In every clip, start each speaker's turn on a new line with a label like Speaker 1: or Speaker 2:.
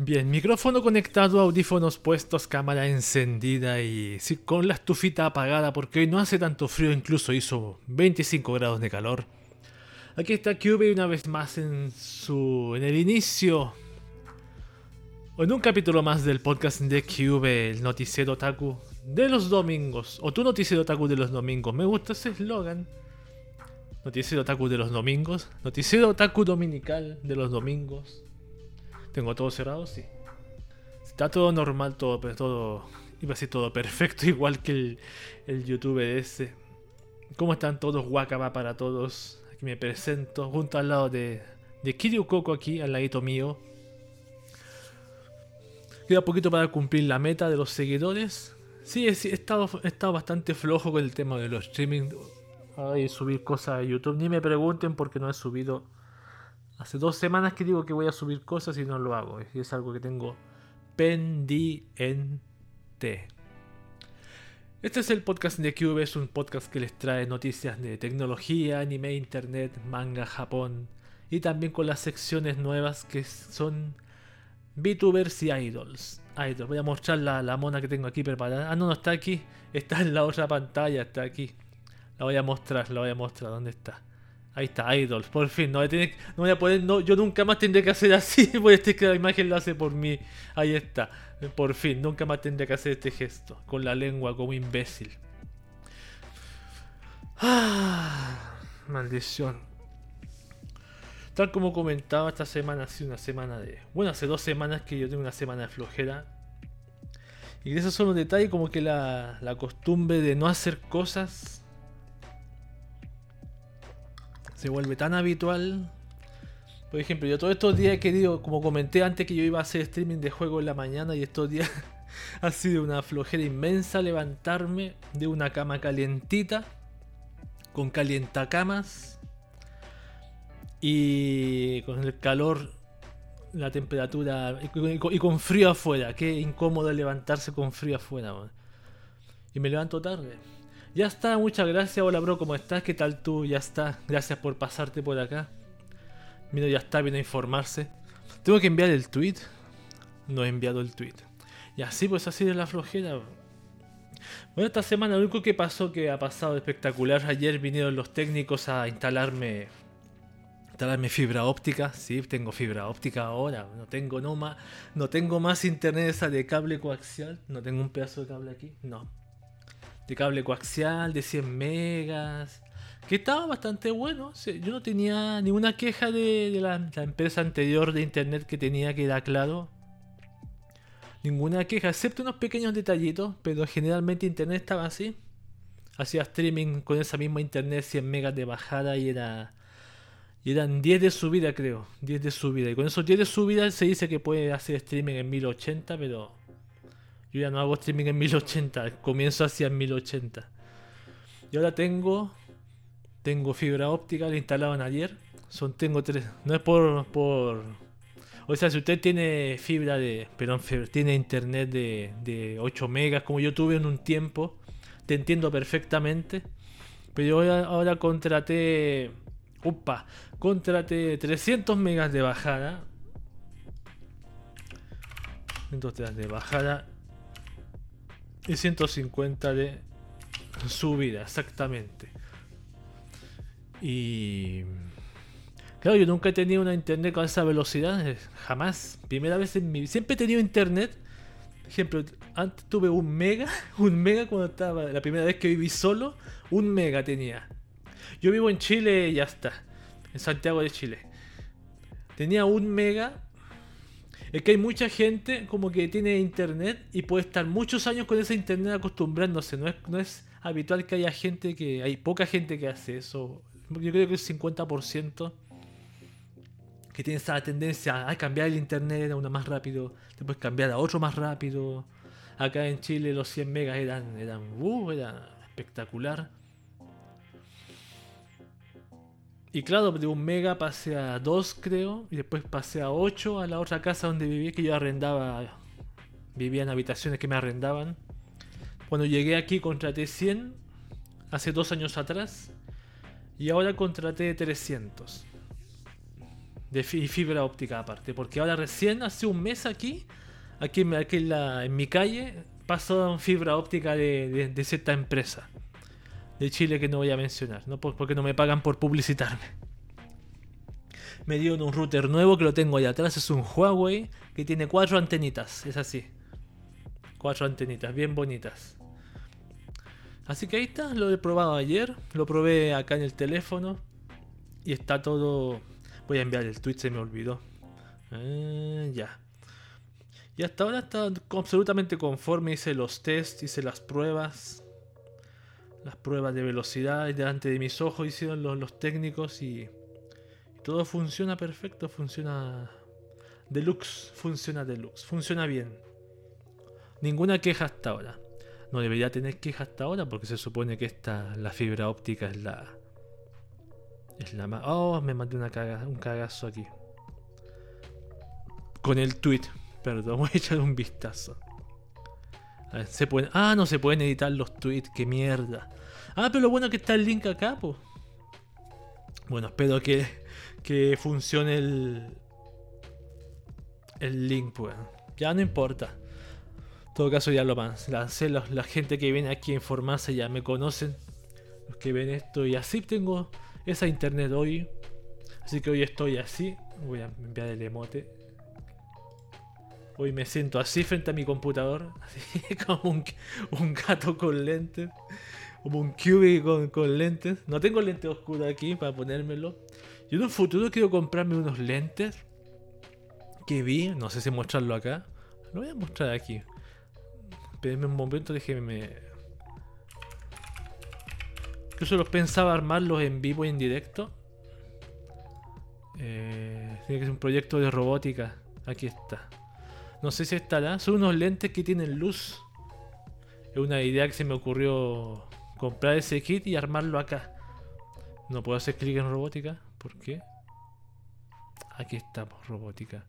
Speaker 1: Bien, micrófono conectado, audífonos puestos, cámara encendida y con la estufita apagada porque hoy no hace tanto frío, incluso hizo 25 grados de calor. Aquí está Cube una vez más en su en el inicio o en un capítulo más del podcast de Cube, el noticiero otaku de los domingos o tu noticiero otaku de los domingos. Me gusta ese eslogan. Noticiero otaku de los domingos, noticiero otaku dominical de los domingos. Tengo todo cerrado, sí. Está todo normal, todo, pero todo. Iba a ser todo perfecto, igual que el, el YouTube ese. ¿Cómo están todos? Wakaba para todos. Aquí me presento, junto al lado de, de Kiryu Coco aquí, al ladito mío. Queda poquito para cumplir la meta de los seguidores. Sí, he, estado, he estado bastante flojo con el tema de los streaming. Ay, subir cosas a YouTube. Ni me pregunten porque no he subido Hace dos semanas que digo que voy a subir cosas y no lo hago. Y es algo que tengo pendiente. Este es el podcast de Cube, es un podcast que les trae noticias de tecnología, anime, internet, manga, Japón y también con las secciones nuevas que son VTubers y Idols. Idols. Voy a mostrar la, la mona que tengo aquí preparada. Ah, no, no está aquí. Está en la otra pantalla, está aquí. La voy a mostrar, la voy a mostrar. ¿Dónde está? Ahí está, Idols, por fin. No voy a, poder, no, yo nunca más tendré que hacer así, porque este la imagen lo hace por mí. Ahí está, por fin, nunca más tendré que hacer este gesto, con la lengua como imbécil. Ah, maldición. Tal como comentaba, esta semana ha sido una semana de... Bueno, hace dos semanas que yo tengo una semana de flojera. Y esos son los detalles como que la, la costumbre de no hacer cosas se vuelve tan habitual. Por ejemplo, yo todos estos días he querido, como comenté antes que yo iba a hacer streaming de juego en la mañana y estos días ha sido una flojera inmensa levantarme de una cama calientita, con calientacamas y con el calor, la temperatura y con, frío afuera. Qué incómodo levantarse con frío afuera. Y me levanto tarde. Ya está, muchas gracias. Hola, bro, ¿cómo estás? ¿Qué tal tú? Ya está. Gracias por pasarte por acá. Mira, ya está, vino a informarse. Tengo que enviar el tweet. No he enviado el tweet. Y así, pues así de la flojera. Bueno, esta semana lo único que pasó que ha pasado espectacular. Ayer vinieron los técnicos a instalarme instalarme fibra óptica. Sí, tengo fibra óptica ahora. No tengo no más, no tengo más internet esa de cable coaxial. No tengo un pedazo de cable aquí. No de cable coaxial de 100 megas, que estaba bastante bueno. Yo no tenía ninguna queja de, la, empresa anterior de internet que tenía, que era claro. Ninguna queja, excepto unos pequeños detallitos, pero generalmente internet estaba así. Hacía streaming con esa misma internet 100 megas de bajada y era... Y eran 10 de subida, creo. 10 de subida. Y con esos 10 de subida se dice que puede hacer streaming en 1080, pero yo ya no hago streaming en 1080, comienzo hacia en 1080. Y ahora tengo tengo fibra óptica, la instalaban ayer. Son tengo tres, no es por por o sea, si usted tiene fibra de, perdón, tiene internet de, de 8 megas como yo tuve en un tiempo, te entiendo perfectamente. Pero yo ahora contraté Upa, contraté 300 megas de bajada. Entonces de bajada y 150 de subida, exactamente. Y... Claro, yo nunca he tenido una internet con esa velocidad, jamás. Primera vez en mi Siempre he tenido internet. Ejemplo, antes tuve un mega, un mega cuando estaba, la primera vez que viví solo, un mega tenía. Yo vivo en Chile y ya está, en Santiago de Chile. Tenía un mega es que hay mucha gente como que tiene internet y puede estar muchos años con ese internet acostumbrándose. No es, no es habitual que haya gente que. Hay poca gente que hace eso. Yo creo que el 50% que tiene esa tendencia a cambiar el internet a uno más rápido, después cambiar a otro más rápido. Acá en Chile los 100 megas eran, eran, uh, era espectacular. Y claro, de un mega pasé a 2 creo, y después pasé a 8 a la otra casa donde vivía, que yo arrendaba, vivía en habitaciones que me arrendaban. Cuando llegué aquí contraté 100, hace dos años atrás, y ahora contraté 300. de fibra óptica aparte. Porque ahora recién hace un mes aquí, aquí, en, la, en mi calle, pasó fibra óptica de, de, cierta empresa de Chile que no voy a mencionar, ¿no? porque no me pagan por publicitarme. Me dieron un router nuevo que lo tengo ahí atrás, es un Huawei que tiene cuatro antenitas, es así. Cuatro antenitas, bien bonitas. Así que ahí está, lo he probado ayer, lo probé acá en el teléfono y está todo Voy a enviar el tweet, se me olvidó. Eh, ya. Y hasta ahora está absolutamente conforme. Hice los tests, hice las pruebas. Las pruebas de velocidad delante de mis ojos hicieron los, técnicos y, todo funciona perfecto. Funciona deluxe. Funciona deluxe. Funciona bien. Ninguna queja hasta ahora. No debería tener queja hasta ahora porque se supone que esta, la fibra óptica es la, es la más. Oh, me mandé una un cagazo aquí. Con el tweet. Perdón, voy a echar un vistazo. A ver, se pueden. Ah, no se pueden editar los tweets, qué mierda. Ah, pero lo bueno es que está el link acá, pues. Bueno, espero que, que funcione el. El link, pues. Ya no importa. En todo caso, ya lo más. La, la gente que viene aquí a informarse ya me conocen. Los que ven esto y así tengo esa internet hoy. Así que hoy estoy así. Voy a enviar el emote. Hoy me siento así frente a mi computador. Así como un, gato con lentes. Como un cube con, lentes. No tengo lentes oscuros aquí para ponérmelo. Yo en un futuro quiero comprarme unos lentes. Que vi. No sé si mostrarlo acá. Lo voy a mostrar aquí. Espérenme un momento, déjenme Incluso los pensaba armarlos en vivo y en directo. Eh, tiene que ser un proyecto de robótica. Aquí está. No sé si estará. Son unos lentes que tienen luz. Es una idea que se me ocurrió comprar ese kit y armarlo acá. No puedo hacer clic en robótica. ¿Por qué? Aquí estamos, robótica.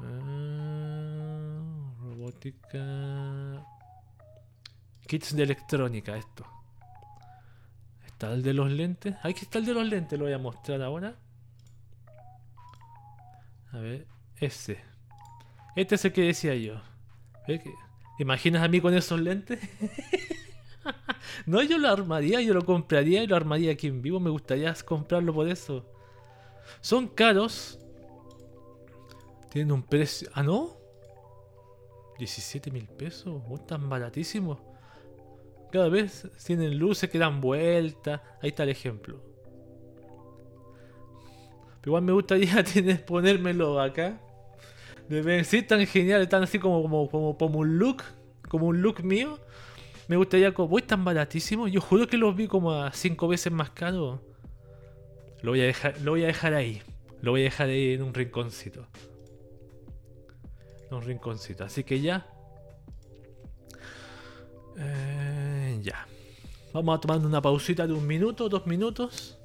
Speaker 1: Ah, robótica. Kits de electrónica, esto el de los lentes? Aquí está el de los lentes, lo voy a mostrar ahora. A ver, ese. Este es el que decía yo. ¿Imaginas a mí con esos lentes? no, yo lo armaría, yo lo compraría y lo armaría aquí en vivo. Me gustaría comprarlo por eso. Son caros. Tienen un precio. ¿Ah, no? 17 mil pesos. Oh, tan baratísimo. Cada vez tienen luces que dan vuelta. Ahí está el ejemplo. Igual me gustaría tener, ponérmelo acá. De ver, sí, tan genial, están así como, como, como, un look. Como un look mío. Me gustaría como. es tan baratísimo. Yo juro que los vi como a 5 veces más caro. Lo voy a dejar. Lo voy a dejar ahí. Lo voy a dejar ahí en un rinconcito. En un rinconcito. Así que ya. Eh, ya. Vamos a tomar una pausita de un minuto, dos minutos.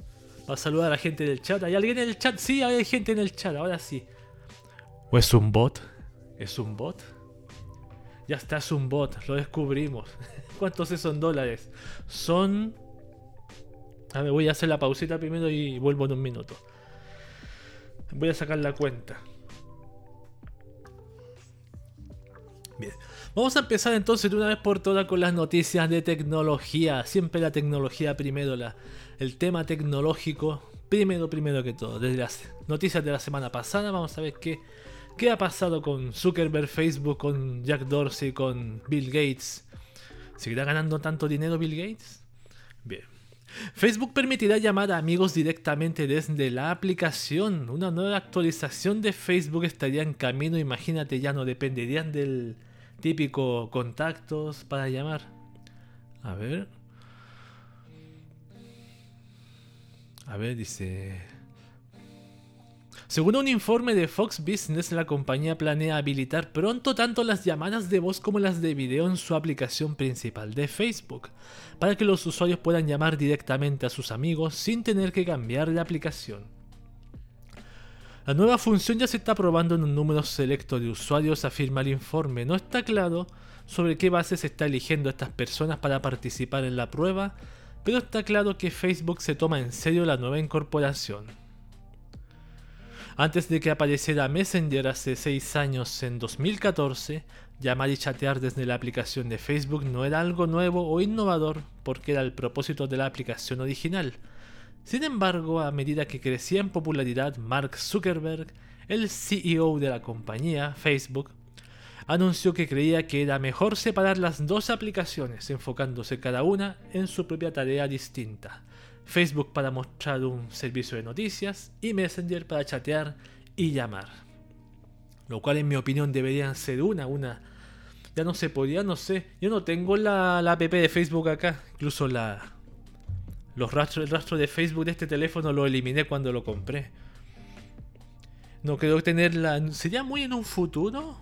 Speaker 1: Para saludar a la gente del chat. ¿Hay alguien en el chat? Sí, hay gente en el chat, ahora sí. ¿O es un bot? ¿Es un bot? Ya está, es un bot, lo descubrimos. ¿Cuántos son dólares? Son... A ver, voy a hacer la pausita primero y vuelvo en un minuto. Voy a sacar la cuenta. Bien. Vamos a empezar entonces de una vez por todas con las noticias de tecnología. Siempre la tecnología primero, la, el tema tecnológico primero, primero que todo. Desde las noticias de la semana pasada vamos a ver qué, qué ha pasado con Zuckerberg, Facebook, con Jack Dorsey, con Bill Gates. ¿Seguirá ganando tanto dinero Bill Gates? Bien. Facebook permitirá llamar a amigos directamente desde la aplicación. Una nueva actualización de Facebook estaría en camino. Imagínate, ya no dependerían del típico contactos para llamar. A ver. A ver, dice... Según un informe de Fox Business, la compañía planea habilitar pronto tanto las llamadas de voz como las de video en su aplicación principal de Facebook, para que los usuarios puedan llamar directamente a sus amigos sin tener que cambiar de aplicación. La nueva función ya se está probando en un número selecto de usuarios, afirma el informe. No está claro sobre qué base se está eligiendo a estas personas para participar en la prueba, pero está claro que Facebook se toma en serio la nueva incorporación. Antes de que apareciera Messenger hace 6 años en 2014, llamar y chatear desde la aplicación de Facebook no era algo nuevo o innovador porque era el propósito de la aplicación original. Sin embargo, a medida que crecía en popularidad, Mark Zuckerberg, el CEO de la compañía, Facebook, anunció que creía que era mejor separar las dos aplicaciones, enfocándose cada una en su propia tarea distinta. Facebook para mostrar un servicio de noticias y Messenger para chatear y llamar. Lo cual en mi opinión deberían ser una, una. Ya no se podía, no sé. Yo no tengo la, la app de Facebook acá. Incluso la. Los rastros, el rastro de Facebook de este teléfono lo eliminé cuando lo compré. No creo tenerla. ¿Sería muy en un futuro?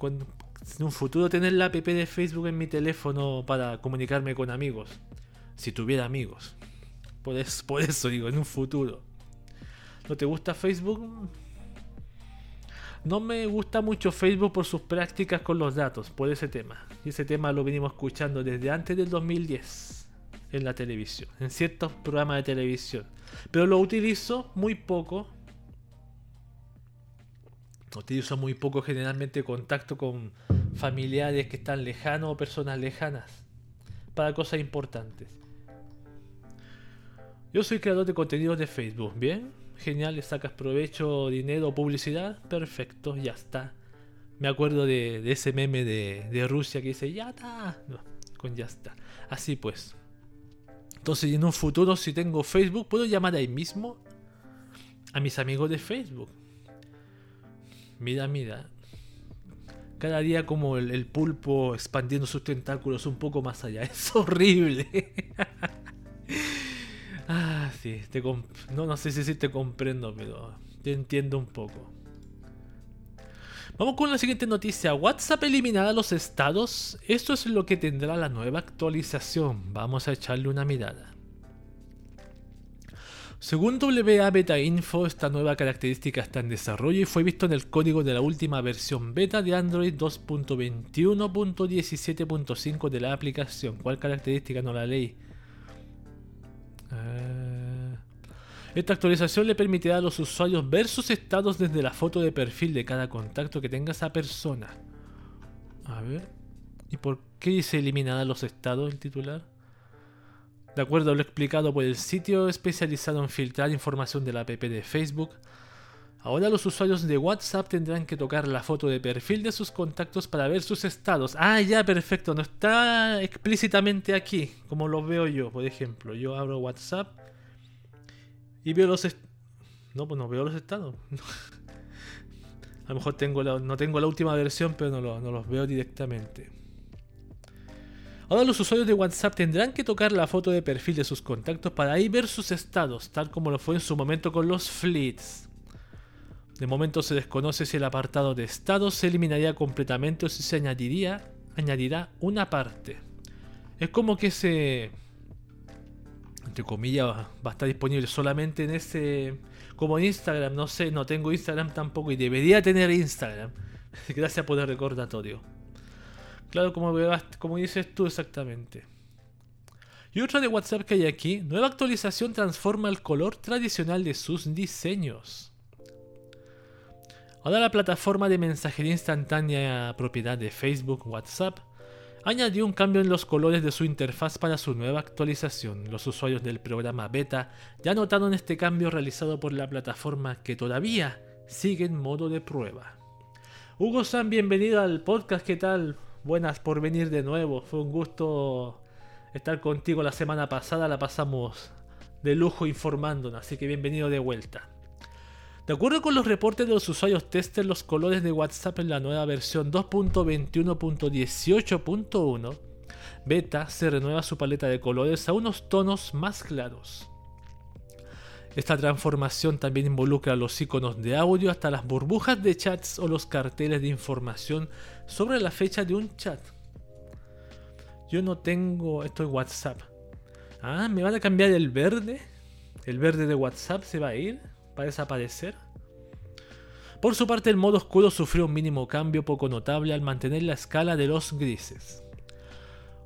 Speaker 1: En un futuro tener la app de Facebook en mi teléfono para comunicarme con amigos si tuviera amigos. Por eso, por eso digo, en un futuro. ¿No te gusta Facebook? No me gusta mucho Facebook por sus prácticas con los datos, por ese tema. Y ese tema lo venimos escuchando desde antes del 2010 en la televisión, en ciertos programas de televisión. Pero lo utilizo muy poco. Utilizo muy poco generalmente contacto con familiares que están lejanos o personas lejanas para cosas importantes. Yo soy creador de contenidos de Facebook, ¿bien? Genial, le sacas provecho, dinero publicidad, perfecto, ya está. Me acuerdo de, ese meme de, Rusia que dice, ya está, con ya está. Así pues. Entonces, en un futuro, si tengo Facebook, puedo llamar ahí mismo a mis amigos de Facebook. Mira, mira. Cada día como el, el pulpo expandiendo sus tentáculos un poco más allá. Es horrible. Ah, sí, no, no sé si te comprendo, pero te entiendo un poco. Vamos con la siguiente noticia. WhatsApp eliminará los estados. Esto es lo que tendrá la nueva actualización. Vamos a echarle una mirada. Según WA Beta Info, esta nueva característica está en desarrollo y fue visto en el código de la última versión beta de Android 2.21.17.5 de la aplicación. ¿Cuál característica no la leí? Ah. Esta actualización le permitirá a los usuarios ver sus estados desde la foto de perfil de cada contacto que tenga esa persona. A ver. ¿Y por qué se eliminará los estados el titular? De acuerdo a lo explicado por el sitio especializado en filtrar información de la app de Facebook, ahora los usuarios de WhatsApp tendrán que tocar la foto de perfil de sus contactos para ver sus estados. Ah, ya, perfecto. No está explícitamente aquí, como lo veo yo, por ejemplo. Yo abro WhatsApp y veo los... No, pues no veo los estados. A lo mejor tengo no tengo la última versión, pero no, no los veo directamente. Ahora los usuarios de WhatsApp tendrán que tocar la foto de perfil de sus contactos para ahí ver sus estados, tal como lo fue en su momento con los fleets. De momento se desconoce si el apartado de estados se eliminaría completamente o si se añadiría, añadirá una parte. Es como que se entre comillas, va a estar disponible solamente en ese. Como en Instagram, no sé, no tengo Instagram tampoco y debería tener Instagram. Gracias por el recordatorio. Claro, como, como dices tú exactamente. Y otra de WhatsApp que hay aquí, nueva actualización transforma el color tradicional de sus diseños. Ahora la plataforma de mensajería instantánea propiedad de Facebook, WhatsApp, añadió un cambio en los colores de su interfaz para su nueva actualización. Los usuarios del programa beta ya notaron este cambio realizado por la plataforma que todavía sigue en modo de prueba. Hugo San, bienvenido al podcast, ¿qué tal? Buenas por venir de nuevo, fue un gusto estar contigo la semana pasada, la pasamos de lujo informándonos, así que bienvenido de vuelta. De acuerdo con los reportes de los usuarios tester, los colores de WhatsApp en la nueva versión 2.21.18.1 beta se renueva su paleta de colores a unos tonos más claros. Esta transformación también involucra los iconos de audio hasta las burbujas de chats o los carteles de información sobre la fecha de un chat. Yo no tengo esto en WhatsApp. Ah, ¿me van a cambiar el verde? ¿El verde de WhatsApp se va a ir? Para desaparecer. Por su parte, el modo oscuro sufrió un mínimo cambio poco notable al mantener la escala de los grises.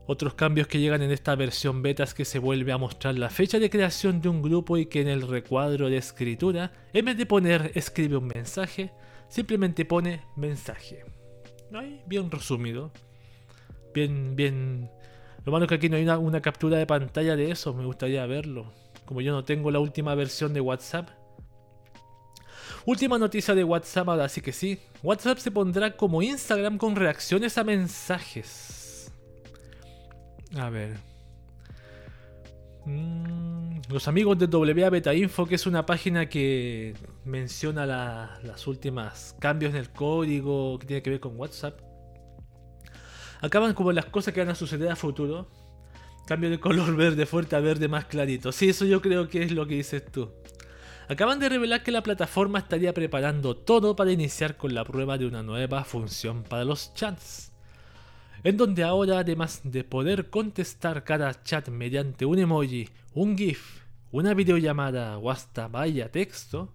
Speaker 1: Otros cambios que llegan en esta versión beta es que se vuelve a mostrar la fecha de creación de un grupo y que en el recuadro de escritura, en vez de poner escribe un mensaje, simplemente pone mensaje. Ahí, bien resumido. Bien, bien. Lo malo es que aquí no hay una, una captura de pantalla de eso, me gustaría verlo. Como yo no tengo la última versión de WhatsApp, Última noticia de WhatsApp, ahora sí que sí. WhatsApp se pondrá como Instagram con reacciones a mensajes. A ver. Mm, los amigos de WA Beta Info, que es una página que menciona las últimas cambios en el código que tiene que ver con WhatsApp. Acaban como las cosas que van a suceder a futuro. Cambio de color verde fuerte a verde más clarito. Sí, eso yo creo que es lo que dices tú acaban de revelar que la plataforma estaría preparando todo para iniciar con la prueba de una nueva función para los chats. En donde ahora, además de poder contestar cada chat mediante un emoji, un GIF, una videollamada o hasta vaya texto,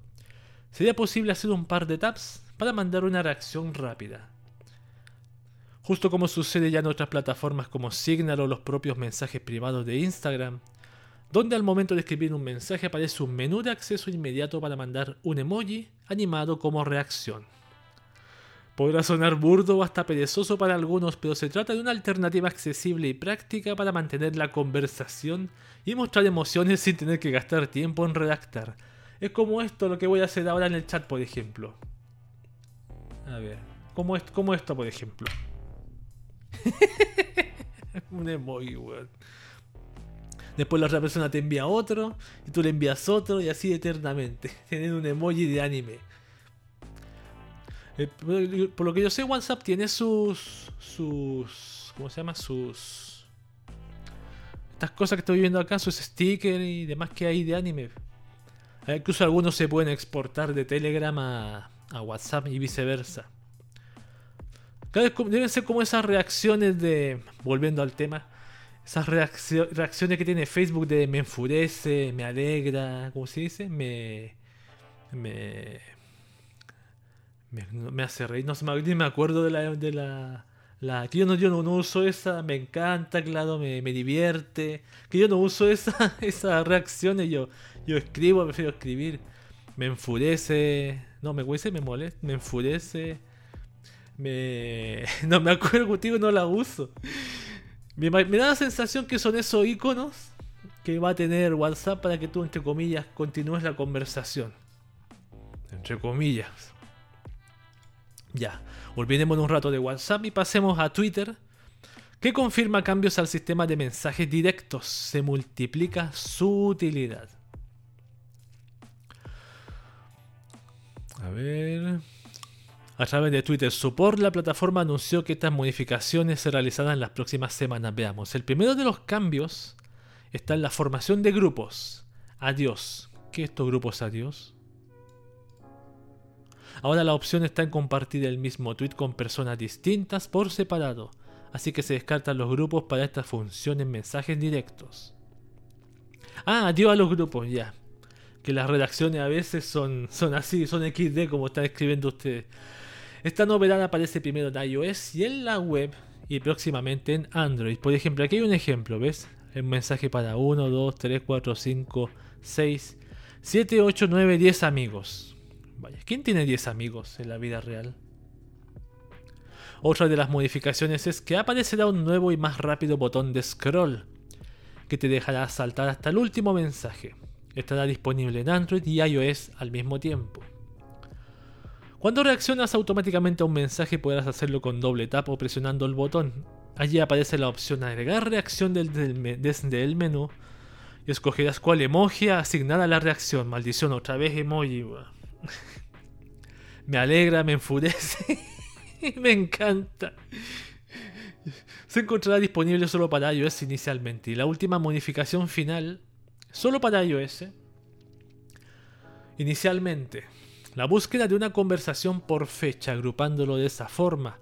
Speaker 1: sería posible hacer un par de taps para mandar una reacción rápida. Justo como sucede ya en otras plataformas como Signal o los propios mensajes privados de Instagram, donde al momento de escribir un mensaje aparece un menú de acceso inmediato para mandar un emoji animado como reacción. Podrá sonar burdo o hasta perezoso para algunos, pero se trata de una alternativa accesible y práctica para mantener la conversación y mostrar emociones sin tener que gastar tiempo en redactar. Es como esto lo que voy a hacer ahora en el chat, por ejemplo. A ver, como, esto, por ejemplo. un emoji, weón. Después la otra persona te envía otro, y tú le envías otro, y así eternamente. Tienen un emoji de anime. Eh, por lo que yo sé, WhatsApp tiene sus. sus. ¿Cómo se llama? Sus. Estas cosas que estoy viendo acá, sus stickers y demás que hay de anime. Eh, incluso algunos se pueden exportar de Telegram a, a WhatsApp y viceversa. Deben ser como esas reacciones de. Volviendo al tema esas reacciones que tiene Facebook de me enfurece, me alegra, ¿cómo se dice? Me. Me. Me, hace reír. No sé, me acuerdo de la. De la, la que yo no, yo no, uso esa, me encanta, claro, me, me divierte. Que yo no uso esa, esas reacciones, yo, yo escribo, prefiero escribir. Me enfurece. No, me me molesta, me enfurece. Me. No me acuerdo contigo, no la uso. Me, da la sensación que son esos iconos que va a tener WhatsApp para que tú, entre comillas, continúes la conversación. Entre comillas. Ya, olvidemos un rato de WhatsApp y pasemos a Twitter, que confirma cambios al sistema de mensajes directos. Se multiplica su utilidad. A ver. A través de Twitter Support, la plataforma anunció que estas modificaciones se realizarán en las próximas semanas. Veamos, el primero de los cambios está en la formación de grupos. Adiós. ¿Qué es estos grupos adiós? Ahora la opción está en compartir el mismo tweet con personas distintas por separado, así que se descartan los grupos para esta función en mensajes directos. Ah, adiós a los grupos, ya. Que las redacciones a veces son, son así, son XD como está escribiendo usted. Esta novedad aparece primero en iOS y en la web y próximamente en Android. Por ejemplo, aquí hay un ejemplo, ¿ves? Un mensaje para 1, 2, 3, 4, 5, 6, 7, 8, 9, 10 amigos. Vaya, ¿quién tiene 10 amigos en la vida real? Otra de las modificaciones es que aparecerá un nuevo y más rápido botón de scroll que te dejará saltar hasta el último mensaje. Estará disponible en Android y iOS al mismo tiempo. Cuando reaccionas automáticamente a un mensaje podrás hacerlo con doble tap o presionando el botón. Allí aparece la opción agregar reacción desde el menú y escogerás cuál emoji asignar a la reacción. Maldición, otra vez emoji. me alegra, me enfurece. me encanta. Se encontrará disponible solo para iOS inicialmente y la última modificación final solo para iOS. Inicialmente la búsqueda de una conversación por fecha, agrupándolo de esa forma.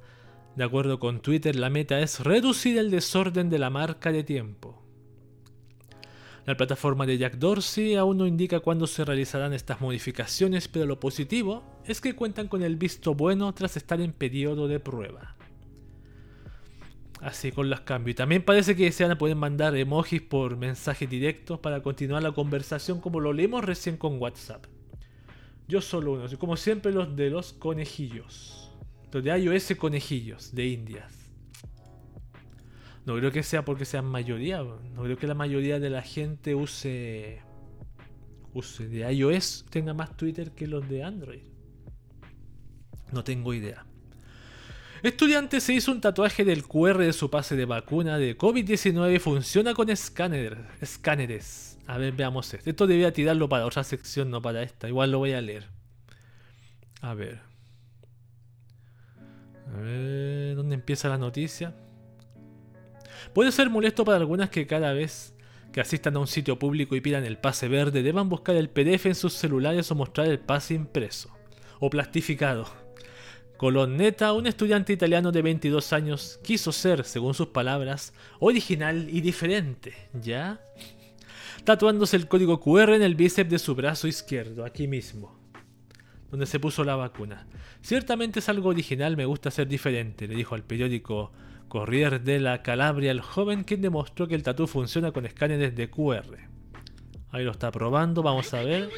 Speaker 1: De acuerdo con Twitter, la meta es reducir el desorden de la marca de tiempo. La plataforma de Jack Dorsey aún no indica cuándo se realizarán estas modificaciones, pero lo positivo es que cuentan con el visto bueno tras estar en periodo de prueba. Así con los cambios. Y también parece que se van a poder mandar emojis por mensajes directos para continuar la conversación como lo leímos recién con WhatsApp. Yo solo uno, como siempre los de los conejillos. Los de iOS conejillos, de Indias. No creo que sea porque sean mayoría. No creo que la mayoría de la gente use, use de iOS tenga más Twitter que los de Android. No tengo idea. Estudiante se hizo un tatuaje del QR de su pase de vacuna de COVID-19 funciona con escáner, escáneres. A ver, veamos esto. Esto debía tirarlo para otra sección, no para esta. Igual lo voy a leer. A ver. A ver, ¿dónde empieza la noticia? Puede ser molesto para algunas que cada vez que asistan a un sitio público y pidan el pase verde deban buscar el PDF en sus celulares o mostrar el pase impreso o plastificado. Colonnetta, un estudiante italiano de 22 años, quiso ser, según sus palabras, original y diferente, ¿ya? Tatuándose el código QR en el bíceps de su brazo izquierdo, aquí mismo, donde se puso la vacuna. Ciertamente es algo original, me gusta ser diferente, le dijo al periódico Corriere della Calabria el joven quien demostró que el tatu funciona con escáneres de QR. Ahí lo está probando, vamos a ver.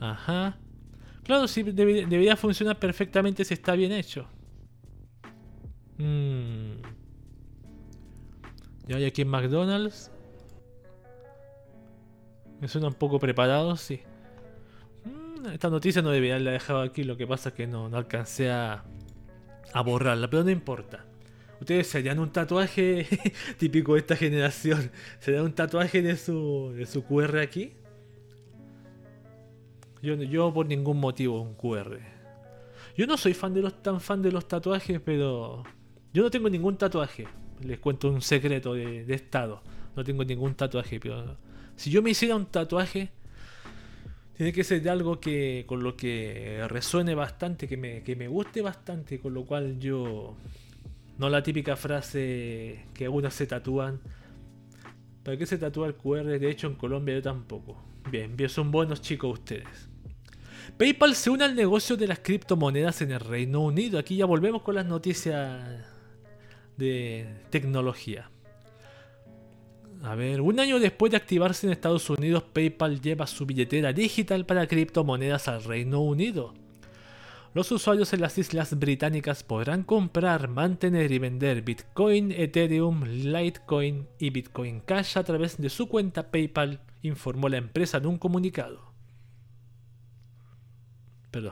Speaker 1: Ajá. Claro, sí, debería funcionar perfectamente si está bien hecho. Mm. Y hay aquí en McDonald's. Me suena un poco preparado, sí. Mm, esta noticia no debería haberla dejado aquí, lo que pasa es que no, no alcancé a, a borrarla, pero no importa. Ustedes se harían un tatuaje típico de esta generación. ¿Se dan un tatuaje de su, de su QR aquí? Yo, por ningún motivo un QR. Yo no soy fan de los, tan fan de los tatuajes, pero yo no tengo ningún tatuaje. Les cuento un secreto de, estado. No tengo ningún tatuaje, pero si yo me hiciera un tatuaje, tiene que ser de algo que con lo que resuene bastante, que me, que me guste bastante, con lo cual yo no la típica frase que algunas se tatúan. ¿Para qué se tatúa el QR? De hecho, en Colombia yo tampoco. Bien, bien, son buenos chicos ustedes. PayPal se une al negocio de las criptomonedas en el Reino Unido. Aquí ya volvemos con las noticias de tecnología. A ver, un año después de activarse en Estados Unidos, PayPal lleva su billetera digital para criptomonedas al Reino Unido. Los usuarios en las islas británicas podrán comprar, mantener y vender Bitcoin, Ethereum, Litecoin y Bitcoin Cash a través de su cuenta PayPal, informó la empresa en un comunicado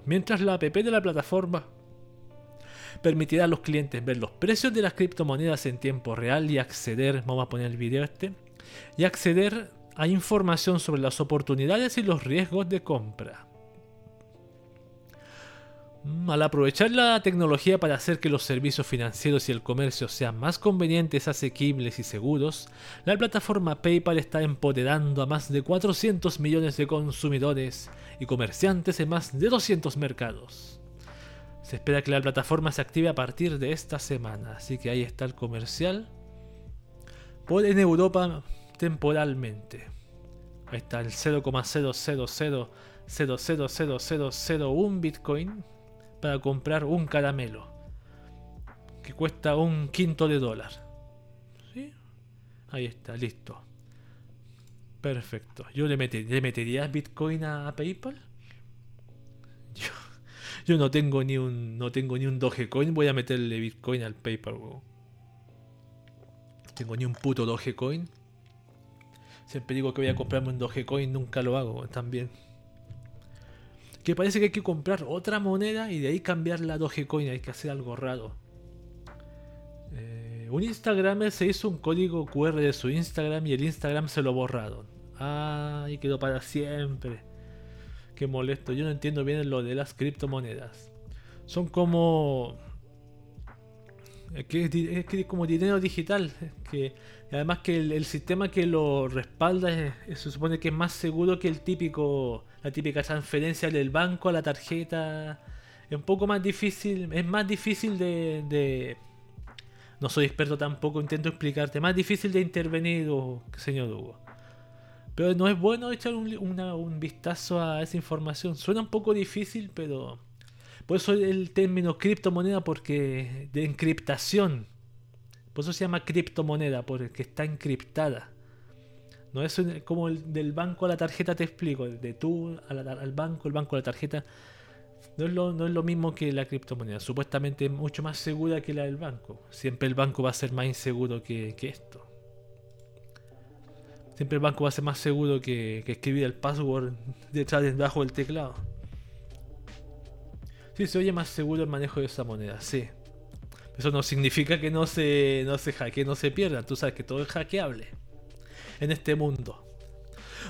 Speaker 1: mientras la app de la plataforma permitirá a los clientes ver los precios de las criptomonedas en tiempo real y acceder, vamos a poner el video este, y acceder a información sobre las oportunidades y los riesgos de compra. Mm, al aprovechar la tecnología para hacer que los servicios financieros y el comercio sean más convenientes, asequibles y seguros, la plataforma PayPal está empoderando a más de 400 millones de consumidores y comerciantes en más de 200 mercados. Se espera que la plataforma se active a partir de esta semana, así que ahí está el comercial. En Europa temporalmente. Ahí está el 0,000000001 Bitcoin para comprar un caramelo que cuesta un quinto de dólar. Ahí está, listo. Perfecto. ¿Yo le, metería, metería Bitcoin a, PayPal? Yo, no tengo ni un no tengo ni un Dogecoin, voy a meterle Bitcoin al PayPal. No tengo ni un puto Dogecoin. Siempre digo que voy a comprarme un Dogecoin, nunca lo hago también que parece que hay que comprar otra moneda y de ahí cambiar la Dogecoin, hay que hacer algo raro. Eh, un Instagramer se hizo un código QR de su Instagram y el Instagram se lo borraron. Ah, y quedó para siempre. Qué molesto, yo no entiendo bien lo de las criptomonedas. Son como es que es, como dinero digital. Que, además que el, sistema que lo respalda se supone que es más seguro que el típico, la típica transferencia del banco a la tarjeta. Es un poco más difícil, es más difícil de, no soy experto tampoco, intento explicarte, más difícil de intervenir, señor Hugo. Pero no es bueno echar un, vistazo a esa información. Suena un poco difícil, pero Por eso el término criptomoneda, porque de encriptación. Por eso se llama criptomoneda, porque está encriptada. No es como el del banco a la tarjeta, te explico. De tú al banco, el banco a la tarjeta. No es, lo, no es lo mismo que la criptomoneda. Supuestamente es mucho más segura que la del banco. Siempre el banco va a ser más inseguro que, esto. Siempre el banco va a ser más seguro que, escribir el password detrás debajo del teclado. Sí, se oye más seguro el manejo de esa moneda, sí. Eso no significa que no se, no se hackee, no se pierda. Tú sabes que todo es hackeable en este mundo.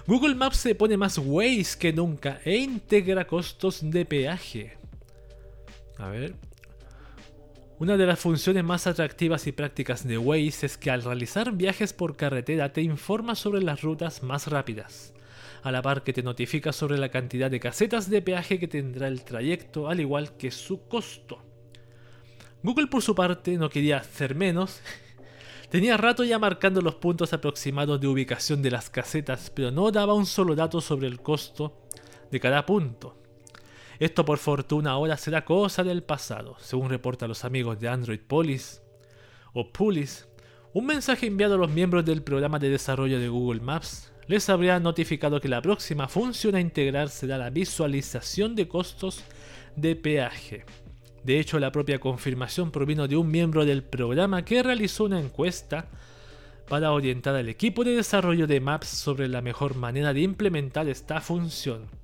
Speaker 1: Google Maps se pone más Waze que nunca e integra costos de peaje. A ver. Una de las funciones más atractivas y prácticas de Waze es que al realizar viajes por carretera te informa sobre las rutas más rápidas, a la par que te notifica sobre la cantidad de casetas de peaje que tendrá el trayecto, al igual que su costo. Google por su parte no quería hacer menos Tenía rato ya marcando los puntos aproximados de ubicación de las casetas, pero no daba un solo dato sobre el costo de cada punto. Esto por fortuna ahora será cosa del pasado, según reportan los amigos de Android Police o Pulis. Un mensaje enviado a los miembros del programa de desarrollo de Google Maps les habría notificado que la próxima función a integrar será la visualización de costos de peaje. De hecho, la propia confirmación provino de un miembro del programa que realizó una encuesta para orientar al equipo de desarrollo de Maps sobre la mejor manera de implementar esta función.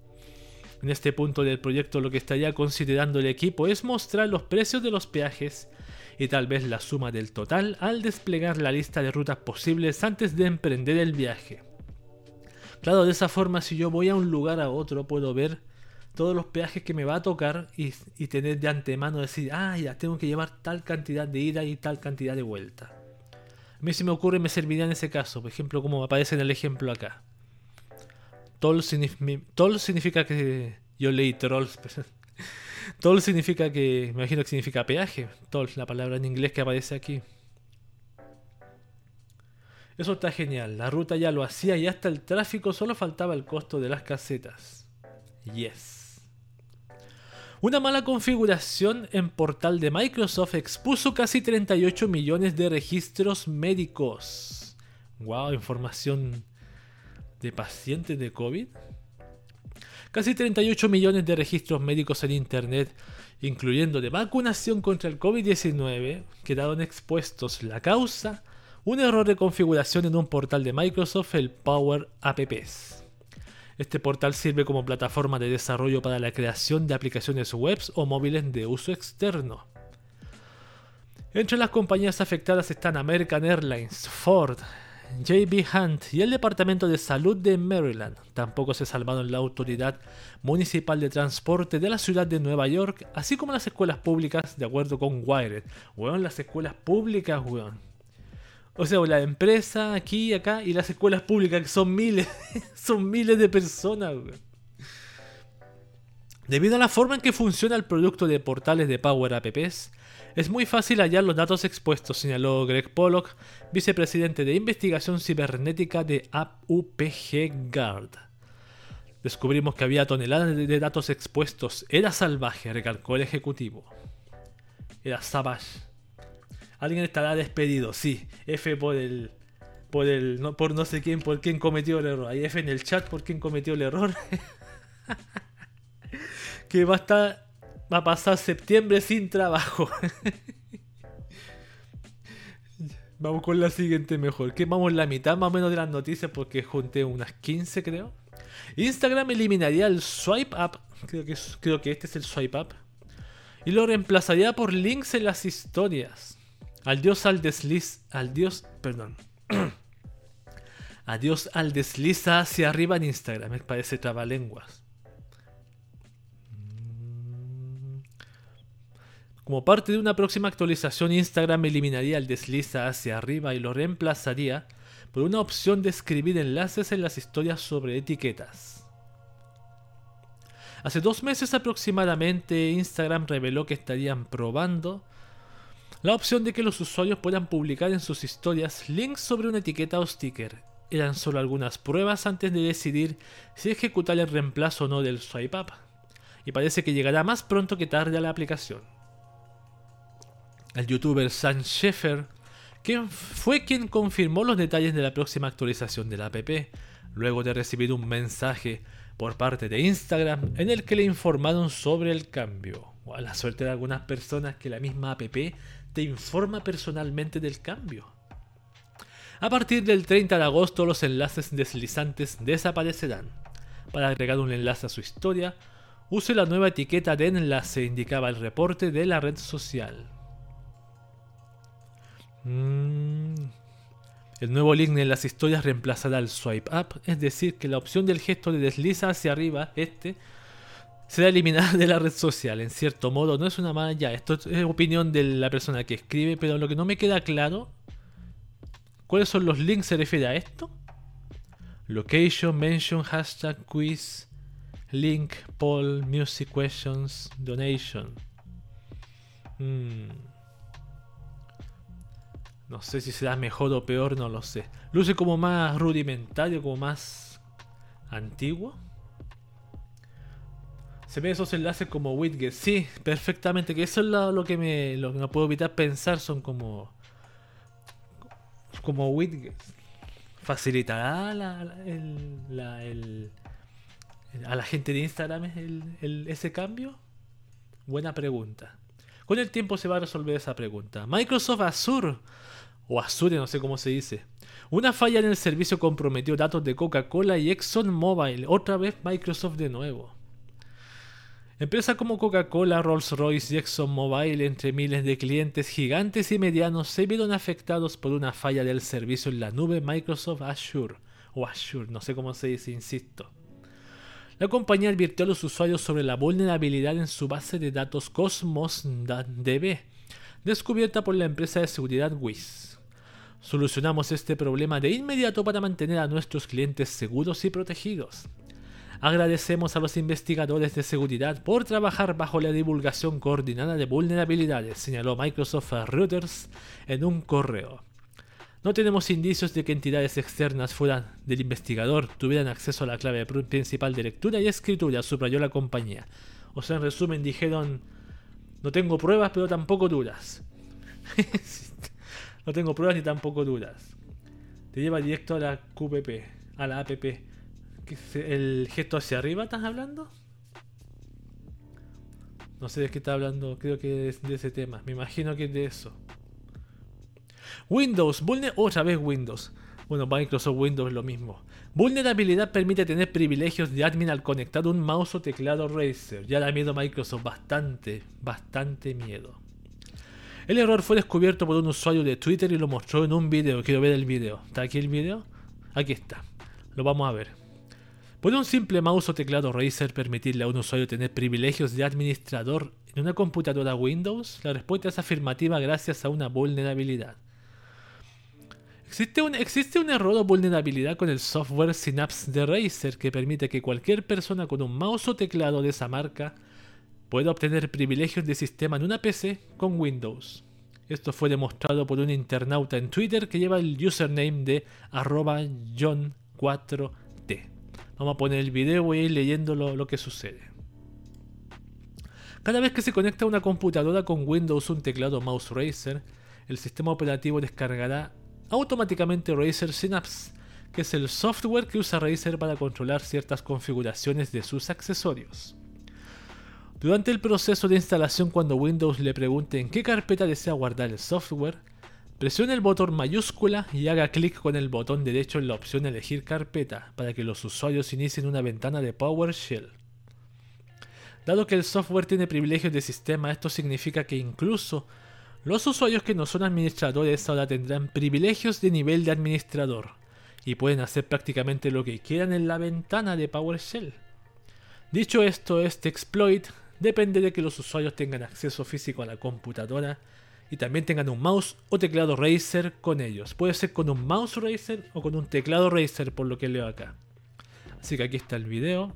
Speaker 1: En este punto del proyecto lo que estaría considerando el equipo es mostrar los precios de los peajes y tal vez la suma del total al desplegar la lista de rutas posibles antes de emprender el viaje. Claro, de esa forma si yo voy a un lugar a otro puedo ver todos los peajes que me va a tocar y, tener de antemano decir, ah, ya tengo que llevar tal cantidad de ida y tal cantidad de vuelta. A mí si me ocurre me serviría en ese caso, por ejemplo, como aparece en el ejemplo acá. Toll, significa que... Yo leí trolls. toll significa que... Me imagino que significa peaje. Toll, la palabra en inglés que aparece aquí. Eso está genial. La ruta ya lo hacía y hasta el tráfico solo faltaba el costo de las casetas. Yes. Una mala configuración en portal de Microsoft expuso casi 38 millones de registros médicos. Wow, información de pacientes de COVID. Casi 38 millones de registros médicos en Internet, incluyendo de vacunación contra el COVID-19, quedaron expuestos. La causa, un error de configuración en un portal de Microsoft, el Power Apps. Este portal sirve como plataforma de desarrollo para la creación de aplicaciones web o móviles de uso externo. Entre las compañías afectadas están American Airlines, Ford, JB Hunt y el Departamento de Salud de Maryland. Tampoco se salvaron la Autoridad Municipal de Transporte de la ciudad de Nueva York, así como las escuelas públicas, de acuerdo con Wired. Weón, las escuelas públicas, weón. O sea, la empresa aquí, acá y las escuelas públicas, que son miles, son miles de personas. Debido a la forma en que funciona el producto de portales de Power Apps, es muy fácil hallar los datos expuestos, señaló Greg Pollock, vicepresidente de investigación cibernética de UPG Guard. Descubrimos que había toneladas de datos expuestos. Era salvaje, recalcó el ejecutivo. Era savage. Alguien estará despedido, sí. F por el. Por el. No, por no sé quién, por quién cometió el error. Hay F en el chat por quién cometió el error. que va a estar. Va a pasar septiembre sin trabajo. vamos con la siguiente mejor. Que vamos la mitad más o menos de las noticias porque junté unas 15 creo. Instagram eliminaría el swipe up. Creo que, este es el swipe up. Y lo reemplazaría por links en las historias. Adiós al desliz. Al dios. Perdón. Adiós al desliza hacia arriba en Instagram. Me parece trabalenguas. Como parte de una próxima actualización, Instagram eliminaría el desliza hacia arriba y lo reemplazaría por una opción de escribir enlaces en las historias sobre etiquetas. Hace dos meses aproximadamente, Instagram reveló que estarían probando la opción de que los usuarios puedan publicar en sus historias links sobre una etiqueta o sticker. Eran solo algunas pruebas antes de decidir si ejecutar el reemplazo o no del swipe up. y parece que llegará más pronto que tarde a la aplicación. El youtuber Sam Sheffer, quien fue quien confirmó los detalles de la próxima actualización de la app, luego de recibir un mensaje por parte de Instagram en el que le informaron sobre el cambio. a la suerte de algunas personas que la misma app te informa personalmente del cambio. A partir del 30 de agosto los enlaces deslizantes desaparecerán. Para agregar un enlace a su historia, use la nueva etiqueta de enlace, indicaba el reporte de la red social. Mm. El nuevo link en las historias reemplazará el swipe up, es decir, que la opción del gesto de desliza hacia arriba, este, será eliminada de la red social. En cierto modo, no es una mala ya, esto es opinión de la persona que escribe, pero lo que no me queda claro, ¿cuáles son los links? ¿Se refiere a esto? Location, mention, hashtag, quiz, link, poll, music questions, donation. Hmm. No sé si será mejor o peor, no lo sé. Luce como más rudimentario, como más antiguo. Se ve esos enlaces como widgets. Sí, perfectamente. Que eso es lo, que me lo que no puedo evitar pensar. Son como. Como widgets. ¿Facilitará la, el, a la gente de Instagram ese cambio? Buena pregunta. Con el tiempo se va a resolver esa pregunta. Microsoft Azure o Azure, no sé cómo se dice. Una falla en el servicio comprometió datos de Coca-Cola y ExxonMobil, otra vez Microsoft de nuevo. Empresas como Coca-Cola, Rolls-Royce y ExxonMobil, entre miles de clientes gigantes y medianos, se vieron afectados por una falla del servicio en la nube Microsoft Azure, o Azure, no sé cómo se dice, insisto. La compañía advirtió a los usuarios sobre la vulnerabilidad en su base de datos Cosmos DB, descubierta por la empresa de seguridad WIS. Solucionamos este problema de inmediato para mantener a nuestros clientes seguros y protegidos. Agradecemos a los investigadores de seguridad por trabajar bajo la divulgación coordinada de vulnerabilidades, señaló Microsoft a Reuters en un correo. No tenemos indicios de que entidades externas fuera del investigador tuvieran acceso a la clave principal de lectura y escritura, subrayó la compañía. O sea, en resumen, dijeron, no tengo pruebas, pero tampoco dudas. No tengo pruebas ni tampoco dudas. Te lleva directo a la QPP, a la APP. ¿El gesto hacia arriba estás hablando? No sé de qué está hablando, creo que es de ese tema. Me imagino que es de eso. Windows, otra vez Windows. Bueno, Microsoft Windows es lo mismo. Vulnerabilidad permite tener privilegios de admin al conectar un mouse o teclado Razer. Ya da miedo Microsoft, bastante, bastante miedo. El error fue descubierto por un usuario de Twitter y lo mostró en un video. Quiero ver el video. ¿Está aquí el video? Aquí está. Lo vamos a ver. ¿Puede un simple mouse o teclado Razer permitirle a un usuario tener privilegios de administrador en una computadora Windows? La respuesta es afirmativa gracias a una vulnerabilidad. Existe un, existe un error o vulnerabilidad con el software Synapse de Razer que permite que cualquier persona con un mouse o teclado de esa marca puede obtener privilegios de sistema en una PC con Windows. Esto fue demostrado por un internauta en Twitter que lleva el username de arroba john4t. Vamos a poner el video y ir leyendo lo, que sucede. Cada vez que se conecta una computadora con Windows un teclado mouse Razer, el sistema operativo descargará automáticamente Razer Synapse, que es el software que usa Razer para controlar ciertas configuraciones de sus accesorios. Durante el proceso de instalación cuando Windows le pregunte en qué carpeta desea guardar el software, presione el botón mayúscula y haga clic con el botón derecho en la opción Elegir carpeta para que los usuarios inicien una ventana de PowerShell. Dado que el software tiene privilegios de sistema, esto significa que incluso los usuarios que no son administradores ahora tendrán privilegios de nivel de administrador y pueden hacer prácticamente lo que quieran en la ventana de PowerShell. Dicho esto, este exploit depende de que los usuarios tengan acceso físico a la computadora y también tengan un mouse o teclado Razer con ellos. Puede ser con un mouse Razer o con un teclado Razer por lo que leo acá. Así que aquí está el video.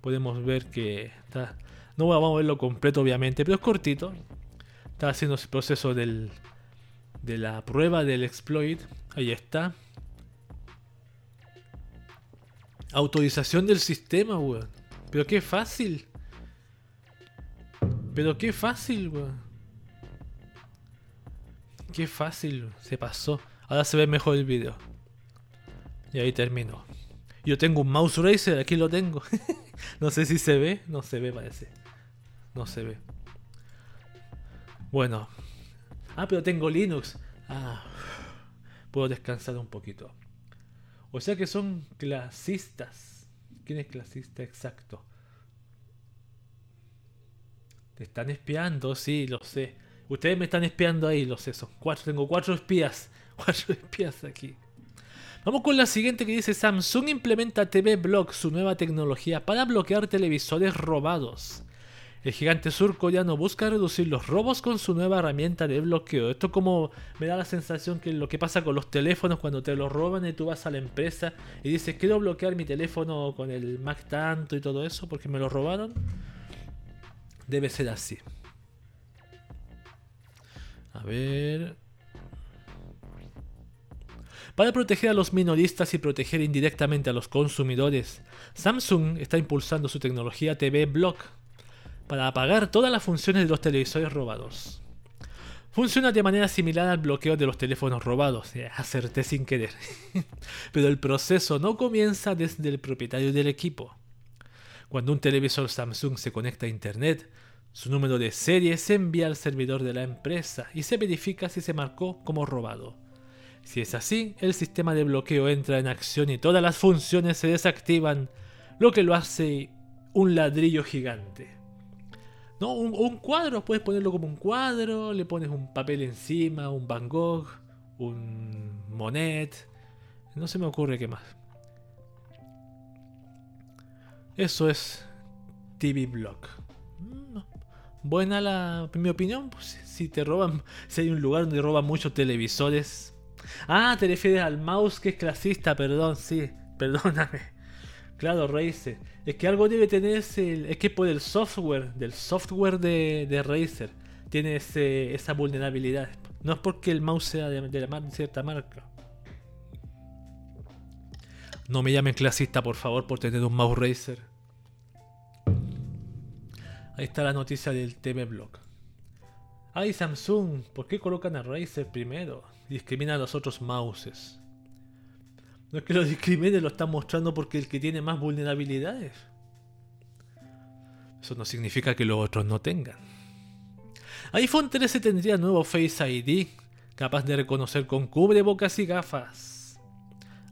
Speaker 1: Podemos ver que está... No vamos a verlo completo obviamente, pero es cortito. Está haciendo el proceso del, de la prueba del exploit. Ahí está. Autorización del sistema, weón. Pero qué fácil. Pero qué fácil, weón. Qué fácil se pasó. Ahora se ve mejor el video. Y ahí termino. Yo tengo un mouse racer, aquí lo tengo. no sé si se ve, no se ve parece. No se ve. Bueno. Ah, pero tengo Linux. Ah. Puedo descansar un poquito. O sea que son clasistas. ¿Quién es clasista exacto? Te están espiando, sí, lo sé. Ustedes me están espiando ahí, lo sé. Son cuatro, tengo cuatro espías. Cuatro espías aquí. Vamos con la siguiente que dice Samsung implementa TV Block, su nueva tecnología para bloquear televisores robados. El gigante surcoreano busca reducir los robos con su nueva herramienta de bloqueo. Esto como me da la sensación que lo que pasa con los teléfonos cuando te los roban y tú vas a la empresa y dices quiero bloquear mi teléfono con el Mac tanto y todo eso porque me lo robaron. Debe ser así. A ver. Para proteger a los minoristas y proteger indirectamente a los consumidores, Samsung está impulsando su tecnología TV Block para apagar todas las funciones de los televisores robados. Funciona de manera similar al bloqueo de los teléfonos robados, acerté sin querer. Pero el proceso no comienza desde el propietario del equipo. Cuando un televisor Samsung se conecta a Internet, su número de serie se envía al servidor de la empresa y se verifica si se marcó como robado. Si es así, el sistema de bloqueo entra en acción y todas las funciones se desactivan, lo que lo hace un ladrillo gigante. No, un, cuadro, puedes ponerlo como un cuadro, le pones un papel encima, un Van Gogh, un Monet, no se me ocurre qué más. Eso es TV Block. Buena la, mi opinión, pues, si te roban, si hay un lugar donde roban muchos televisores. Ah, te refieres al mouse que es clasista, perdón, sí, perdóname. Claro, Razer. Es que algo debe tener ese. Es que por el software, del software de, de Razer, tiene esa vulnerabilidad. No es porque el mouse sea de, de, cierta marca. No me llamen clasista, por favor, por tener un mouse Razer. Ahí está la noticia del TV Block. Ay, Samsung, ¿por qué colocan a Razer primero? Discrimina a los otros mouses. No es que lo discrimine, lo están mostrando porque el que tiene más vulnerabilidades. Eso no significa que los otros no tengan. iPhone 13 tendría nuevo Face ID, capaz de reconocer con cubrebocas y gafas.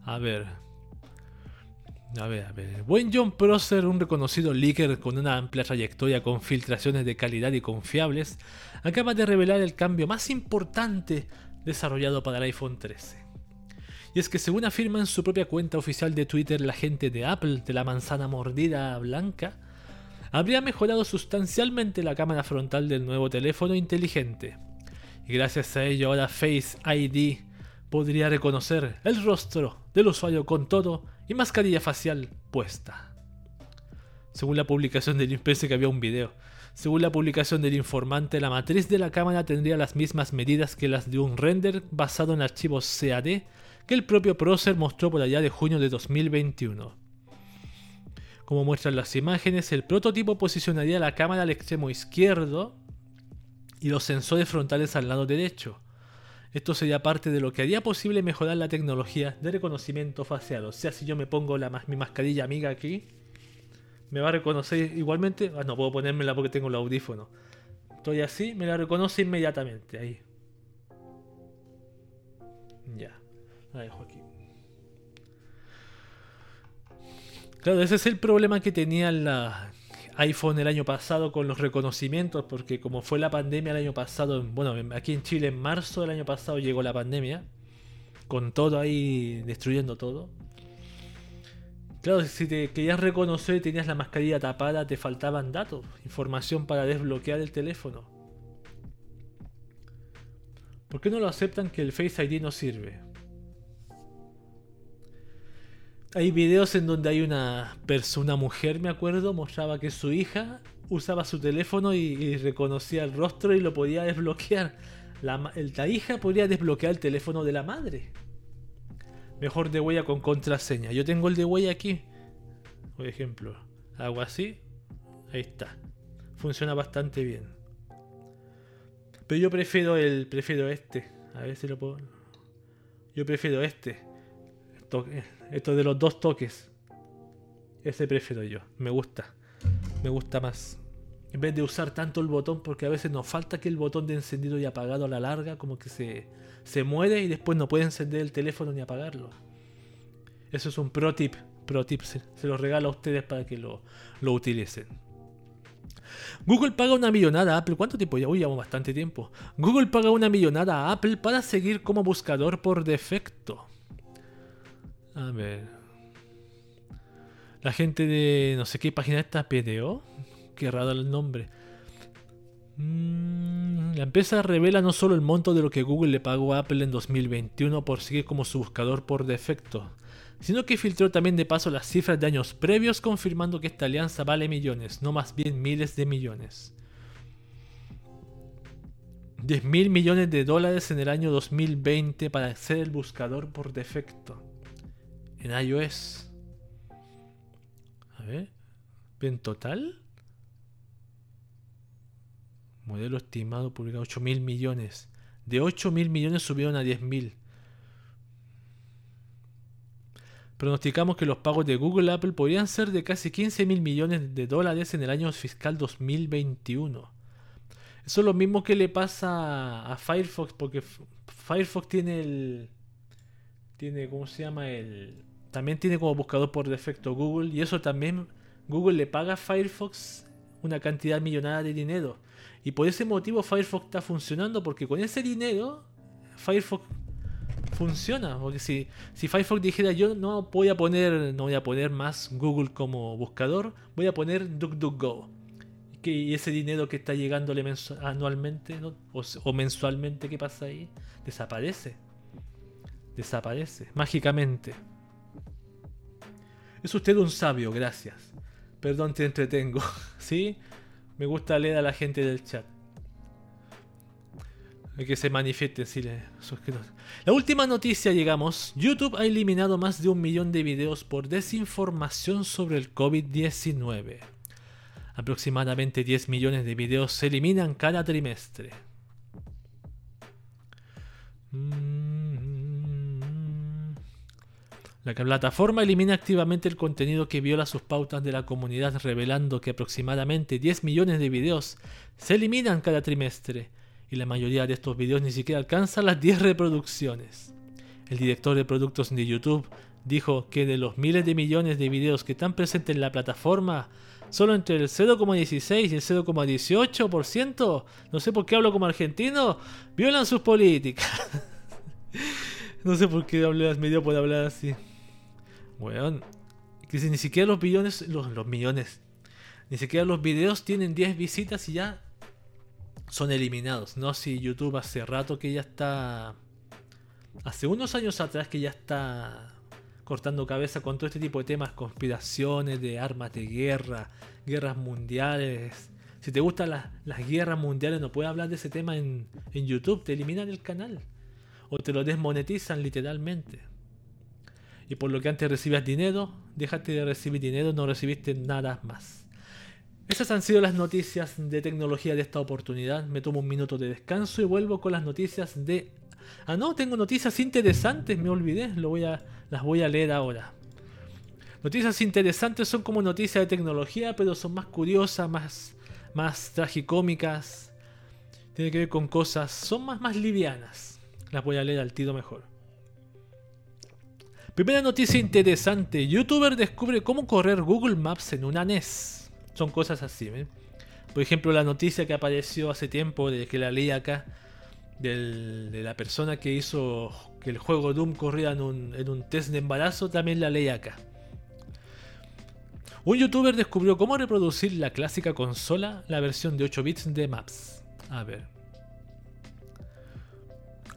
Speaker 1: A ver. A ver, a ver. Buen John Prosser, un reconocido leaker con una amplia trayectoria con filtraciones de calidad y confiables, acaba de revelar el cambio más importante desarrollado para el iPhone 13. Y es que según afirma en su propia cuenta oficial de Twitter la gente de Apple de la manzana mordida blanca, habría mejorado sustancialmente la cámara frontal del nuevo teléfono inteligente. Y gracias a ello ahora Face ID podría reconocer el rostro del usuario con todo y mascarilla facial puesta. Según la publicación del pensé que había un video. Según la publicación del informante, la matriz de la cámara tendría las mismas medidas que las de un render basado en archivos CAD que el propio Procer mostró por allá de junio de 2021. Como muestran las imágenes, el prototipo posicionaría la cámara al extremo izquierdo y los sensores frontales al lado derecho. Esto sería parte de lo que haría posible mejorar la tecnología de reconocimiento facial. O sea, si yo me pongo la, mi mascarilla amiga aquí, me va a reconocer igualmente. Ah, no puedo ponérmela porque tengo el audífono. Estoy así, me la reconoce inmediatamente. Ahí. Ya. Claro, ese es el problema que tenía la iPhone el año pasado con los reconocimientos, porque como fue la pandemia el año pasado, bueno, aquí en Chile en marzo del año pasado llegó la pandemia, con todo ahí destruyendo todo. Claro, si te querías reconocer y tenías la mascarilla tapada, te faltaban datos, información para desbloquear el teléfono. ¿Por qué no lo aceptan que el Face ID no sirve? Hay videos en donde hay una persona, mujer, me acuerdo, mostraba que su hija usaba su teléfono y, reconocía el rostro y lo podía desbloquear. La, la, hija podría desbloquear el teléfono de la madre. Mejor de huella con contraseña. Yo tengo el de huella aquí. Por ejemplo, hago así. Ahí está. funciona bastante bien. Pero yo prefiero el. prefiero este. A ver si lo puedo. Yo prefiero este. Esto de los dos toques. Ese prefiero yo. Me gusta. Me gusta más. En vez de usar tanto el botón, porque a veces nos falta que el botón de encendido y apagado a la larga, como que se, se muere y después no puede encender el teléfono ni apagarlo. Eso es un pro tip. Pro tip. Se, se lo regalo a ustedes para que lo, lo utilicen. Google paga una millonada a Apple. ¿Cuánto tiempo ya? Uy, llevamos bastante tiempo. Google paga una millonada a Apple para seguir como buscador por defecto. A ver. La gente de no sé qué página está, PDO. Qué raro el nombre. Mm, la empresa revela no solo el monto de lo que Google le pagó a Apple en 2021 por seguir como su buscador por defecto, sino que filtró también de paso las cifras de años previos confirmando que esta alianza vale millones, no más bien miles de millones. 10 mil millones de dólares en el año 2020 para ser el buscador por defecto en iOS. A ver, en total. Modelo estimado publicado 8 mil millones. De 8 mil millones subieron a 10 mil. Pronosticamos que los pagos de Google Apple podrían ser de casi 15 mil millones de dólares en el año fiscal 2021. Eso es lo mismo que le pasa a Firefox, porque Firefox tiene el. Tiene, ¿cómo se llama? El. También tiene como buscador por defecto Google, y eso también. Google le paga a Firefox una cantidad millonada de dinero. Y por ese motivo Firefox está funcionando, porque con ese dinero Firefox funciona. Porque si, si Firefox dijera yo no voy a poner, no voy a poner más Google como buscador, voy a poner DuckDuckGo. Que, y ese dinero que está llegándole anualmente o, mensualmente, ¿qué pasa ahí? Desaparece. Desaparece, mágicamente. Es usted un sabio, gracias. Perdón, te entretengo. ¿Sí? Me gusta leer a la gente del chat que se manifiesten si le La última noticia, llegamos. YouTube ha eliminado más de un millón de videos por desinformación sobre el COVID-19. Aproximadamente 10 millones de videos se eliminan cada trimestre. La plataforma elimina activamente el contenido que viola sus pautas de la comunidad, revelando que aproximadamente 10 millones de videos se eliminan cada trimestre y la mayoría de estos videos ni siquiera alcanzan las 10 reproducciones. El director de productos de YouTube dijo que de los miles de millones de videos que están presentes en la plataforma, solo entre el 0,16 y el 0,18%, no sé por qué hablo como argentino, violan sus políticas. no sé por qué hablas medio puede hablar así. Bueno, que si ni siquiera los billones, los, los millones, ni siquiera los videos tienen 10 visitas y ya son eliminados. No si YouTube hace rato que ya está. Hace unos años atrás que ya está cortando cabeza con todo este tipo de temas, conspiraciones de armas de guerra, guerras mundiales. Si te gustan las, guerras mundiales, no puedes hablar de ese tema en, en YouTube, te eliminan el canal. O te lo desmonetizan literalmente. Y por lo que antes recibías dinero, déjate de recibir dinero, no recibiste nada más. Esas han sido las noticias de tecnología de esta oportunidad. Me tomo un minuto de descanso y vuelvo con las noticias de... Ah, no, tengo noticias interesantes, me olvidé, las voy a leer ahora. Noticias interesantes son como noticias de tecnología, pero son más curiosas, más, más tragicómicas. Tiene que ver con cosas, son más, más livianas. Las voy a leer al tiro mejor. Primera noticia interesante. YouTuber descubre cómo correr Google Maps en una NES. Son cosas así. Por ejemplo, la noticia que apareció hace tiempo de que la leí acá de la persona que hizo que el juego Doom corriera en un, test de embarazo, también la leí acá. Un youtuber descubrió cómo reproducir la clásica consola, la versión de 8 bits de Maps. A ver.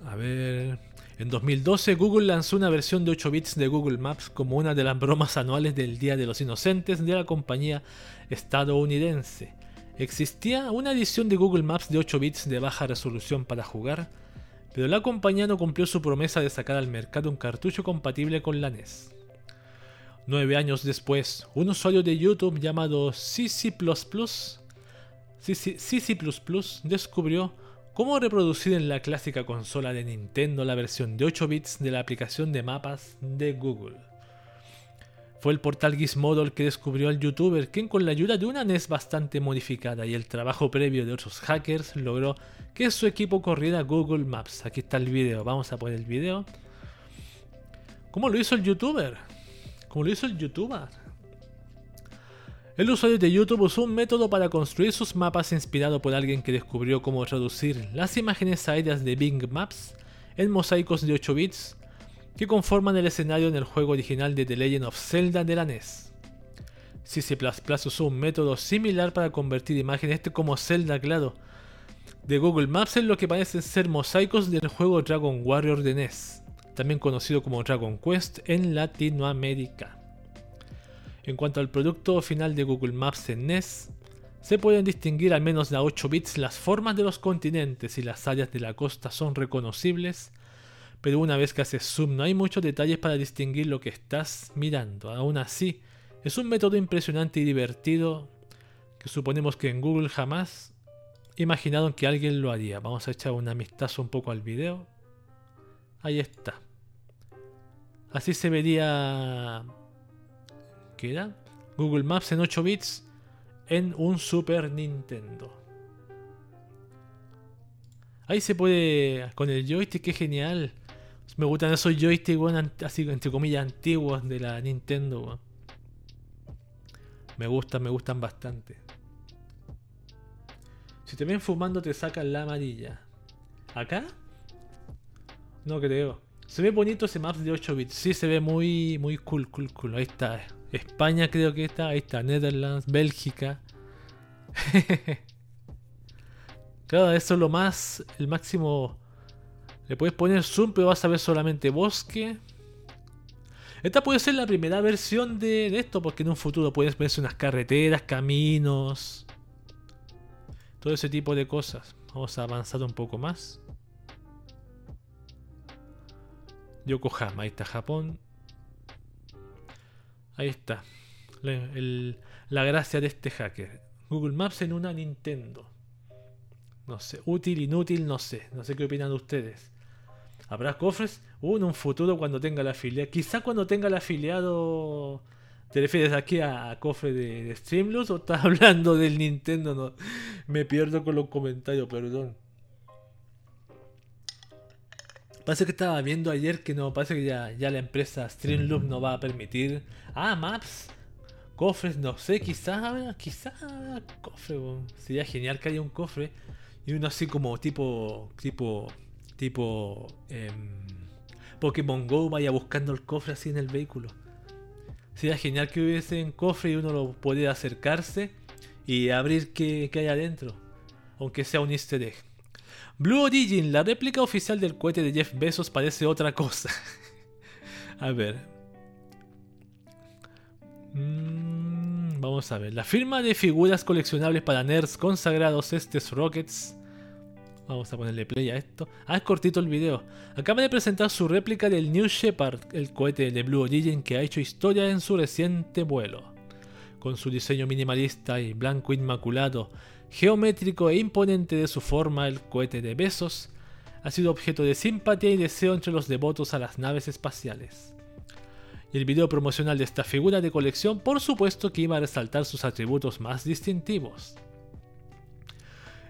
Speaker 1: A ver. En 2012 Google lanzó una versión de 8 bits de Google Maps como una de las bromas anuales del Día de los Inocentes de la compañía estadounidense. Existía una edición de Google Maps de 8 bits de baja resolución para jugar, pero la compañía no cumplió su promesa de sacar al mercado un cartucho compatible con la NES. Nueve años después, un usuario de YouTube llamado CC descubrió cómo reproducir en la clásica consola de Nintendo la versión de 8 bits de la aplicación de mapas de Google. Fue el portal Gizmodo el que descubrió al youtuber, quien con la ayuda de una NES bastante modificada y el trabajo previo de otros hackers logró que su equipo corriera Google Maps. Aquí está el video, vamos a poner el video. ¿Cómo lo hizo el youtuber? ¿Cómo lo hizo el youtuber? El usuario de YouTube usó un método para construir sus mapas inspirado por alguien que descubrió cómo traducir las imágenes aéreas de Bing Maps en mosaicos de 8 bits que conforman el escenario en el juego original de The Legend of Zelda de la NES. CC++ usó un método similar para convertir imágenes como Zelda, claro, de Google Maps en lo que parecen ser mosaicos del juego Dragon Warrior de NES, también conocido como Dragon Quest en Latinoamérica. En cuanto al producto final de Google Maps en NES, se pueden distinguir al menos a 8 bits las formas de los continentes y las áreas de la costa son reconocibles, pero una vez que haces zoom no hay muchos detalles para distinguir lo que estás mirando. Aún así, es un método impresionante y divertido que suponemos que en Google jamás imaginaron que alguien lo haría. Vamos a echar un amistazo un poco al video. Ahí está. Así se vería... ¿Qué era? Google Maps en 8 bits en un Super Nintendo. Ahí se puede con el joystick, qué genial. Me gustan esos joysticks, así entre comillas antiguos de la Nintendo. Me gustan, me gustan bastante. Si te ven fumando te sacan la amarilla. ¿Acá? No creo. Se ve bonito ese map de 8 bits. Sí, se ve muy, muy cool, cool, cool. Ahí está. España creo que está. Ahí está. Netherlands, Bélgica. claro, eso es lo más, el máximo le puedes poner zoom, pero vas a ver solamente bosque. Esta puede ser la primera versión de, esto, porque en un futuro puedes ver unas carreteras, caminos. Todo ese tipo de cosas. Vamos a avanzar un poco más. Yokohama, ahí está Japón. Ahí está. la gracia de este hacker. Google Maps en una Nintendo. No sé, útil, inútil, no sé. No sé qué opinan ustedes. ¿Habrá cofres? Uh, en un futuro cuando tenga el afiliado. Quizá cuando tenga el afiliado. ¿Te refieres aquí a, cofre de, de o estás hablando del Nintendo? No, me pierdo con los comentarios, perdón. Parece que estaba viendo ayer que no, parece que ya, ya la empresa Streamloops no va a permitir. Ah, maps, cofres, no sé, quizá, quizá cofre. Sería genial que haya un cofre y uno así como tipo, tipo Tipo eh, Pokémon Go vaya buscando el cofre así en el vehículo. Sería genial que hubiese un cofre y uno lo pudiera acercarse y abrir qué, hay adentro. Aunque sea un easter egg. Blue Origin, la réplica oficial del cohete de Jeff Bezos parece otra cosa. a ver. Mm, vamos a ver. La firma de figuras coleccionables para nerds consagrados Estes Rockets Vamos a ponerle play a esto. Ah, es cortito el video. Acaba de presentar su réplica del New Shepard, el cohete de Blue Origin que ha hecho historia en su reciente vuelo. Con su diseño minimalista y blanco inmaculado, geométrico e imponente de su forma, el cohete de Besos ha sido objeto de simpatía y deseo entre los devotos a las naves espaciales. Y el video promocional de esta figura de colección por supuesto que iba a resaltar sus atributos más distintivos.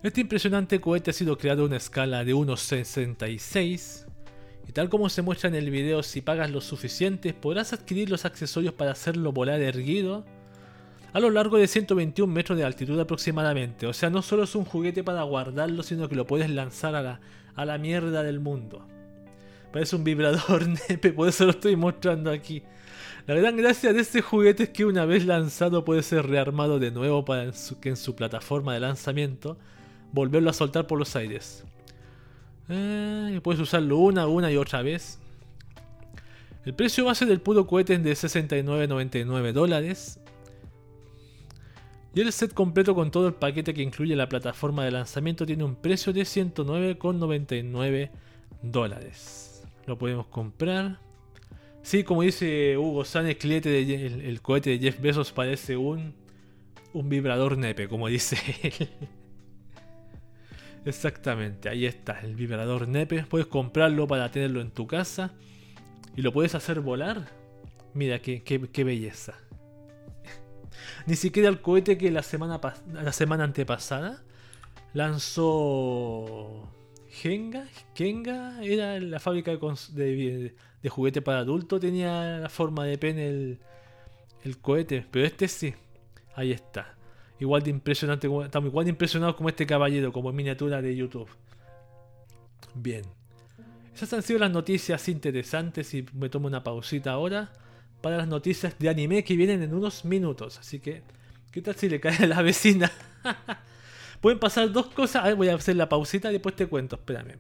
Speaker 1: Este impresionante cohete ha sido creado a una escala de 1.66 y tal como se muestra en el video, si pagas lo suficiente podrás adquirir los accesorios para hacerlo volar erguido a lo largo de 121 metros de altitud aproximadamente. O sea, no solo es un juguete para guardarlo, sino que lo puedes lanzar a la, a la mierda del mundo. Parece un vibrador nepe, por eso lo estoy mostrando aquí. La gran gracia de este juguete es que una vez lanzado puede ser rearmado de nuevo para que en su plataforma de lanzamiento volverlo a soltar por los aires. Eh, puedes usarlo una, una y otra vez. El precio base del puro cohete es de 69.99 dólares. Y el set completo con todo el paquete que incluye la plataforma de lanzamiento tiene un precio de 109,99 dólares. Lo podemos comprar. Sí, como dice Hugo San, el, cohete de Jeff Bezos parece un, un vibrador nepe, como dice él. Exactamente, ahí está, el vibrador nepe. Puedes comprarlo para tenerlo en tu casa y lo puedes hacer volar. Mira qué, qué, belleza. Ni siquiera el cohete que la semana, la semana antepasada lanzó Genga. Genga era la fábrica de, juguete para adultos. Tenía la forma de pene el, el cohete. Pero este sí. Ahí está. Igual de impresionante. Estamos igual de impresionados como este caballero, como miniatura de YouTube. Bien. Esas han sido las noticias interesantes y me tomo una pausita ahora para las noticias de anime que vienen en unos minutos. Así que, ¿qué tal si le cae a la vecina? Pueden pasar dos cosas. A ver, voy a hacer la pausita y después te cuento. Espérame.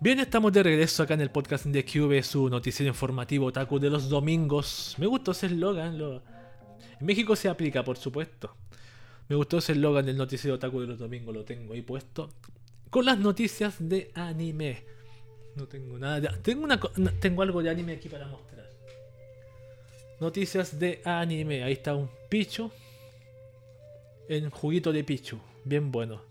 Speaker 1: Bien, estamos de regreso acá en el podcast de Cube, su noticiero informativo otaku de los domingos. Me gustó ese eslogan. Lo... En México se aplica, por supuesto. Me gustó ese eslogan del noticiero otaku de los domingos, lo tengo ahí puesto. Con las noticias de anime. No tengo nada. Tengo, una... tengo algo de anime aquí para mostrar. Noticias de anime. Ahí está un Pichu. En juguito de Pichu. Bien bueno.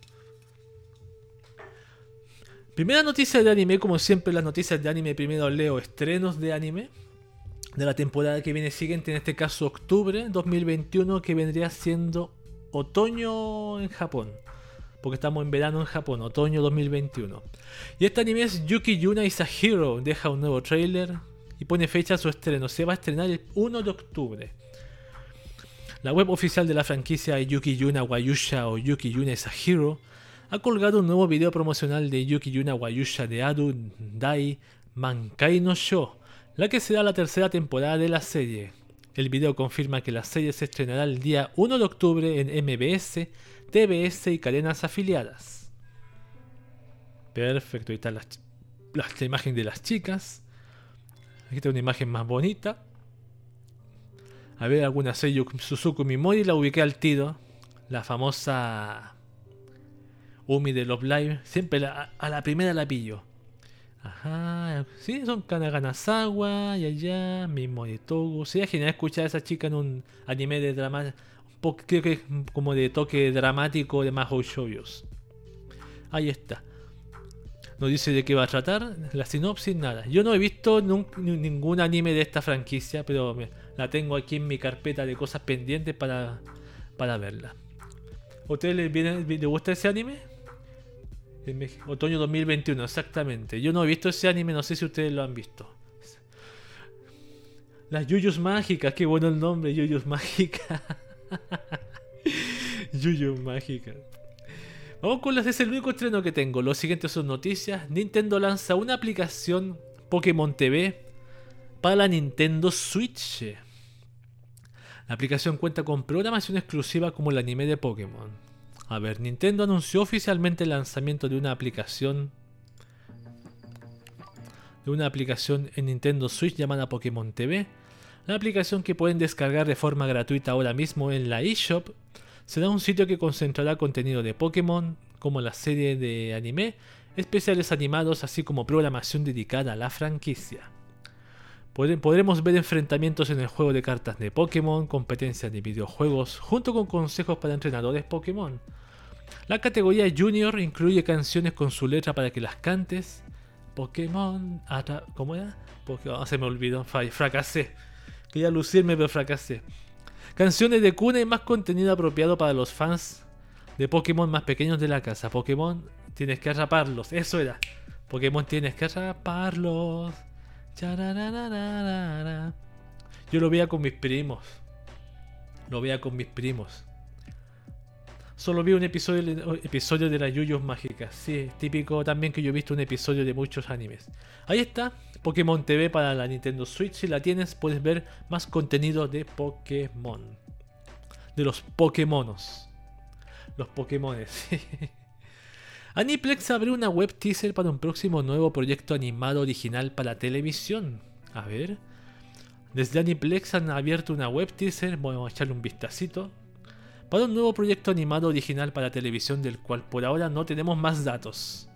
Speaker 1: Primera noticia de anime, como siempre las noticias de anime, primero leo estrenos de anime de la temporada que viene siguiente, en este caso octubre 2021, que vendría siendo otoño en Japón. Porque estamos en verano en Japón, otoño 2021. Y este anime es Yuki Yuna is a Hero, deja un nuevo trailer y pone fecha a su estreno. Se va a estrenar el 1 de octubre. La web oficial de la franquicia Yuki Yuna Wayusha o Yuki Yuna is a Hero ha colgado un nuevo video promocional de Yuki Yuna Wayusha de Adu Dai Mankai no Sho, la que será la tercera temporada de la serie. El video confirma que la serie se estrenará el día 1 de octubre en MBS, TBS y cadenas afiliadas. Perfecto, ahí está la, imagen de las chicas. Aquí está una imagen más bonita. A ver, alguna Seiyu Suzuku Mimori la ubiqué al tiro. La famosa Umi de Love Live, siempre a la primera la pillo. Ajá, sí, son Kanaganasawa, y allá, mismo de Togo. Sería genial escuchar a esa chica en un anime de drama, creo que como de toque dramático de Mahou Shoyos. Ahí está. No dice de qué va a tratar, la sinopsis, nada. Yo no he visto ningún anime de esta franquicia, pero la tengo aquí en mi carpeta de cosas pendientes para, para verla. ¿A ustedes les, les gusta ese anime? Otoño 2021, exactamente. Yo no he visto ese anime, no sé si ustedes lo han visto. Las Yuyus Mágicas, qué bueno el nombre, Yuyus Mágicas. Yuyus Mágicas. Vamos con las, es el único estreno que tengo. Los siguientes son noticias. Nintendo lanza una aplicación Pokémon TV para la Nintendo Switch. La aplicación cuenta con programación exclusiva como el anime de Pokémon. A ver, Nintendo anunció oficialmente el lanzamiento de una aplicación de una aplicación en Nintendo Switch llamada Pokémon TV. La aplicación que pueden descargar de forma gratuita ahora mismo en la eShop será un sitio que concentrará contenido de Pokémon, como la serie de anime, especiales animados, así como programación dedicada a la franquicia. Podremos ver enfrentamientos en el juego de cartas de Pokémon, competencias de videojuegos, junto con consejos para entrenadores Pokémon. La categoría Junior incluye canciones con su letra para que las cantes. Pokémon. ¿Cómo era? Pokémon, se me olvidó. Fracasé. Quería lucirme, pero fracasé. Canciones de cuna y más contenido apropiado para los fans de Pokémon más pequeños de la casa. Pokémon tienes que atraparlos. Eso era. Pokémon tienes que atraparlos. Yo lo veía con mis primos. Lo veía con mis primos. Solo vi un episodio, episodio de las Yuyos Mágicas. Sí, típico también que yo he visto un episodio de muchos animes. Ahí está, Pokémon TV para la Nintendo Switch. Si la tienes, puedes ver más contenido de Pokémon. De los Pokémonos. Los Pokémones. Aniplex abrió una web teaser para un próximo nuevo proyecto animado original para televisión. A ver. Desde Aniplex han abierto una web teaser. Vamos a echarle un vistacito para un nuevo proyecto animado original para televisión del cual por ahora no tenemos más datos.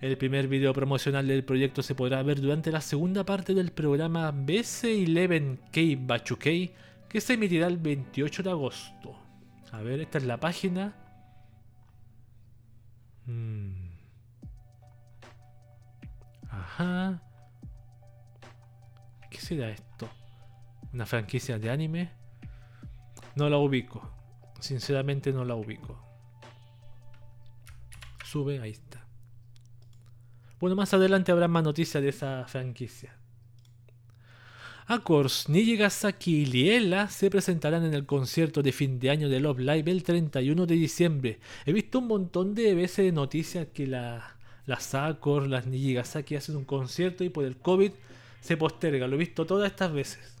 Speaker 1: El primer video promocional del proyecto se podrá ver durante la segunda parte del programa BC11K Bachukei que se emitirá el 28 de agosto. A ver, esta es la página. Mm. Ajá. ¿Qué será esto? ¿Una franquicia de anime? No la ubico. Sinceramente no la ubico. Sube, ahí está. Bueno, más adelante habrá más noticias de esa franquicia. Acors, Nijigasaki y Liela se presentarán en el concierto de fin de año de Love Live el 31 de diciembre. He visto un montón de veces noticias que la, las Acors, las Nijigasaki hacen un concierto y por el COVID se posterga. Lo he visto todas estas veces.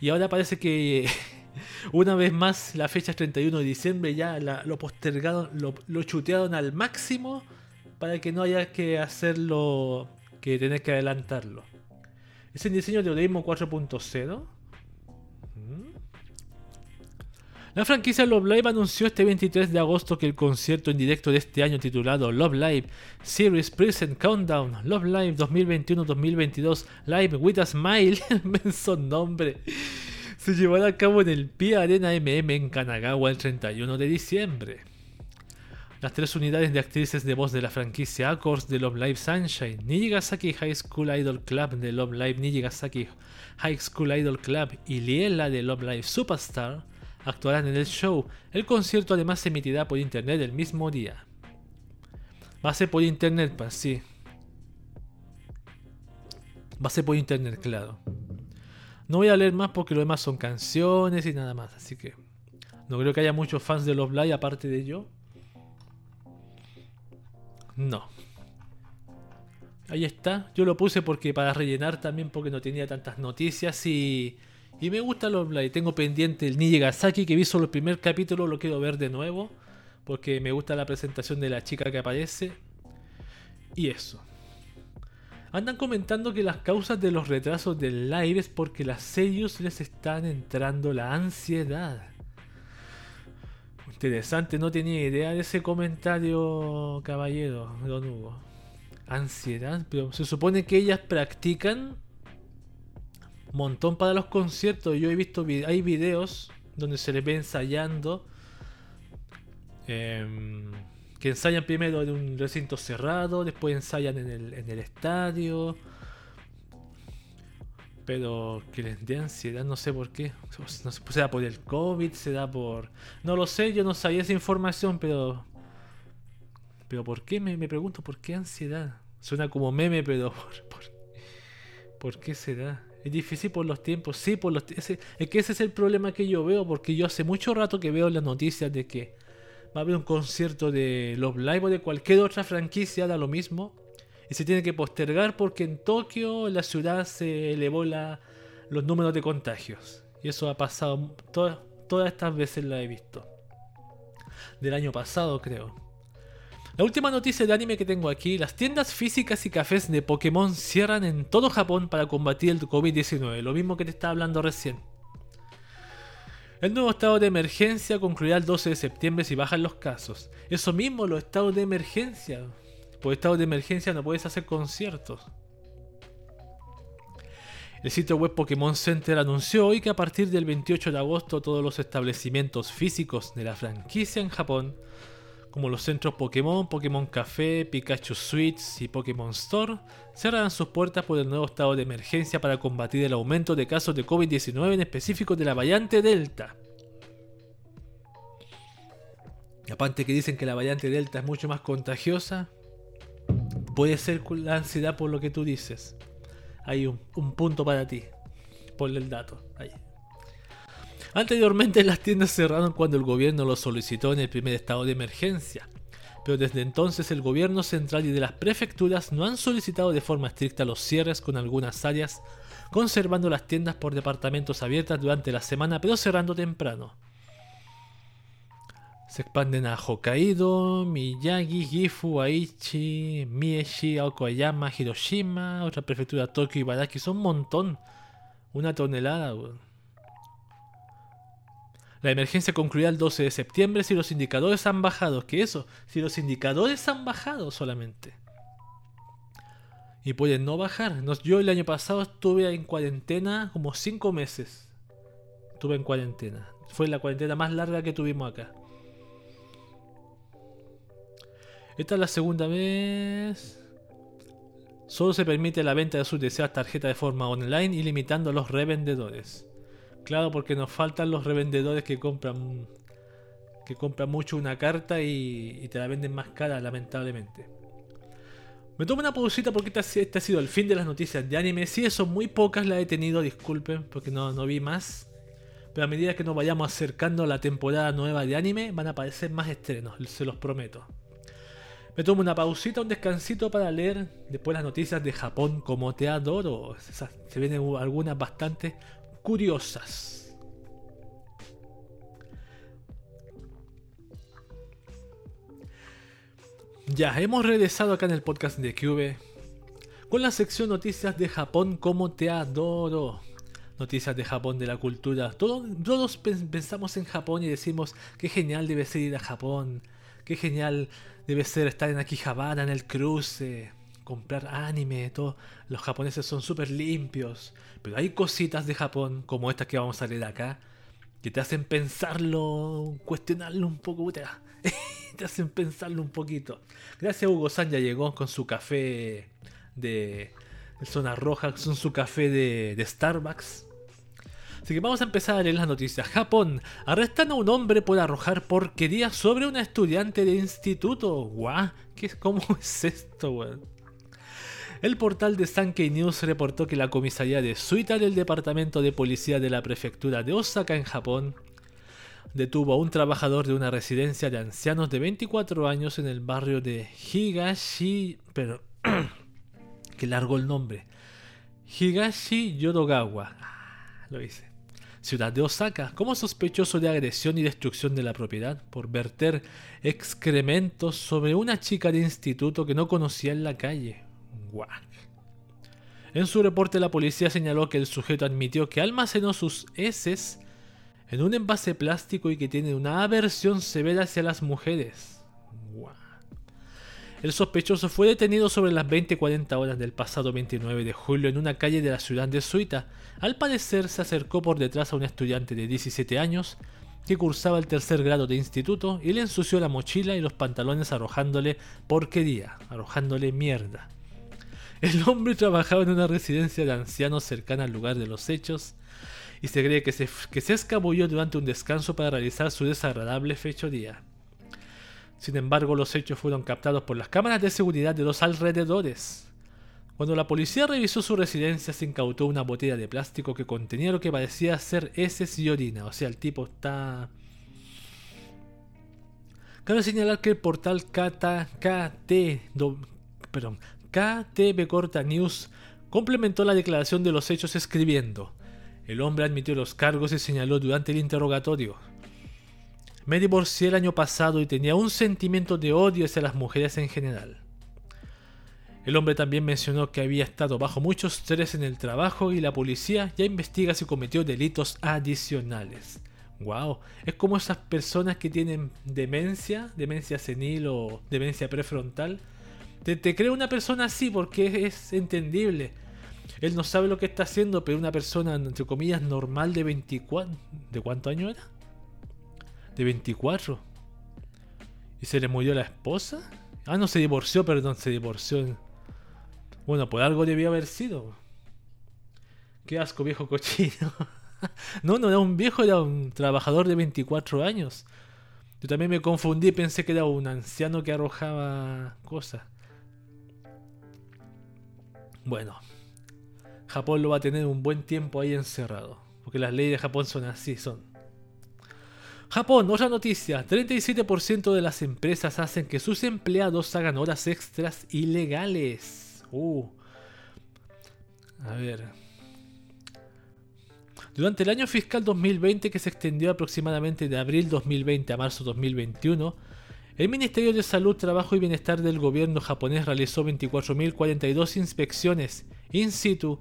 Speaker 1: Y ahora parece que una vez más la fecha es 31 de diciembre, ya lo postergaron, lo chutearon al máximo para que no haya que hacerlo, que tener que adelantarlo. Es el diseño de Odeimo 4.0. La franquicia Love Live anunció este 23 de agosto que el concierto en directo de este año titulado Love Live Series Present Countdown Love Live 2021-2022 Live with a Smile, menso nombre, se llevará a cabo en el Pia Arena MM en Kanagawa el 31 de diciembre. Las tres unidades de actrices de voz de la franquicia Accords de Love Live Sunshine, Nijigasaki High School Idol Club de Love Live Nijigasaki High School Idol Club y Liela de Love Live Superstar actuarán en el show. El concierto además se emitirá por internet el mismo día. Va a ser por internet, pues sí. Va a ser por internet, claro. No voy a leer más porque lo demás son canciones y nada más, así que no creo que haya muchos fans de Love Live aparte de yo. No. Ahí está. Yo lo puse porque para rellenar también porque no tenía tantas noticias y, y me gusta los Blade. Tengo pendiente el Nijigasaki que vi solo el primer capítulo, lo quiero ver de nuevo porque me gusta la presentación de la chica que aparece. Y eso. Andan comentando que las causas de los retrasos del live es porque las sellos les están entrando la ansiedad. Interesante, no tenía idea de ese comentario, caballero, don Hugo. Ansiedad, pero se supone que ellas practican montón para los conciertos. Yo he visto, hay videos donde se les ve ensayando. Em, que ensayan primero en un recinto cerrado, después ensayan en el estadio pero que les dé ansiedad, no sé por qué. No sé, se da por el COVID, se da por. No lo sé, yo no sabía esa información, pero. Pero ¿por qué? Me, me pregunto, ¿por qué ansiedad? Suena como meme, pero ¿por, por, por qué se da? Es difícil por los tiempos, sí, por los ese, es que ese es el problema que yo veo, porque yo hace mucho rato que veo las noticias de que va a haber un concierto de Love Live o de cualquier otra franquicia, da lo mismo y se tiene que postergar porque en Tokio, la ciudad, se elevó la, los números de contagios. Y eso ha pasado todas, todas estas veces la he visto. Del año pasado, creo. La última noticia de anime que tengo aquí, las tiendas físicas y cafés de Pokémon cierran en todo Japón para combatir el COVID-19, lo mismo que te estaba hablando recién. El nuevo estado de emergencia concluirá el 12 de septiembre si bajan los casos. Eso mismo, los estados de emergencia por estado de emergencia no puedes hacer conciertos. El sitio web Pokémon Center anunció hoy que a partir del 28 de agosto todos los establecimientos físicos de la franquicia en Japón, como los centros Pokémon, Pokémon Café, Pikachu Suites y Pokémon Store, cerrarán sus puertas por el nuevo estado de emergencia para combatir el aumento de casos de COVID-19 en específico de la variante Delta. Aparte que dicen que la variante Delta es mucho más contagiosa, Puede ser la ansiedad por lo que tú dices. Hay un, punto para ti. Ponle el dato. Ahí. Anteriormente las tiendas cerraron cuando el gobierno lo solicitó en el primer estado de emergencia. Pero desde entonces el gobierno central y de las prefecturas no han solicitado de forma estricta los cierres con algunas áreas, conservando las tiendas por departamentos abiertas durante la semana pero cerrando temprano. Se expanden a Hokkaido, Miyagi, Gifu, Aichi, Mieshi, Aokayama, Hiroshima, otra prefectura Tokio Ibaraki. Son un montón. Una tonelada, La emergencia concluirá el 12 de septiembre si los indicadores han bajado. ¿Qué eso? Si los indicadores han bajado solamente. Y pueden no bajar. Yo el año pasado estuve en cuarentena como 5 meses. Estuve en cuarentena. Fue la cuarentena más larga que tuvimos acá. Esta es la segunda vez. Solo se permite la venta de sus deseadas tarjetas de forma online y limitando a los revendedores. Claro, porque nos faltan los revendedores que compran que compran mucho una carta y, te la venden más cara, lamentablemente. Me tomo una pausita porque este, este, ha sido el fin de las noticias de anime. Sí, son muy pocas las he tenido, disculpen, porque no, no vi más. Pero a medida que nos vayamos acercando a la temporada nueva de anime, van a aparecer más estrenos, se los prometo. Me tomo una pausita, un descansito para leer después las noticias de Japón como te adoro. Se vienen algunas bastante curiosas. Ya, hemos regresado acá en el podcast de Cube con la sección noticias de Japón como te adoro. Noticias de Japón, de la cultura. Todos, todos pensamos en Japón y decimos qué genial debe ser ir a Japón. Qué genial debe ser estar en Akihabara, en el cruce comprar anime, todo. Los japoneses son súper limpios. Pero hay cositas de Japón, como estas que vamos a leer acá, que te hacen pensarlo, cuestionarlo un poco. te hacen pensarlo un poquito. Gracias Hugo San ya llegó con su café de zona roja, con su café de, de Starbucks. Así que vamos a empezar a leer las noticias. Japón. Arrestan a un hombre por arrojar porquería sobre una estudiante de instituto. Guau. ¿Qué, ¿Cómo es esto, weón? El portal de Sankei News reportó que la comisaría de Suita del departamento de policía de la prefectura de Osaka en Japón detuvo a un trabajador de una residencia de ancianos de 24 años en el barrio de Higashi... Pero... que largo el nombre. Higashi Yodogawa. Ah, lo hice. Ciudad de Osaka, como sospechoso de agresión y destrucción de la propiedad por verter excrementos sobre una chica de instituto que no conocía en la calle. En su reporte la policía señaló que el sujeto admitió que almacenó sus heces en un envase plástico y que tiene una aversión severa hacia las mujeres. El sospechoso fue detenido sobre las 20:40 horas del pasado 29 de julio en una calle de la ciudad de Suita. Al parecer se acercó por detrás a un estudiante de 17 años que cursaba el tercer grado de instituto y le ensució la mochila y los pantalones arrojándole porquería, arrojándole mierda. El hombre trabajaba en una residencia de ancianos cercana al lugar de los hechos y se cree que se, que se escabulló durante un descanso para realizar su desagradable fechoría. Sin embargo, los hechos fueron captados por las cámaras de seguridad de los alrededores. Cuando la policía revisó su residencia, se incautó una botella de plástico que contenía lo que parecía ser heces y orina. O sea, el tipo está. Cabe señalar que el portal KT, perdón, KTB Corta News complementó la declaración de los hechos escribiendo: El hombre admitió los cargos y señaló durante el interrogatorio. Me divorcié el año pasado y tenía un sentimiento de odio hacia las mujeres en general. El hombre también mencionó que había estado bajo mucho estrés en el trabajo y la policía ya investiga si cometió delitos adicionales. Wow, es como esas personas que tienen demencia, demencia senil o demencia prefrontal, te, cree una persona así porque es, entendible. Él no sabe lo que está haciendo, pero una persona, entre comillas, normal de 24... ¿De cuánto año era? De 24. ¿Y se le murió la esposa? Ah, no, se divorció, perdón, se divorció. Bueno, por algo debió haber sido. Qué asco, viejo cochino. no, no era un viejo, era un trabajador de 24 años. Yo también me confundí, pensé que era un anciano que arrojaba cosas. Bueno, Japón lo va a tener un buen tiempo ahí encerrado. Porque las leyes de Japón son así, son. Japón, otra noticia. 37% de las empresas hacen que sus empleados hagan horas extras ilegales. Uh. A ver. Durante el año fiscal 2020, que se extendió aproximadamente de abril 2020 a marzo 2021, el Ministerio de Salud, Trabajo y Bienestar del gobierno japonés realizó 24.042 inspecciones in situ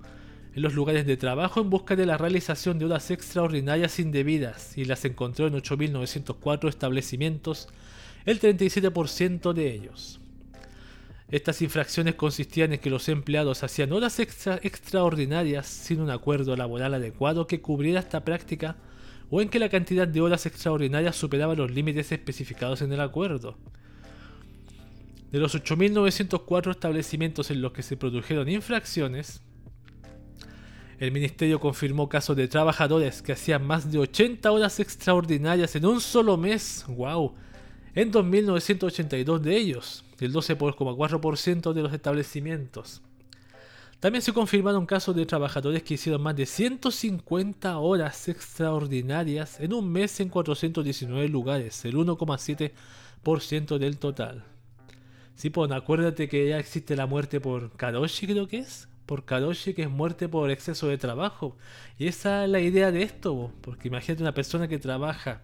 Speaker 1: en los lugares de trabajo en busca de la realización de horas extraordinarias indebidas y las encontró en 8.904 establecimientos, el 37% de ellos. Estas infracciones consistían en que los empleados hacían horas extraordinarias sin un acuerdo laboral adecuado que cubriera esta práctica o en que la cantidad de horas extraordinarias superaba los límites especificados en el acuerdo. De los 8.904 establecimientos en los que se produjeron infracciones, el ministerio confirmó casos de trabajadores que hacían más de 80 horas extraordinarias en un solo mes. ¡Wow! En 2.982 de ellos, el 12,4% de los establecimientos. También se confirmaron casos de trabajadores que hicieron más de 150 horas extraordinarias en un mes en 419 lugares, el 1,7% del total. Sí, pues acuérdate que ya existe la muerte por Karoshi, creo que es. Por Karoshi, que es muerte por exceso de trabajo. Y esa es la idea de esto, porque imagínate una persona que trabaja.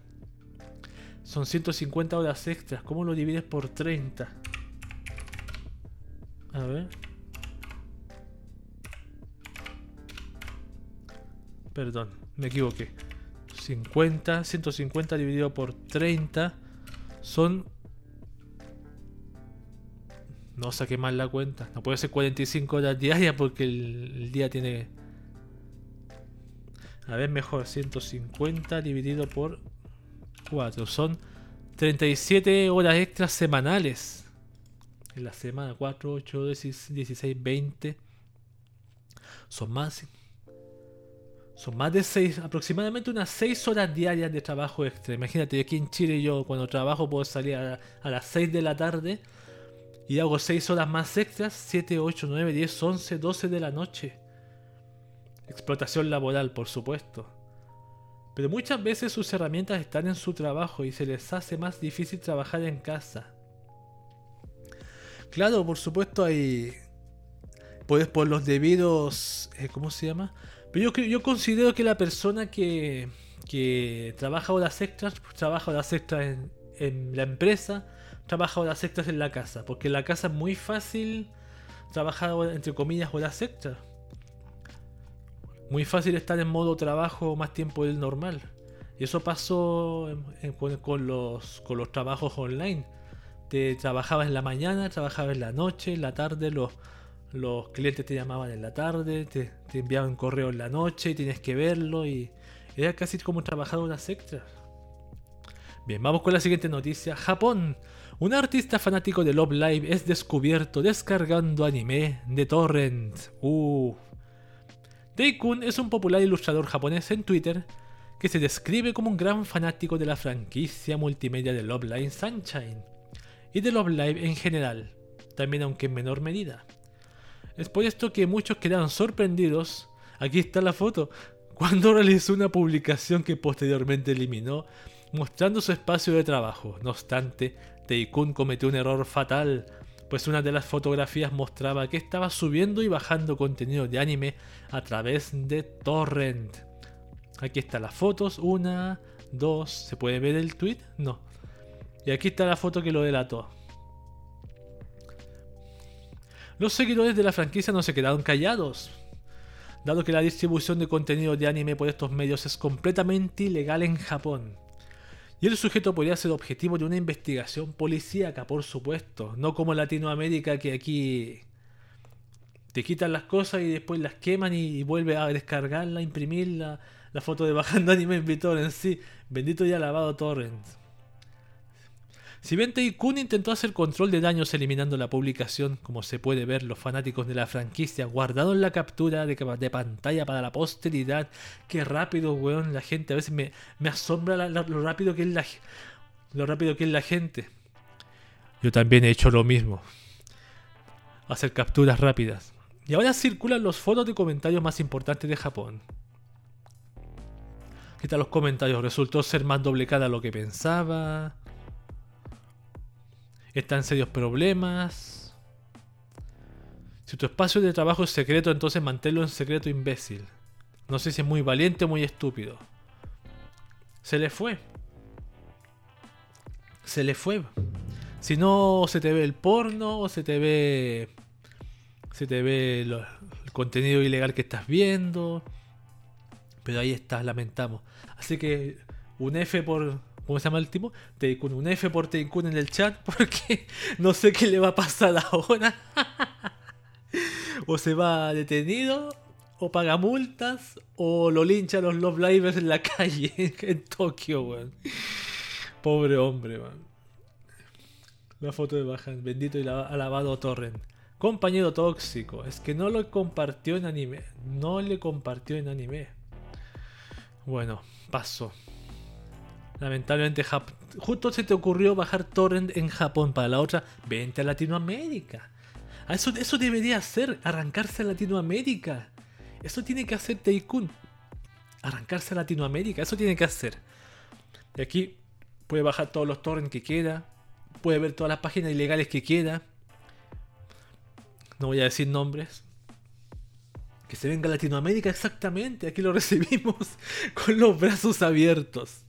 Speaker 1: Son 150 horas extras. ¿Cómo lo divides por 30? A ver. Perdón, me equivoqué. 50, 150 dividido por 30 son... No saqué mal la cuenta. No puede ser 45 horas diarias porque el, el día tiene... A ver, mejor. 150 dividido por 4. Son 37 horas extras semanales en la semana, 4, 8, 16, 20. Son más. Son más de 6, aproximadamente unas 6 horas diarias de trabajo extra. Imagínate, aquí en Chile yo cuando trabajo puedo salir a, las 6 de la tarde y hago 6 horas más extras, 7, 8, 9, 10, 11, 12 de la noche. Explotación laboral, por supuesto. Pero muchas veces sus herramientas están en su trabajo y se les hace más difícil trabajar en casa. Claro, por supuesto hay... Pues por los debidos... Eh, ¿Cómo se llama? Pero yo, yo considero que la persona que, que trabaja horas extras, trabaja horas extras en, en la empresa, trabaja horas extras en la casa. Porque en la casa es muy fácil trabajar, entre comillas, horas extras. Muy fácil estar en modo trabajo más tiempo del normal. Y eso pasó con, los, trabajos online te trabajabas en la mañana, trabajabas en la noche, en la tarde, los, clientes te llamaban en la tarde, te, enviaban correo en la noche y tienes que verlo y era casi como trabajar unas extras. Bien, vamos con la siguiente noticia. Japón. Un artista fanático de Love Live es descubierto descargando anime de torrent. Uh. Daikun es un popular ilustrador japonés en Twitter que se describe como un gran fanático de la franquicia multimedia de Love Live Sunshine y de Love Live en general, también aunque en menor medida. Es por esto que muchos quedaron sorprendidos, aquí está la foto, cuando realizó una publicación que posteriormente eliminó, mostrando su espacio de trabajo. No obstante, Teikun cometió un error fatal, pues una de las fotografías mostraba que estaba subiendo y bajando contenido de anime a través de torrent. Aquí están las fotos, una, dos, ¿se puede ver el tweet? No, y aquí está la foto que lo delató. Los seguidores de la franquicia no se quedaron callados, dado que la distribución de contenido de anime por estos medios es completamente ilegal en Japón. Y el sujeto podría ser objetivo de una investigación policíaca, por supuesto, no como Latinoamérica que aquí te quitan las cosas y después las queman y, vuelve a descargarla, imprimirla, la foto de bajando anime en BitTorrent, sí, bendito y alabado Torrent. Si bien Taikun intentó hacer control de daños eliminando la publicación, como se puede ver, los fanáticos de la franquicia guardaron la captura de, pantalla para la posteridad. Qué rápido, weón, la gente. A veces me, asombra lo, rápido que es la, gente. Yo también he hecho lo mismo. Hacer capturas rápidas. Y ahora circulan los fotos de comentarios más importantes de Japón. ¿Qué tal los comentarios? Resultó ser más doble cara lo que pensaba está en serios problemas. Si tu espacio de trabajo es secreto, entonces manténlo en secreto, imbécil. No sé si es muy valiente o muy estúpido. Se le fue. Se le fue. Si no se te ve el porno o se te ve. Se te ve el contenido ilegal que estás viendo. Pero ahí está, lamentamos. Así que un F por. ¿Cómo se llama el tipo? Teikun. Un F por Teikun en el chat porque no sé qué le va a pasar ahora. o se va detenido, o paga multas, o lo linchan los Love Livers en la calle en Tokio, weón. Pobre hombre, weón. La foto de Bajan, bendito y alabado Torrent. Compañero tóxico, es que no lo compartió en anime. No le compartió en anime. Bueno, paso. Lamentablemente, justo se te ocurrió bajar Torrent en Japón para la otra, vente a Latinoamérica. Ah, eso, debería hacer, arrancarse a Latinoamérica. Eso tiene que hacer Taikun. Arrancarse a Latinoamérica, eso tiene que hacer. Y aquí puede bajar todos los torrents que quiera. Puede ver todas las páginas ilegales que quiera. No voy a decir nombres. Que se venga a Latinoamérica exactamente. Aquí lo recibimos con los brazos abiertos.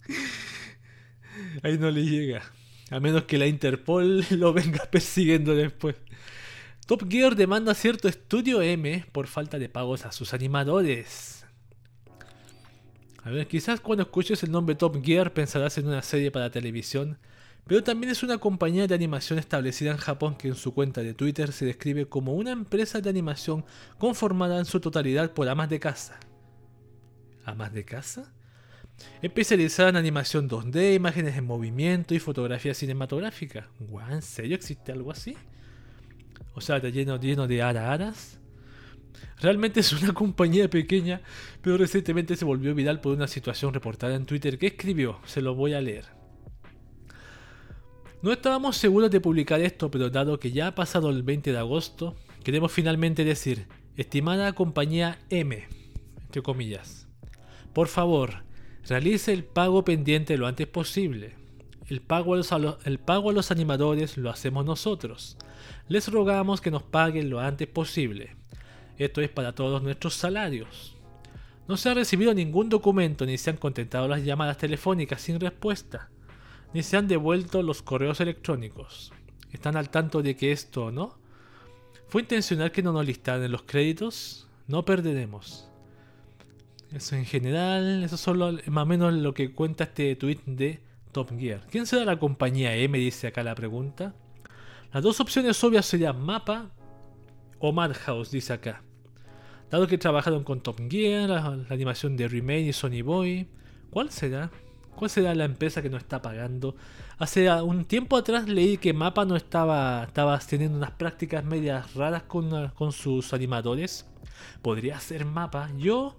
Speaker 1: Ahí no le llega. A menos que la Interpol lo venga persiguiendo después. Top Gear demanda cierto estudio M por falta de pagos a sus animadores. A ver, quizás cuando escuches el nombre Top Gear pensarás en una serie para televisión, pero también es una compañía de animación establecida en Japón que en su cuenta de Twitter se describe como una empresa de animación conformada en su totalidad por amas de casa. ¿Amas de casa? Especializada en animación 2D, imágenes en movimiento y fotografía cinematográfica. ¿En serio existe algo así? O sea, está lleno, lleno de araras. Realmente es una compañía pequeña, pero recientemente se volvió viral por una situación reportada en Twitter que escribió. Se lo voy a leer. No estábamos seguros de publicar esto, pero dado que ya ha pasado el 20 de agosto, queremos finalmente decir, estimada compañía M, entre comillas, por favor, realice el pago pendiente lo antes posible. El pago, a los, animadores lo hacemos nosotros les rogamos que nos paguen lo antes posible. Esto es para todos nuestros salarios. No se ha recibido ningún documento ni se han contentado las llamadas telefónicas sin respuesta, ni se han devuelto los correos electrónicos. ¿Están al tanto de que esto no? ¿Fue intencional que no nos listaran los créditos? No perderemos. Eso en general, eso es solo más o menos lo que cuenta este tweet de Top Gear. ¿Quién será la compañía E? Me dice acá la pregunta. Las dos opciones obvias serían Mapa o Madhouse, dice acá. Dado que trabajaron con Top Gear, la, animación de Remain y Sony Boy, ¿cuál será? ¿Cuál será la empresa que no está pagando? Hace un tiempo atrás leí que Mapa no estaba, estaba teniendo unas prácticas medias raras con, con sus animadores. Podría ser Mapa. Yo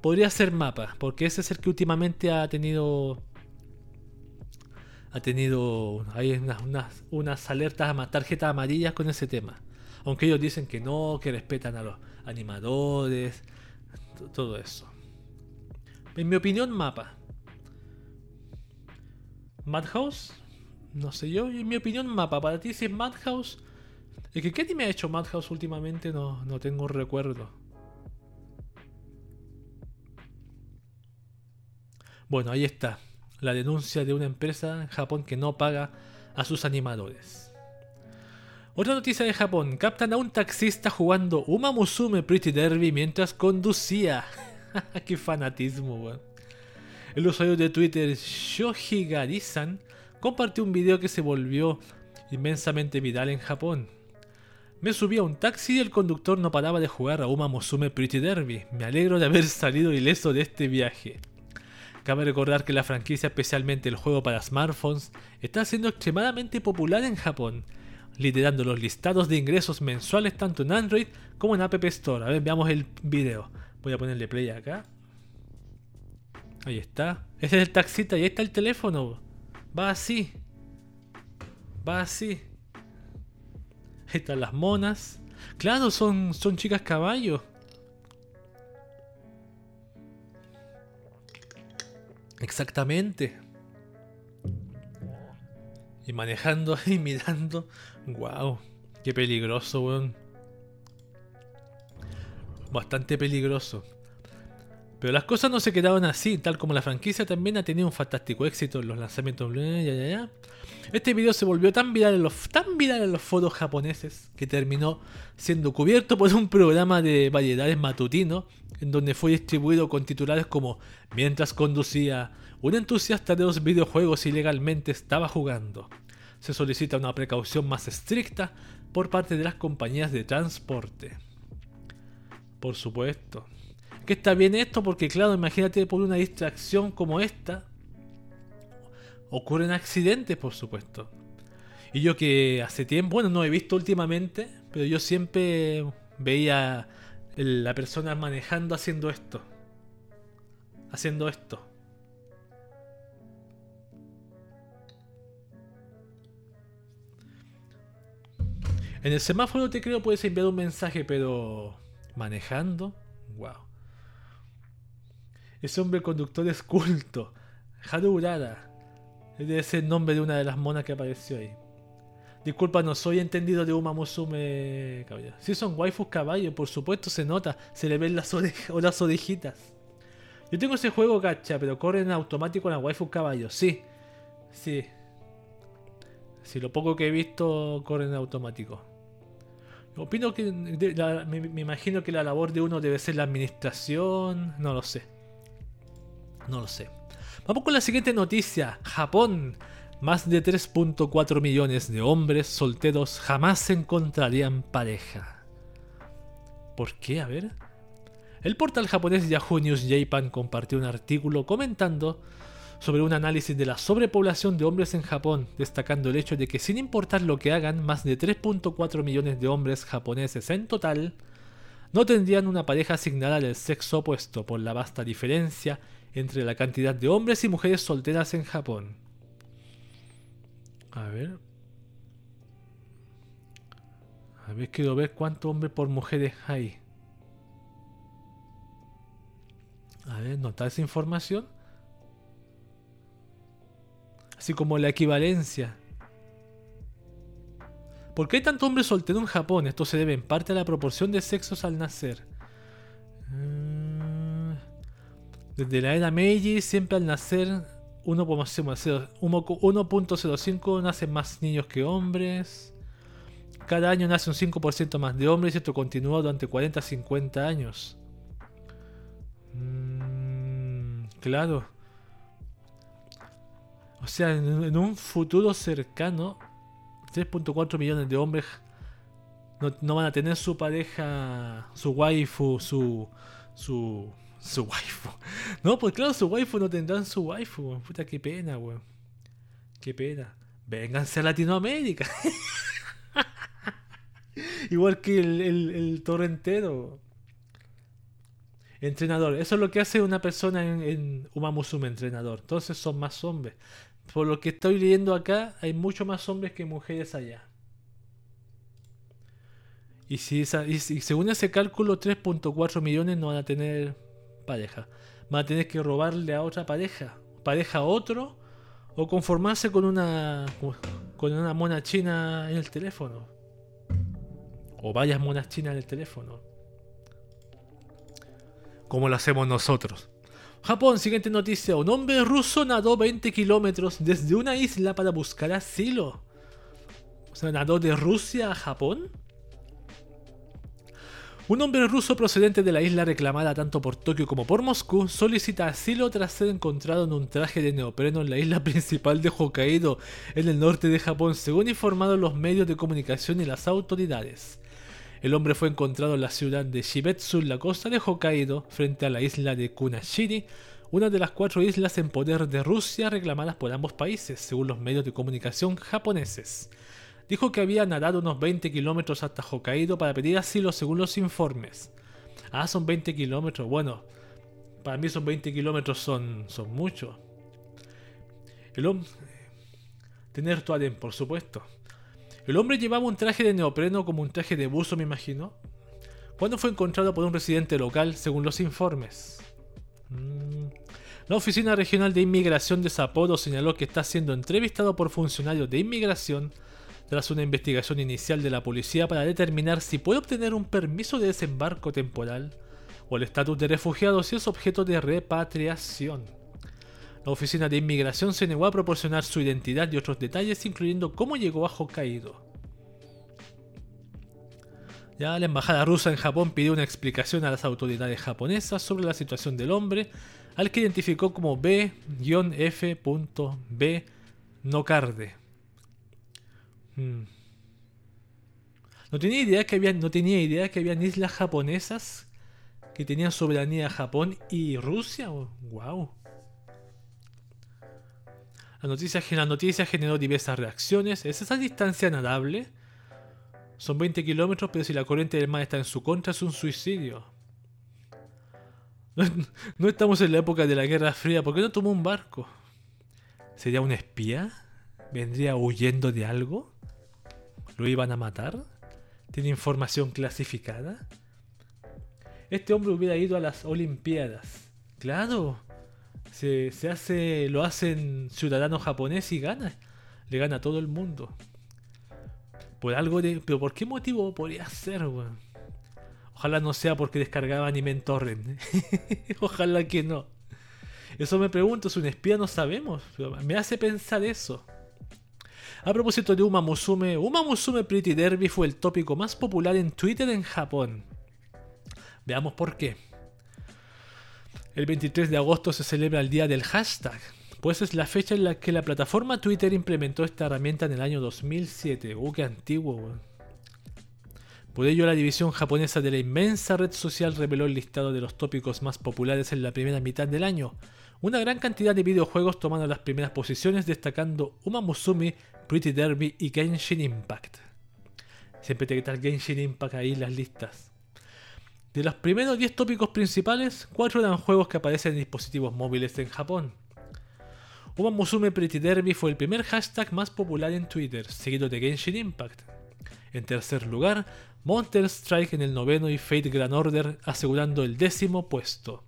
Speaker 1: podría ser Mapa, porque ese es el que últimamente ha tenido ha tenido hay unas, unas, alertas, tarjetas amarillas con ese tema. Aunque ellos dicen que no, que respetan a los animadores, todo eso. En mi opinión, mapa. Madhouse, no sé yo, en mi opinión, mapa. Para ti, si es Madhouse, que ¿qué anime ha hecho Madhouse últimamente? No, no tengo recuerdo. Bueno, ahí está la denuncia de una empresa en Japón que no paga a sus animadores. Otra noticia de Japón, captan a un taxista jugando Uma Musume Pretty Derby mientras conducía. ¡Qué fanatismo, weón! El usuario de Twitter Shohigari-san compartió un video que se volvió inmensamente viral en Japón. Me subí a un taxi y el conductor no paraba de jugar a Uma Musume Pretty Derby. Me alegro de haber salido ileso de este viaje. Cabe recordar que la franquicia, especialmente el juego para smartphones, está siendo extremadamente popular en Japón, liderando los listados de ingresos mensuales tanto en Android como en App Store. A ver, veamos el video. Voy a ponerle play acá. Ahí está. Ese es el taxista ahí está el teléfono. Va así. Va así. Ahí están las monas. Claro, son, son chicas caballos. Exactamente. Y manejando y mirando. Wow, qué peligroso, weón. Bastante peligroso. Pero las cosas no se quedaron así, tal como la franquicia también ha tenido un fantástico éxito en los lanzamientos. Este video se volvió tan viral, en los, tan viral en los foros japoneses que terminó siendo cubierto por un programa de variedades matutino en donde fue distribuido con titulares como Mientras conducía, un entusiasta de los videojuegos ilegalmente estaba jugando. Se solicita una precaución más estricta por parte de las compañías de transporte. Por supuesto. Que está bien esto porque claro, imagínate por una distracción como esta. Ocurren accidentes, por supuesto. Y yo que hace tiempo, bueno, no he visto últimamente, pero yo siempre veía la persona manejando haciendo esto. Haciendo esto. En el semáforo te creo puedes enviar un mensaje, pero manejando. Ese hombre conductor es culto. Haru Urara. Debe ser el nombre de una de las monas que apareció ahí. Disculpa, no soy entendido de Uma Musume caballo. Si son waifus caballo, por supuesto se nota, se le ven las orejas o las orejitas. Yo tengo ese juego, cacha, pero corre en automático en la waifus caballo. Sí, sí. Si lo poco que he visto corre en automático. Opino que me, imagino que la labor de uno debe ser la administración. No lo sé. No lo sé. Vamos con la siguiente noticia. Japón. Más de 3.4 millones de hombres solteros jamás encontrarían pareja. ¿Por qué? A ver. El portal japonés Yahoo News Japan compartió un artículo comentando sobre un análisis de la sobrepoblación de hombres en Japón, destacando el hecho de que sin importar lo que hagan, más de 3.4 millones de hombres japoneses en total no tendrían una pareja asignada del sexo opuesto por la vasta diferencia entre la cantidad de hombres y mujeres solteras en Japón. A ver. A ver, quiero ver cuántos hombres por mujeres hay. A ver, ¿nota esa información? Así como la equivalencia. ¿Por qué hay tanto hombre soltero en Japón? Esto se debe en parte a la proporción de sexos al nacer. Mm. Desde la era Meiji, siempre al nacer 1.05 nacen más niños que hombres. Cada año nace un 5% más de hombres y esto continúa durante 40 50 años. Mm, claro. O sea, en, un futuro cercano, 3.4 millones de hombres no, van a tener su pareja, su waifu, su, su, su waifu. No, pues claro, su waifu no tendrán su waifu. Puta, qué pena, weón. Qué pena. Vénganse a Latinoamérica. Igual que el, el, torrentero. Entrenador. Eso es lo que hace una persona en, en Umamusume, entrenador. Entonces son más hombres. Por lo que estoy leyendo acá, hay mucho más hombres que mujeres allá. Y, si según ese cálculo, 3.4 millones no van a tener pareja. Van a tener que robarle a otra pareja. Pareja a otro. O conformarse con una. con una mona china en el teléfono. O varias monas chinas en el teléfono. Como lo hacemos nosotros. Japón, siguiente noticia. Un hombre ruso nadó 20 kilómetros desde una isla para buscar asilo. O sea, nadó de Rusia a Japón. Un hombre ruso procedente de la isla reclamada tanto por Tokio como por Moscú solicita asilo tras ser encontrado en un traje de neopreno en la isla principal de Hokkaido, en el norte de Japón, según informaron los medios de comunicación y las autoridades. El hombre fue encontrado en la ciudad de Shibetsu, en la costa de Hokkaido, frente a la isla de Kunashiri, una de las cuatro islas en poder de Rusia reclamadas por ambos países, según los medios de comunicación japoneses. Dijo que había nadado unos 20 kilómetros hasta Hokkaido para pedir asilo según los informes. Ah, son 20 kilómetros. Bueno, para mí son 20 kilómetros son, son muchos. El hombre... Tener Tuarem, por supuesto. El hombre llevaba un traje de neopreno como un traje de buzo, me imagino. Cuando fue encontrado por un residente local, según los informes. Mm. La Oficina Regional de Inmigración de Sapporo señaló que está siendo entrevistado por funcionarios de inmigración tras una investigación inicial de la policía para determinar si puede obtener un permiso de desembarco temporal o el estatus de refugiado si es objeto de repatriación. La Oficina de Inmigración se negó a proporcionar su identidad y otros detalles, incluyendo cómo llegó a Hokkaido. Ya la embajada rusa en Japón pidió una explicación a las autoridades japonesas sobre la situación del hombre, al que identificó como B-F.B. Nocarde. Hmm. No tenía idea que había, no tenía idea que habían islas japonesas que tenían soberanía Japón y Rusia. Wow. La noticia, la noticia generó diversas reacciones. ¿Es esa distancia nadable? Son 20 kilómetros, pero si la corriente del mar está en su contra, es un suicidio. No, estamos en la época de la Guerra Fría. ¿Por qué no tomó un barco? ¿Sería un espía? ¿Vendría huyendo de algo? ¿Lo iban a matar? ¿Tiene información clasificada? Este hombre hubiera ido a las Olimpiadas. Claro. Se, se hace. lo hacen ciudadano japonés y gana. Le gana a todo el mundo. Por algo de. Pero ¿por qué motivo podría ser, weón? Ojalá no sea porque descargaba anime en torrent. Ojalá que no. Eso me pregunto, ¿es un espía? No sabemos. me hace pensar eso. A propósito de Uma Musume, Uma Musume Pretty Derby fue el tópico más popular en Twitter en Japón. Veamos por qué. El 23 de agosto se celebra el día del hashtag, pues es la fecha en la que la plataforma Twitter implementó esta herramienta en el año 2007. Uh, qué antiguo. Por ello, la división japonesa de la inmensa red social reveló el listado de los tópicos más populares en la primera mitad del año. Una gran cantidad de videojuegos tomando las primeras posiciones, destacando Uma Musume, Pretty Derby y Genshin Impact. Siempre te que Genshin Impact ahí en las listas. De los primeros 10 tópicos principales, 4 eran juegos que aparecen en dispositivos móviles en Japón. Uma Musume Pretty Derby fue el primer hashtag más popular en Twitter, seguido de Genshin Impact. En tercer lugar, Monster Strike en el noveno y Fate Grand Order asegurando el décimo puesto.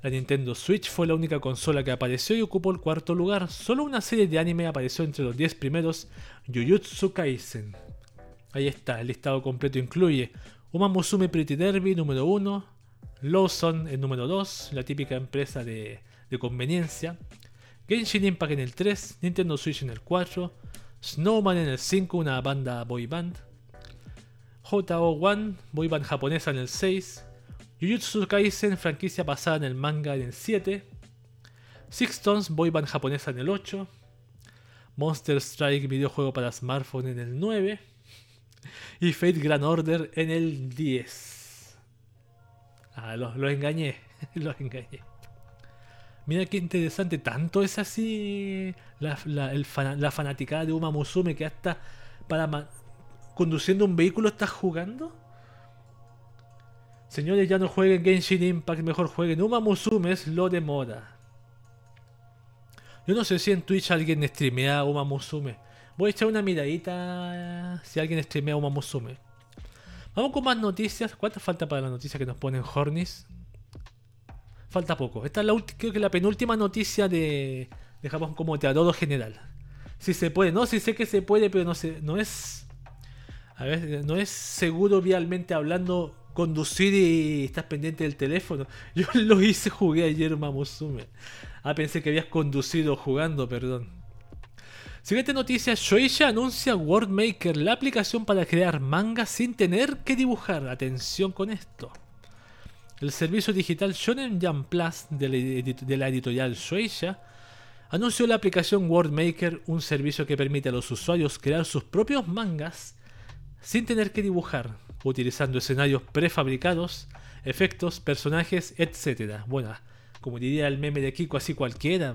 Speaker 1: La Nintendo Switch fue la única consola que apareció y ocupó el cuarto lugar. Solo una serie de anime apareció entre los 10 primeros, Jujutsu Kaisen. Ahí está, el listado completo incluye Uma Musume Pretty Derby número 1, Lawson en número 2, la típica empresa de, de conveniencia, Genshin Impact en el 3, Nintendo Switch en el 4, Snowman en el 5, una banda boy band, JO1, boy band japonesa en el 6, Jujutsu Kaisen, franquicia basada en el manga en el 7, Six Tones, boy band japonesa en el 8, Monster Strike, videojuego para smartphone en el 9, y Fate Grand Order en el 10. Ah, los lo engañé, los engañé. Mira qué interesante, tanto es así la, fanaticada de Uma Musume que hasta para conduciendo un vehículo estás jugando. Señores, ya no jueguen Genshin Impact, mejor jueguen Uma Musume, es lo de moda. Yo no sé si en Twitch alguien streamea Uma Musume. Voy a echar una miradita si alguien streamea Uma Musume. Vamos con más noticias. ¿Cuánto falta para la noticia que nos ponen Hornis? Falta poco. Esta es la creo que la penúltima noticia de, de Japón como todo general. Si se puede, no, si sé que se puede, pero no sé, no es. A ver, no es seguro vialmente hablando conducir y estás pendiente del teléfono. Yo lo hice, jugué ayer Mamusume. Ah, pensé que habías conducido jugando, perdón. Siguiente noticia, Shueisha anuncia Worldmaker, la aplicación para crear mangas sin tener que dibujar. Atención con esto. El servicio digital Shonen Jump Plus de la, editorial Shueisha anunció la aplicación Worldmaker, un servicio que permite a los usuarios crear sus propios mangas sin tener que dibujar, utilizando escenarios prefabricados, efectos, personajes, etc. Bueno, como diría el meme de Kiko, así cualquiera.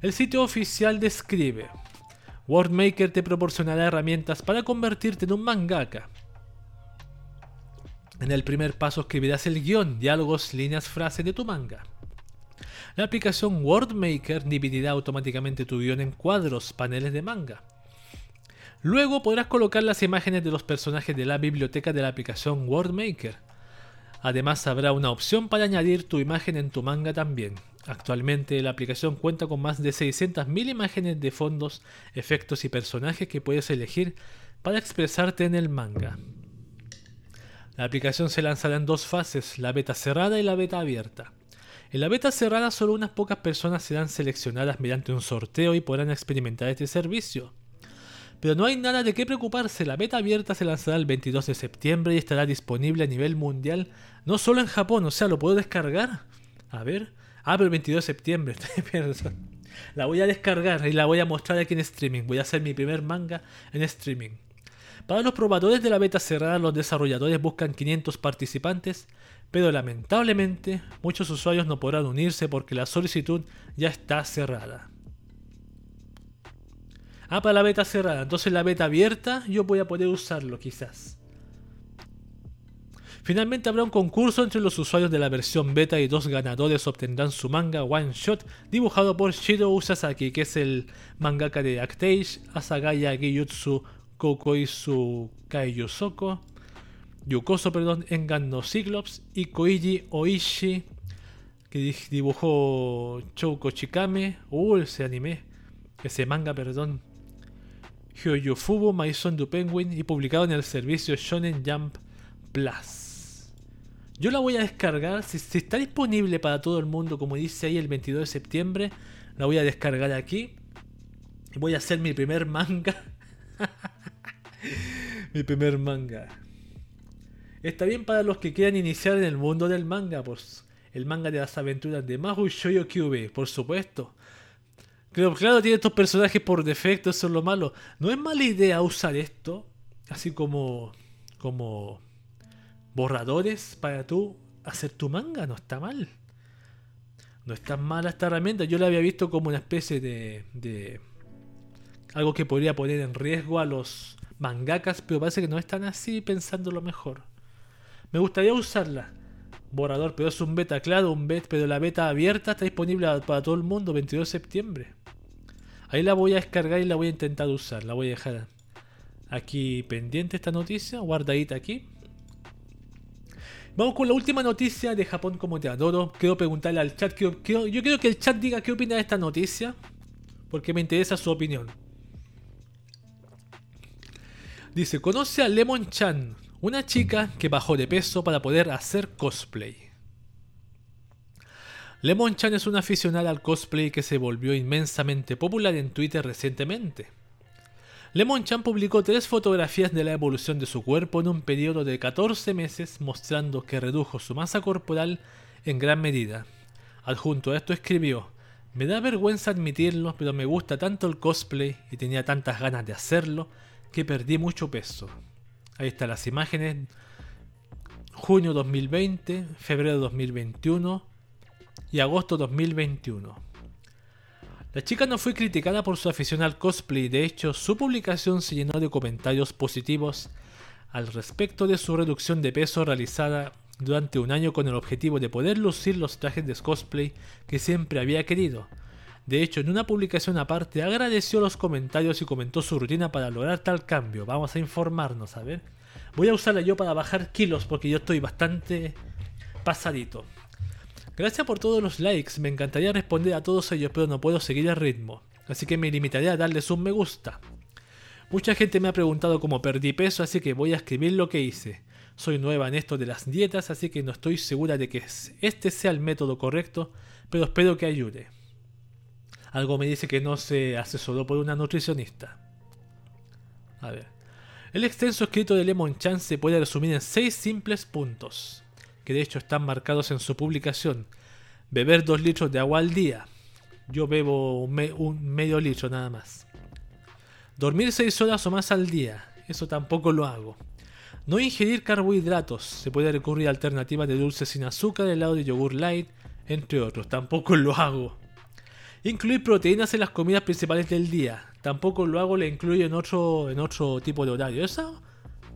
Speaker 1: El sitio oficial describe: Worldmaker te proporcionará herramientas para convertirte en un mangaka en el primer paso escribirás el guion, diálogos, líneas, frases de tu manga. La aplicación WordMaker dividirá automáticamente tu guion en cuadros, paneles de manga. Luego podrás colocar las imágenes de los personajes de la biblioteca de la aplicación WordMaker. Además habrá una opción para añadir tu imagen en tu manga también. Actualmente la aplicación cuenta con más de 600.000 imágenes de fondos, efectos y personajes que puedes elegir para expresarte en el manga. La aplicación se lanzará en dos fases, la beta cerrada y la beta abierta. En la beta cerrada solo unas pocas personas serán seleccionadas mediante un sorteo y podrán experimentar este servicio. Pero no hay nada de qué preocuparse, la beta abierta se lanzará el 22 de septiembre y estará disponible a nivel mundial, no solo en Japón, o sea, lo puedo descargar. A ver. Ah, pero el 22 de septiembre, La voy a descargar y la voy a mostrar aquí en streaming. Voy a hacer mi primer manga en streaming. Para los probadores de la beta cerrada, los desarrolladores buscan 500 participantes, pero lamentablemente muchos usuarios no podrán unirse porque la solicitud ya está cerrada. Ah, para la beta cerrada. Entonces la beta abierta yo voy a poder usarlo quizás. Finalmente habrá un concurso entre los usuarios de la versión beta y dos ganadores obtendrán su manga One Shot dibujado por Shiro Usasaki, que es el mangaka de Actage, Asagaya Giyutsu Kokoisu Kaiyusoko, Yukoso, perdón, Engan no Cyclops y Koiji Oishi, que dibujó Chouko Chikame, uh, ese anime, ese manga, perdón, Hyoyufubu Maison du Penguin y publicado en el servicio Shonen Jump Plus. Yo la voy a descargar, si, está disponible para todo el mundo, como dice ahí el 22 de septiembre, la voy a descargar aquí. Voy a hacer mi primer manga. mi primer manga. Está bien para los que quieran iniciar en el mundo del manga, pues el manga de las aventuras de Mahu Shoyo Kyube, por supuesto. Pero claro, tiene estos personajes por defecto, eso es lo malo. No es mala idea usar esto, así como, como borradores para tú hacer tu manga, no está mal. No está mala esta herramienta, yo la había visto como una especie de, de algo que podría poner en riesgo a los mangakas, pero parece que no están así pensando lo mejor. Me gustaría usarla. Borrador, pero es un beta, claro, un beta, pero la beta abierta está disponible para todo el mundo, 22 de septiembre. Ahí la voy a descargar y la voy a intentar usar. La voy a dejar aquí pendiente esta noticia, guardadita aquí. Vamos con la última noticia de Japón como te adoro. Quiero preguntarle al chat. yo quiero que el chat diga qué opina de esta noticia. Porque me interesa su opinión. Dice, conoce a Lemon Chan, una chica que bajó de peso para poder hacer cosplay. Lemon Chan es una aficionada al cosplay que se volvió inmensamente popular en Twitter recientemente. Lemon Chan publicó tres fotografías de la evolución de su cuerpo en un periodo de 14 meses mostrando que redujo su masa corporal en gran medida. Adjunto a esto escribió, me da vergüenza admitirlo, pero me gusta tanto el cosplay y tenía tantas ganas de hacerlo que perdí mucho peso. Ahí están las imágenes. Junio 2020, febrero 2021, y agosto 2021. La chica no fue criticada por su afición al cosplay, de hecho su publicación se llenó de comentarios positivos al respecto de su reducción de peso realizada durante un año con el objetivo de poder lucir los trajes de cosplay que siempre había querido. De hecho, en una publicación aparte agradeció los comentarios y comentó su rutina para lograr tal cambio. Vamos a informarnos, a ver. Voy a usarla yo para bajar kilos porque yo estoy bastante pasadito. Gracias por todos los likes, me encantaría responder a todos ellos, pero no puedo seguir el ritmo, así que me limitaré a darles un me gusta. Mucha gente me ha preguntado cómo perdí peso, así que voy a escribir lo que hice. Soy nueva en esto de las dietas, así que no estoy segura de que este sea el método correcto, pero espero que ayude. Algo me dice que no se asesoró por una nutricionista. A ver. El extenso escrito de Lemon Chan se puede resumir en seis simples puntos que de hecho están marcados en su publicación. Beber 2 litros de agua al día. Yo bebo un, medio litro nada más. Dormir 6 horas o más al día. Eso tampoco lo hago. No ingerir carbohidratos. Se puede recurrir a alternativas de dulce sin azúcar, helado de yogur light, entre otros. Tampoco lo hago. Incluir proteínas en las comidas principales del día. Tampoco lo hago, le incluyo en otro, en otro tipo de horario. Eso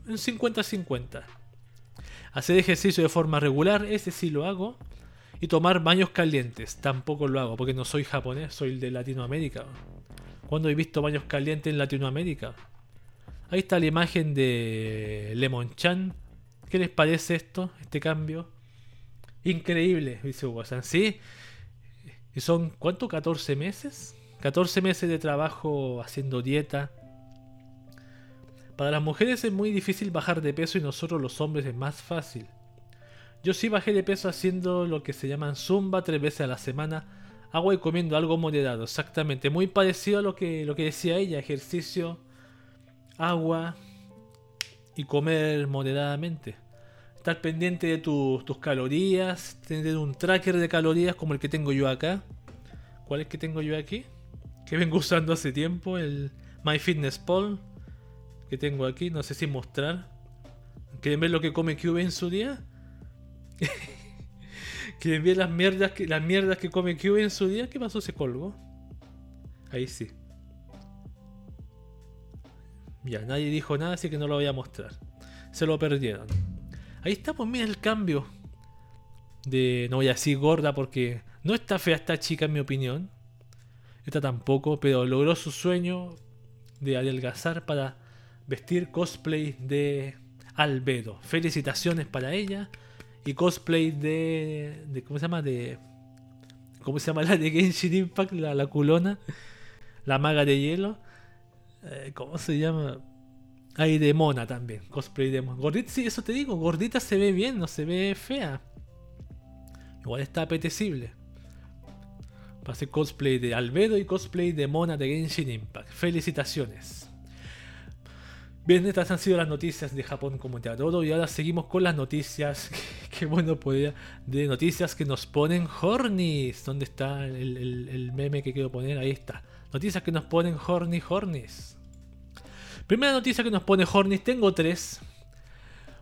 Speaker 1: en 50-50. Hacer ejercicio de forma regular, ese sí lo hago. Y tomar baños calientes, tampoco lo hago, porque no soy japonés, soy de Latinoamérica. ¿Cuándo he visto baños calientes en Latinoamérica? Ahí está la imagen de Lemon Chan. ¿Qué les parece esto, este cambio? Increíble, dice Wasan. ¿Sí? ¿Y son cuánto? ¿14 meses? 14 meses de trabajo haciendo dieta. Para las mujeres es muy difícil bajar de peso y nosotros los hombres es más fácil. Yo sí bajé de peso haciendo lo que se llaman zumba tres veces a la semana, agua y comiendo algo moderado, exactamente, muy parecido a lo que, lo que decía ella, ejercicio, agua y comer moderadamente. Estar pendiente de tus calorías, tener un tracker de calorías como el que tengo yo acá. ¿Cuál es que tengo yo aquí? Que vengo usando hace tiempo, el MyFitnessPal que tengo aquí, no sé si mostrar. ¿Quieren ver lo que come Cube en su día? ¿Quieren ver las mierdas que, las mierdas que come Cube en su día? ¿Qué pasó? Se colgó. Ahí sí. Ya, nadie dijo nada, así que no lo voy a mostrar. Se lo perdieron. Ahí está, pues mira el cambio. De. No voy a decir gorda porque no está fea esta chica, en mi opinión. Esta tampoco, pero logró su sueño de adelgazar para vestir cosplay de Albedo. Felicitaciones para ella. Y cosplay de. ¿Cómo se llama? De. ¿Cómo se llama la de Genshin Impact? La, la culona. La maga de hielo. Eh, ¿Cómo se llama? Hay de mona también. Cosplay de mona. Gordita, sí, eso te digo. Gordita se ve bien, no se ve fea. Igual está apetecible. Para hacer cosplay de Albedo y cosplay de Mona de Genshin Impact. Felicitaciones. Bien, estas han sido las noticias de Japón como todo y ahora seguimos con las noticias, que bueno podría, de noticias que nos ponen hornies. ¿Dónde está el, meme que quiero poner? Ahí está. Noticias que nos ponen horny hornies. Primera noticia que nos pone hornies, tengo tres.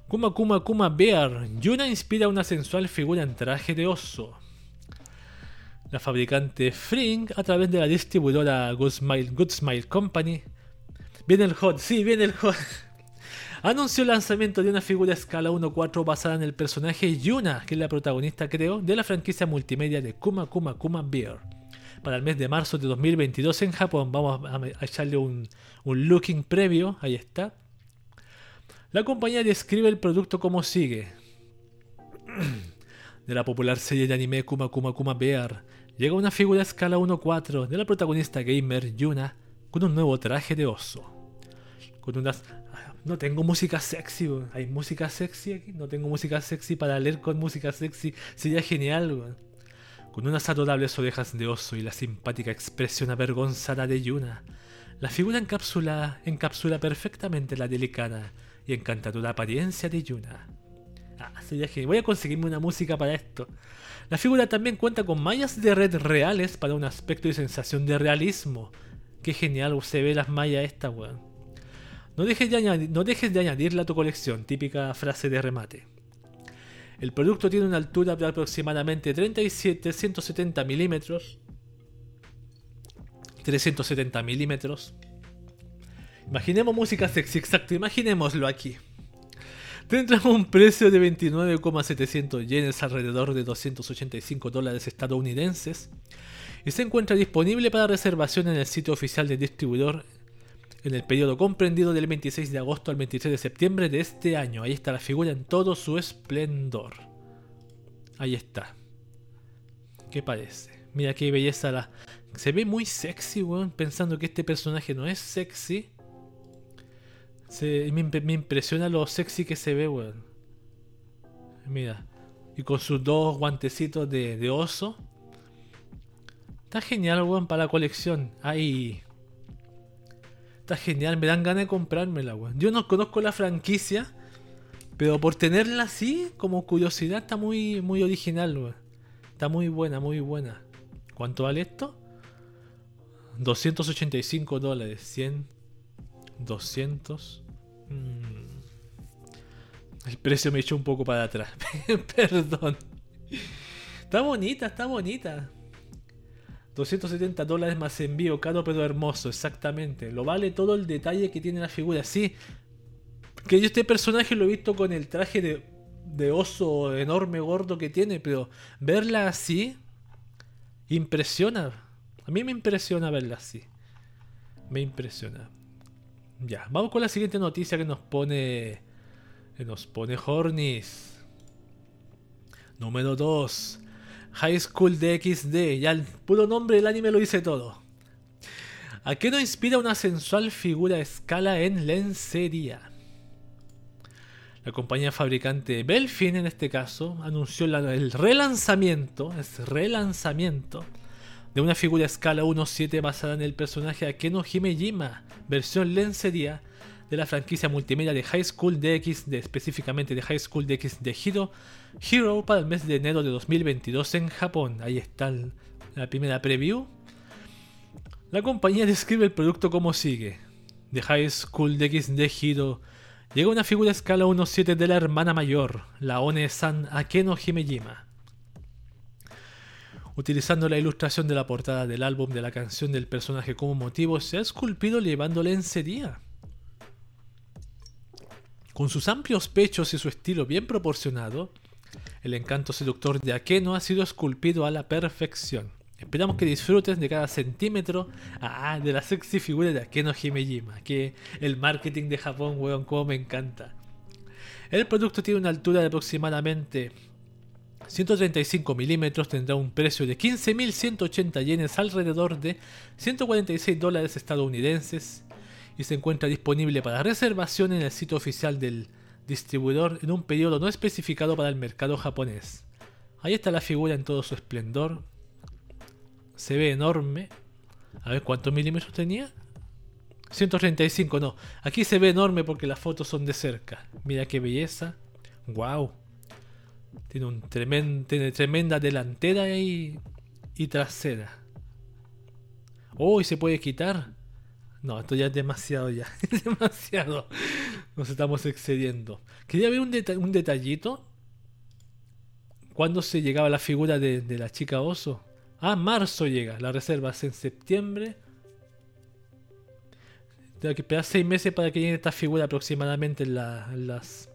Speaker 1: Kuma Kuma Kuma Bear. Yuna inspira una sensual figura en traje de oso. La fabricante Fring, a través de la distribuidora Good Good Smile Company, Viene el hot, sí, viene el hot. Anunció el lanzamiento de una figura escala 1-4 basada en el personaje Yuna, que es la protagonista, creo, de la franquicia multimedia de Kuma Kuma Kuma Bear. Para el mes de marzo de 2022 en Japón, vamos a echarle un, un looking previo, ahí está. La compañía describe el producto como sigue. De la popular serie de anime Kuma Kuma Kuma Bear, llega una figura escala 1-4 de la protagonista gamer Yuna con un nuevo traje de oso con unas... No tengo música sexy, ¿hay música sexy aquí? No tengo música sexy para leer con música sexy, sería genial, Con unas adorables orejas de oso y la simpática expresión avergonzada de Yuna, la figura encapsula, encapsula perfectamente la delicada y encantadora apariencia de Yuna. Ah, sería genial. Voy a conseguirme una música para esto. La figura también cuenta con mallas de red reales para un aspecto y sensación de realismo. Qué genial se ve las mallas esta, weón. No dejes, de añadir, no dejes de añadirla a tu colección, típica frase de remate. El producto tiene una altura de aproximadamente 37, 370 milímetros. 370 milímetros. Imaginemos música sexy, exacto, imaginémoslo aquí. Tendrá un precio de 29,700 yenes, alrededor de 285 dólares estadounidenses, y se encuentra disponible para reservación en el sitio oficial del distribuidor en el periodo comprendido del 26 de agosto al 23 de septiembre de este año. Ahí está la figura en todo su esplendor. Ahí está. ¿Qué parece? Mira qué belleza la... Se ve muy sexy, weón, pensando que este personaje no es sexy. Se... Me, impresiona lo sexy que se ve, weón. Mira. Y con sus dos guantecitos de, de oso. Está genial, weón, para la colección. Ahí está genial, me dan ganas de comprármela, weón. Yo no conozco la franquicia, pero por tenerla así, como curiosidad, está muy, muy original, weón. Está muy buena, muy buena. ¿Cuánto vale esto? 285 dólares, 100, 200. Mm. El precio me echó un poco para atrás. Perdón. Está bonita, está bonita. 270 dólares más envío, caro pero hermoso, exactamente. Lo vale todo el detalle que tiene la figura. Sí, que yo este personaje lo he visto con el traje de, oso enorme, gordo que tiene, pero verla así impresiona. A mí me impresiona verla así. Me impresiona. Ya, vamos con la siguiente noticia que nos pone. Que nos pone Hornis. Número 2. High School DxD, ya el puro nombre del anime lo dice todo. ¿A qué nos inspira una sensual figura escala en lencería? La compañía fabricante Belfin, en este caso, anunció el relanzamiento, relanzamiento, de una figura a escala 1.7 basada en el personaje Akeno Himejima, versión lencería de la franquicia multimedia de High School DX, de, específicamente de High School DX de Hero, Hero para el mes de enero de 2022 en Japón. Ahí está la primera preview. La compañía describe el producto como sigue. De High School DX de Hero llega una figura a escala 1.7 de la hermana mayor, la One-san Akeno Himejima. Utilizando la ilustración de la portada del álbum de la canción del personaje como motivo, se ha esculpido llevándole en sería. Con sus amplios pechos y su estilo bien proporcionado, el encanto seductor de Akeno ha sido esculpido a la perfección. Esperamos que disfrutes de cada centímetro ah, de la sexy figura de Akeno Himejima, que el marketing de Japón, weón, como me encanta. El producto tiene una altura de aproximadamente 135 milímetros, tendrá un precio de 15.180 yenes, alrededor de 146 dólares estadounidenses, y se encuentra disponible para reservación en el sitio oficial del distribuidor en un periodo no especificado para el mercado japonés. Ahí está la figura en todo su esplendor. Se ve enorme. A ver cuántos milímetros tenía. 135, no. Aquí se ve enorme porque las fotos son de cerca. Mira qué belleza. Wow. Tiene, un tiene tremenda delantera y, y trasera. Oh, y se puede quitar. No, esto ya es demasiado ya. demasiado. Nos estamos excediendo. Quería ver un, un detallito. ¿Cuándo se llegaba la figura de, la chica oso? Ah, marzo llega. La reserva es en septiembre. Tengo que esperar seis meses para que llegue esta figura aproximadamente en, las,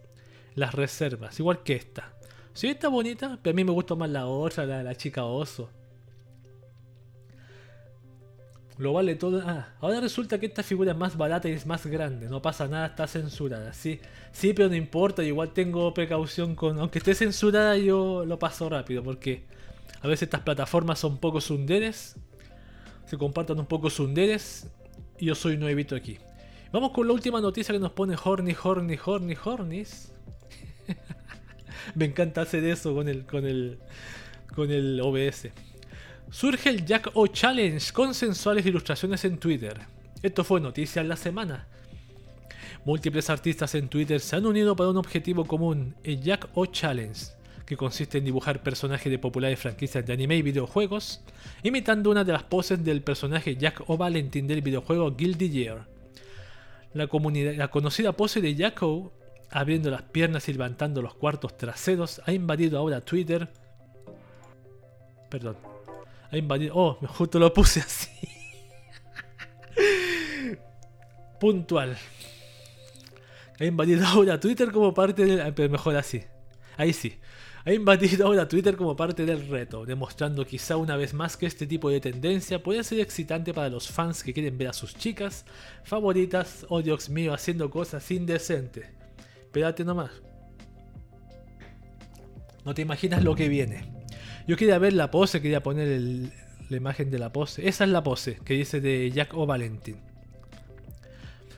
Speaker 1: las reservas. Igual que esta. Sí, está bonita, pero a mí me gusta más la otra, la, la chica oso. Lo vale todo. Ah, ahora resulta que esta figura es más barata y es más grande. No pasa nada, está censurada. Sí, sí, pero no importa. Igual tengo precaución con. Aunque esté censurada, yo lo paso rápido. Porque a veces estas plataformas son poco sunderes. Se compartan un poco sunderes. Y yo soy nuevito aquí. Vamos con la última noticia que nos pone Horny, Horny, Horny, Hornis. Me encanta hacer eso con el, con el, con el OBS. Surge el Jack O Challenge con sensuales ilustraciones en Twitter. Esto fue noticia en la semana. Múltiples artistas en Twitter se han unido para un objetivo común, el Jack O Challenge, que consiste en dibujar personajes de populares franquicias de anime y videojuegos, imitando una de las poses del personaje Jack O Valentine del videojuego Guilty Gear. La, la conocida pose de Jack O, abriendo las piernas y levantando los cuartos traseros, ha invadido ahora Twitter. Perdón, ha invadido. Oh, justo lo puse así. Puntual. Ha invadido ahora Twitter como parte del. Pero mejor así. Ahí sí. Ha invadido ahora Twitter como parte del reto, demostrando quizá una vez más que este tipo de tendencia puede ser excitante para los fans que quieren ver a sus chicas favoritas, oh Dios mío, haciendo cosas indecentes. Espérate nomás. No te imaginas lo que viene. Yo quería ver la pose, quería poner la imagen de la pose. Esa es la pose que dice de Jack O Valentin.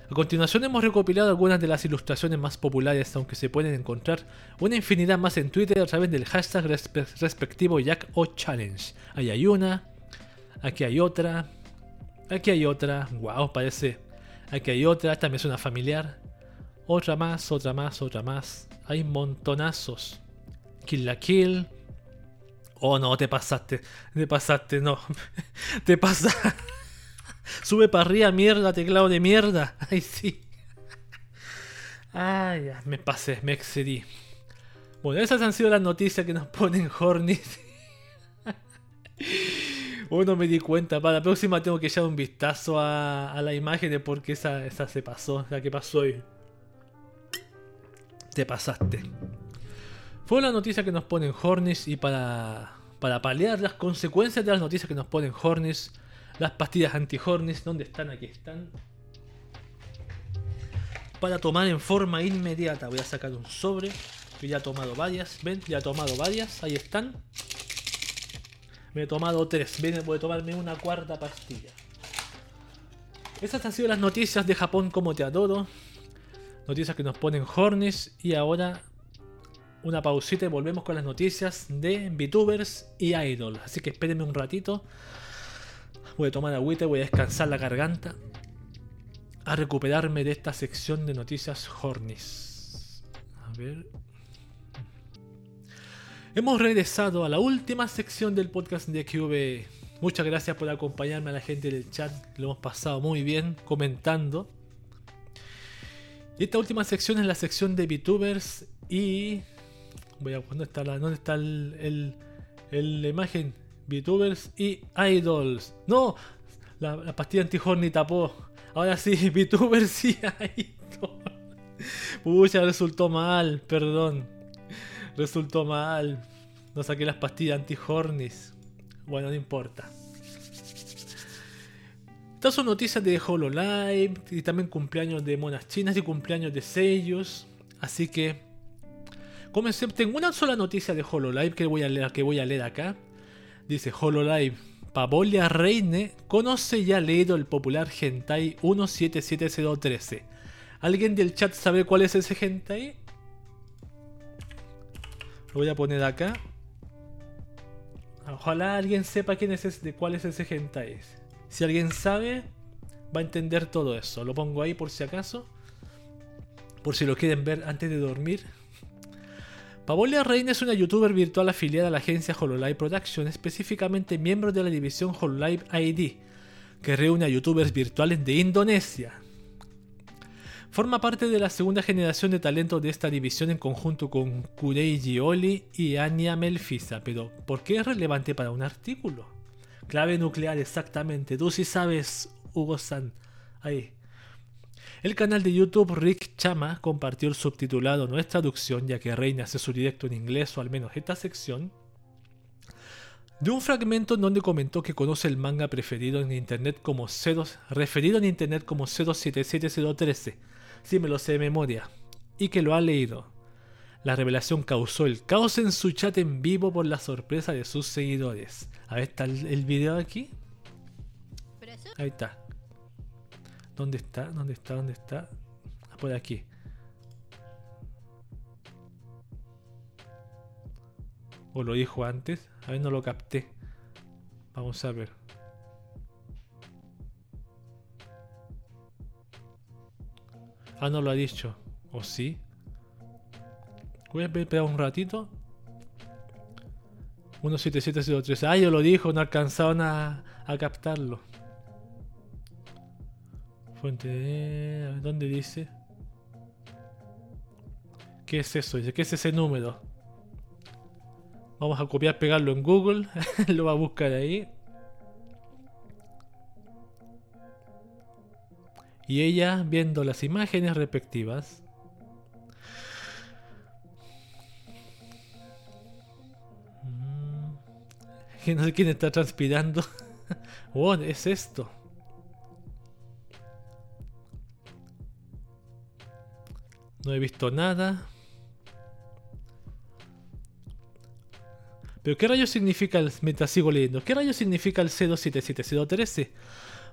Speaker 1: A continuación hemos recopilado algunas de las ilustraciones más populares, aunque se pueden encontrar una infinidad más en Twitter a través del hashtag respectivo Jack O Challenge. Ahí hay una, aquí hay otra, aquí hay otra, wow, parece. Aquí hay otra, esta me suena familiar. Otra más, otra más, otra más. Hay montonazos. Kill la Kill, Oh, no, te pasaste. Te pasaste, no. te pasaste. Sube para arriba, mierda, teclado de mierda. Ay, sí. Ay, ya, me pasé, me excedí. Bueno, esas han sido las noticias que nos ponen Horny. Bueno, me di cuenta. Para la próxima tengo que echar un vistazo a, a la imagen de por qué esa, esa se pasó. La que pasó hoy. Te pasaste. Fue la noticia que nos ponen Hornis y para, para paliar las consecuencias de las noticias que nos ponen Hornis, las pastillas anti-Hornis, ¿dónde están? Aquí están. Para tomar en forma inmediata, voy a sacar un sobre. Que ya he tomado varias, ven, ya he tomado varias, ahí están. Me he tomado tres, ven, voy a tomarme una cuarta pastilla. Estas han sido las noticias de Japón como te adoro. Noticias que nos ponen hornies. Y ahora una pausita y volvemos con las noticias de VTubers y Idol. Así que espérenme un ratito. Voy a tomar agüita, voy a descansar la garganta. A recuperarme de esta sección de noticias hornies. A ver. Hemos regresado a la última sección del podcast de QV. Muchas gracias por acompañarme a la gente del chat. Lo hemos pasado muy bien comentando. Y esta última sección es la sección de VTubers y. Voy a. ¿Dónde está la, dónde está el, la imagen? VTubers y Idols. ¡No! La, la pastilla anti tapó. Ahora sí, VTubers y Idols. Pucha, resultó mal, perdón. Resultó mal. No saqué las pastillas anti-hornis. Bueno, no importa. Estas son noticias de HoloLive y también cumpleaños de monas chinas y cumpleaños de sellos. Así que comencé. Tengo una sola noticia de HoloLive que voy a leer, que voy a leer acá. Dice HoloLive. Pavolia Reine conoce y ha leído el popular hentai 177013. ¿Alguien del chat sabe cuál es ese hentai? Lo voy a poner acá. Ojalá alguien sepa quién es de cuál es ese hentai. Si alguien sabe, va a entender todo eso. Lo pongo ahí por si acaso. Por si lo quieren ver antes de dormir. Pavolia Reina es una youtuber virtual afiliada a la agencia Hololive Production, específicamente miembro de la división Hololive ID, que reúne a youtubers virtuales de Indonesia, Forma parte de la segunda generación de talentos de esta división en conjunto con Kurei Gioli y Anya Melfisa. Pero, ¿por qué es relevante para un artículo? Clave nuclear, exactamente. Tú sí sabes, Hugo San. Ahí. El canal de YouTube Rick Chama compartió el subtitulado No es traducción, ya que Reina hace su directo en inglés o al menos esta sección. De un fragmento en donde comentó que conoce el manga preferido en internet como 0, referido en internet como 077013 sí me lo sé de memoria, y que lo ha leído. La revelación causó el caos en su chat en vivo por la sorpresa de sus seguidores. A ver, ¿está el, video aquí? Ahí está. ¿Dónde está? ¿Dónde está? ¿Dónde está? Ah, por aquí. ¿O lo dijo antes? A ver, no lo capté. Vamos a ver. Ah, no lo ha dicho. ¿O sí? Voy a esperar un ratito. 17703. Ah, yo lo dijo, no alcanzaron a, a captarlo. Fuente. ¿Dónde dice? ¿Qué es eso? ¿Qué es ese número? Vamos a copiar, pegarlo en Google. lo va a buscar ahí. y ella viendo las imágenes respectivas. Que mm. no sé quién está transpirando. oh, es esto. No he visto nada. Pero ¿qué rayos significa el... Mientras sigo leyendo. ¿Qué rayos significa el C27713?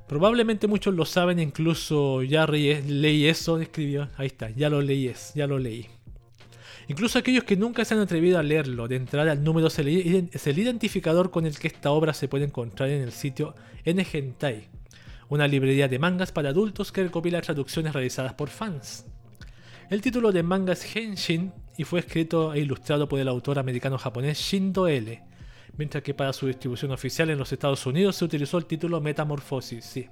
Speaker 1: Probablemente muchos lo saben, incluso ya leí eso, escribió, ahí está, ya lo leí, ya lo leí. Incluso aquellos que nunca se han atrevido a leerlo, de entrada al número es el, identificador con el que esta obra se puede encontrar en el sitio Ngentai, una librería de mangas para adultos que recopila traducciones realizadas por fans. El título de manga es Henshin y fue escrito e ilustrado por el autor americano-japonés Shindo L mientras que para su distribución oficial en los Estados Unidos se utilizó el título Metamorfosis, sí.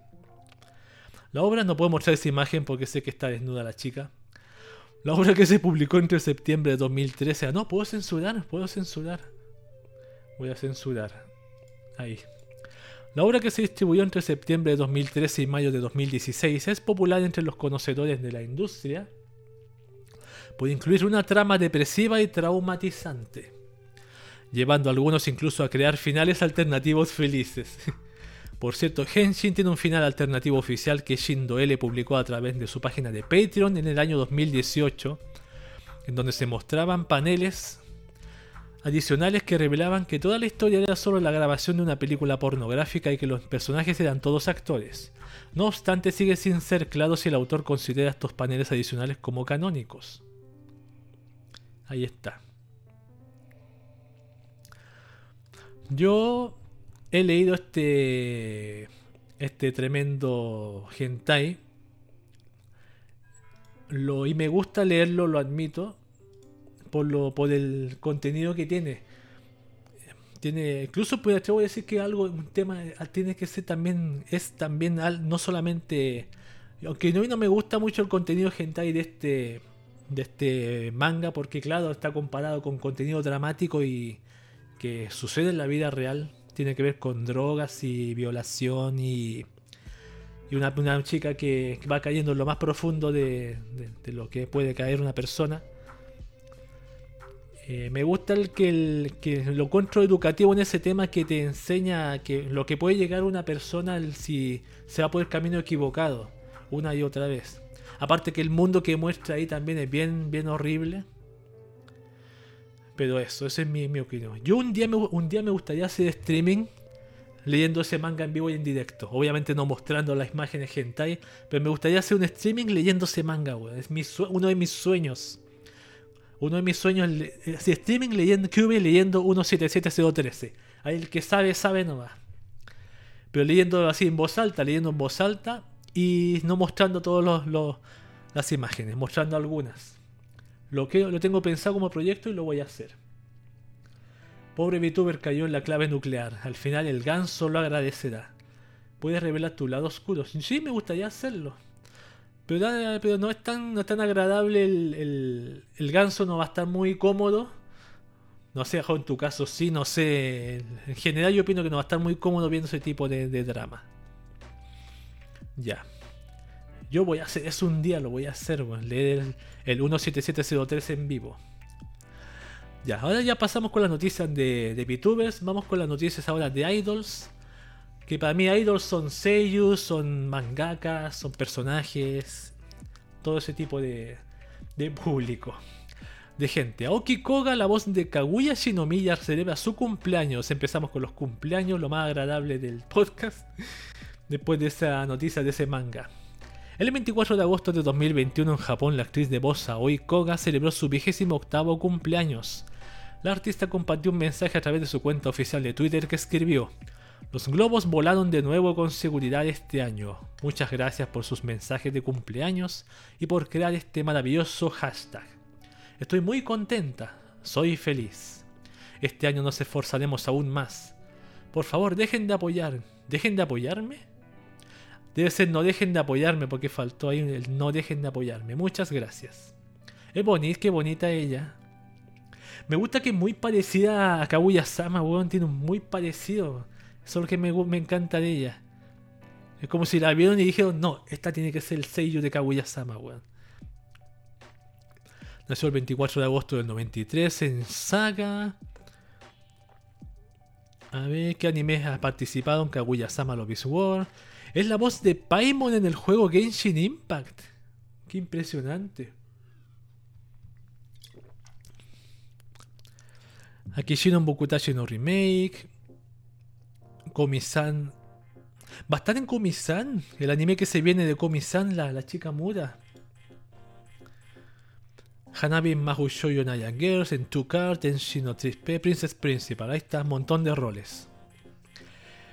Speaker 1: La obra no puedo mostrar esa imagen porque sé que está desnuda la chica. La obra que se publicó entre septiembre de 2013. Ah, no, puedo censurar, puedo censurar. Voy a censurar. Ahí. La obra que se distribuyó entre septiembre de 2013 y mayo de 2016 es popular entre los conocedores de la industria. Puede incluir una trama depresiva y traumatizante llevando a algunos incluso a crear finales alternativos felices. Por cierto, Henshin tiene un final alternativo oficial que Shindo L publicó a través de su página de Patreon en el año 2018, en donde se mostraban paneles adicionales que revelaban que toda la historia era solo la grabación de una película pornográfica y que los personajes eran todos actores. No obstante, sigue sin ser claro si el autor considera estos paneles adicionales como canónicos. Ahí está. Yo he leído este este tremendo hentai lo, y me gusta leerlo, lo admito, por lo por el contenido que tiene. Tiene incluso pues te a decir que algo un tema tiene que ser también es también no solamente aunque no, no me gusta mucho el contenido hentai de este de este manga porque claro, está comparado con contenido dramático y que sucede en la vida real tiene que ver con drogas y violación y, y una, chica que va cayendo en lo más profundo de, lo que puede caer una persona. Eh, me gusta el que, el que lo encuentro educativo en ese tema que te enseña que lo que puede llegar una persona si se va por el camino equivocado una y otra vez. Aparte que el mundo que muestra ahí también es bien, bien horrible. Pero eso, esa es mi, opinión. Yo un día, me, un día me gustaría hacer streaming leyendo ese manga en vivo y en directo. Obviamente no mostrando las imágenes hentai, pero me gustaría hacer un streaming leyendo ese manga. Es mi uno de mis sueños. Uno de mis sueños es streaming leyendo QB leyendo 177013. Ahí el que sabe, sabe nomás. Pero leyendo así en voz alta, leyendo en voz alta y no mostrando todas las imágenes, mostrando algunas. Lo, que, lo tengo pensado como proyecto y lo voy a hacer. Pobre VTuber cayó en la clave nuclear. Al final el ganso lo agradecerá. Puedes revelar tu lado oscuro. Sí, me gustaría hacerlo. Pero, pero no, es tan, no tan agradable. El, el, ganso no va a estar muy cómodo. No sé, en tu caso sí, no sé. En general yo opino que no va a estar muy cómodo viendo ese tipo de drama. Ya. Yo voy a hacer eso un día, lo voy a hacer, leer el, el 17703 en vivo. Ya, ahora ya pasamos con las noticias de, de VTubers, vamos con las noticias ahora de Idols. Que para mí Idols son seiyus, son mangakas, son personajes, todo ese tipo de, de público, de gente. Aoki Koga, la voz de Kaguya Shinomiya, celebra su cumpleaños. Empezamos con los cumpleaños, lo más agradable del podcast, después de esa noticia de ese manga. El 24 de agosto de 2021 en Japón, la actriz de voz Aoi Koga celebró su vigésimo octavo cumpleaños. La artista compartió un mensaje a través de su cuenta oficial de Twitter que escribió: Los globos volaron de nuevo con seguridad este año. Muchas gracias por sus mensajes de cumpleaños y por crear este maravilloso hashtag. Estoy muy contenta, soy feliz. Este año nos esforzaremos aún más. Por favor, dejen de apoyar. ¿Dejen de apoyarme? Debe ser no dejen de apoyarme porque faltó ahí el no dejen de apoyarme. Muchas gracias. Es bonita, qué bonita ella. Me gusta que es muy parecida a Kaguya-sama, weón. Tiene un muy parecido. Eso es lo que me, me, encanta de ella. Es como si la vieron y dijeron, no, esta tiene que ser el sello de Kaguya-sama, weón. Nació el 24 de agosto del 93 en Saga. A ver, ¿qué animes ha participado en Kaguya-sama Lobby's War? Es la voz de Paimon en el juego Genshin Impact. Qué impresionante. Akishinon Bokutashi no Remake. Komi-san. Va a estar en Komi-san. El anime que se viene de Komi-san, la, la chica muda. Hanabi Mahu Shoujo Naya Girls, en Two Card, en Shino Trispe, Princess Principal. Ahí está, un montón de roles.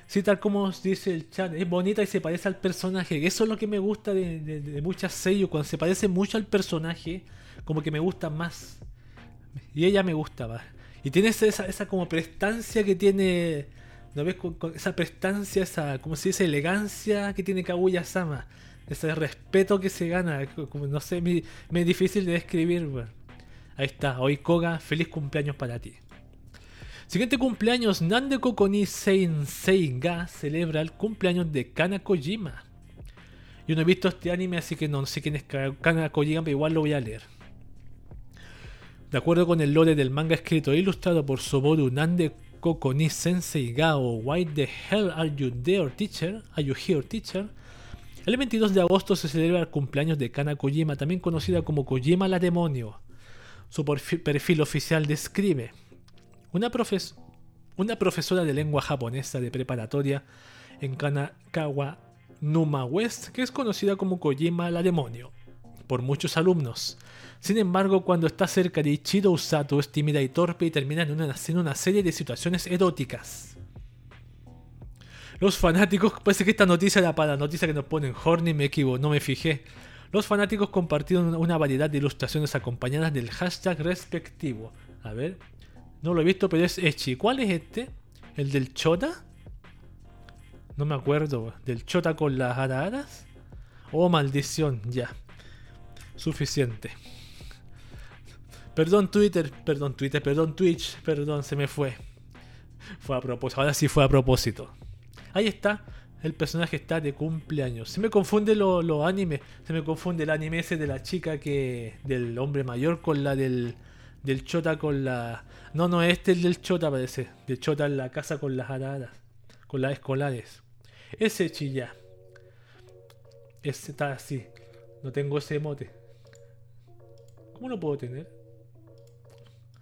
Speaker 1: Sí, tal como dice el chat, es bonita y se parece al personaje. Eso es lo que me gusta de, muchas sellos. Cuando se parece mucho al personaje, como que me gusta más. Y ella me gustaba. Y tiene esa, esa como prestancia que tiene. ¿No ves? Con, esa prestancia, esa, como se dice, elegancia que tiene Kaguya Sama. Ese respeto que se gana. No sé, me, es difícil de describir. Ahí está, hoy Koga, feliz cumpleaños para ti. Siguiente cumpleaños, Nande Kokoni Sensei Ga celebra el cumpleaños de Kana Kojima. Yo no he visto este anime, así que no sé quién es Kana Kojima, pero igual lo voy a leer. De acuerdo con el lore del manga escrito e ilustrado por Soboru Nande Kokoni Sensei Ga o Why the Hell Are You There Teacher? Are You Here Teacher? El 22 de agosto se celebra el cumpleaños de Kana Kojima, también conocida como Kojima la Demonio. Su perfil oficial describe una, profesora de lengua japonesa de preparatoria en Kanakawa Numa West, que es conocida como Kojima la Demonio por muchos alumnos. Sin embargo, cuando está cerca de Ichido Usato es tímida y torpe y termina en una, una serie de situaciones eróticas. Los fanáticos, parece que esta noticia era para la noticia que nos ponen Horny, me equivoco, no me fijé. Los fanáticos compartieron una variedad de ilustraciones acompañadas del hashtag respectivo. A ver, no lo he visto, pero es Echi. ¿Cuál es este? ¿El del Chota? No me acuerdo. ¿Del Chota con las araras? Oh, maldición, ya. Suficiente. Perdón Twitter, perdón Twitter, perdón Twitch, perdón, se me fue. Fue a propósito, ahora sí fue a propósito. Ahí está, el personaje está de cumpleaños. Se me confunde los lo animes, se me confunde el anime ese de la chica que. del hombre mayor con la del. Del chota con la. No, no, este es el del chota parece. Del chota en la casa con las aradas. Con las escolares. Ese chilla. Ese está así. No tengo ese emote. ¿Cómo lo puedo tener?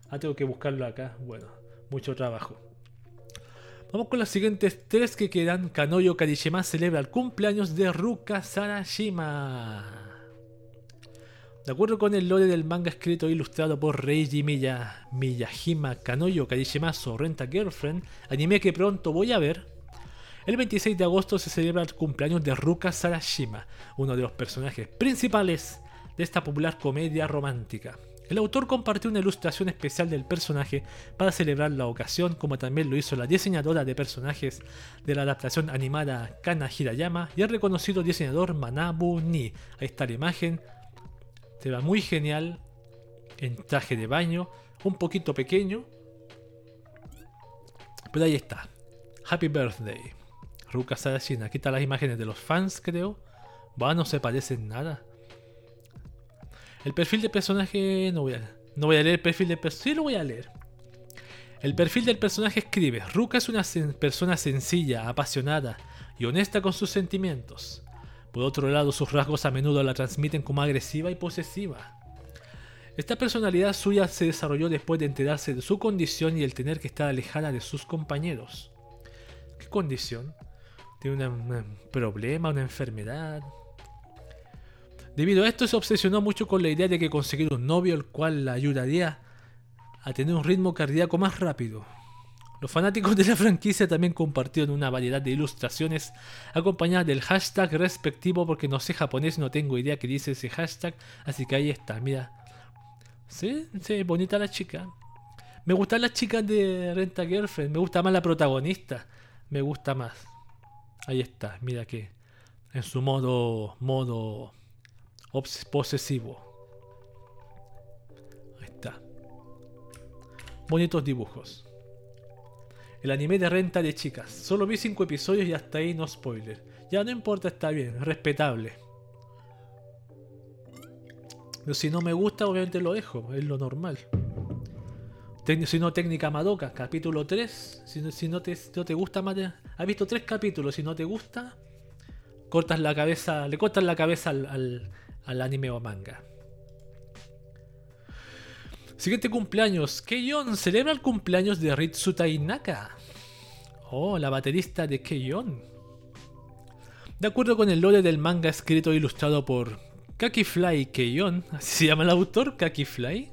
Speaker 1: Ah, tengo que buscarlo acá. Bueno, mucho trabajo. Vamos con las siguientes tres que quedan. Kanoyo Karishima celebra el cumpleaños de Ruka Sarashima. De acuerdo con el lore del manga escrito e ilustrado por Reiji Miya, Miyajima Kanoyo Karishimasu Renta Girlfriend, anime que pronto voy a ver, el 26 de agosto se celebra el cumpleaños de Ruka Sarashima, uno de los personajes principales de esta popular comedia romántica. El autor compartió una ilustración especial del personaje para celebrar la ocasión, como también lo hizo la diseñadora de personajes de la adaptación animada Kana Hirayama y el reconocido diseñador Manabu Ni. Ahí está la imagen, se va muy genial, en traje de baño, un poquito pequeño, pero ahí está. Happy Birthday. Ruka Sarashina. Aquí están las imágenes de los fans, creo. Va, no se parecen nada. El perfil del personaje. No voy a, no voy a leer el perfil del personaje. Sí, lo voy a leer. El perfil del personaje escribe: Ruka es una persona sencilla, apasionada y honesta con sus sentimientos. Por otro lado, sus rasgos a menudo la transmiten como agresiva y posesiva. Esta personalidad suya se desarrolló después de enterarse de su condición y el tener que estar alejada de sus compañeros. ¿Qué condición? ¿Tiene un problema, una enfermedad? Debido a esto se obsesionó mucho con la idea de que conseguir un novio el cual la ayudaría a tener un ritmo cardíaco más rápido. Los fanáticos de la franquicia también compartieron una variedad de ilustraciones acompañadas del hashtag respectivo porque no sé japonés, no tengo idea qué dice ese hashtag, así que ahí está, mira. Sí, sí, bonita la chica. Me gustan las chicas de Renta Girlfriend, me gusta más la protagonista, me gusta más. Ahí está, mira que en su modo modo posesivo. Ahí está. Bonitos dibujos. El anime de renta de chicas. Solo vi 5 episodios y hasta ahí no spoiler. Ya no importa, está bien, respetable. Pero si no me gusta, obviamente lo dejo, es lo normal. Si no, técnica Madoka, capítulo 3. Si, no, te, no te gusta, has visto tres capítulos. Si no te gusta, cortas la cabeza, le cortas la cabeza al, al anime o manga. Siguiente cumpleaños. Keion celebra el cumpleaños de Ritsu Tainaka. Oh, la baterista de Keion. De acuerdo con el lore del manga escrito e ilustrado por Kakifly Keion, así se llama el autor, Kakifly.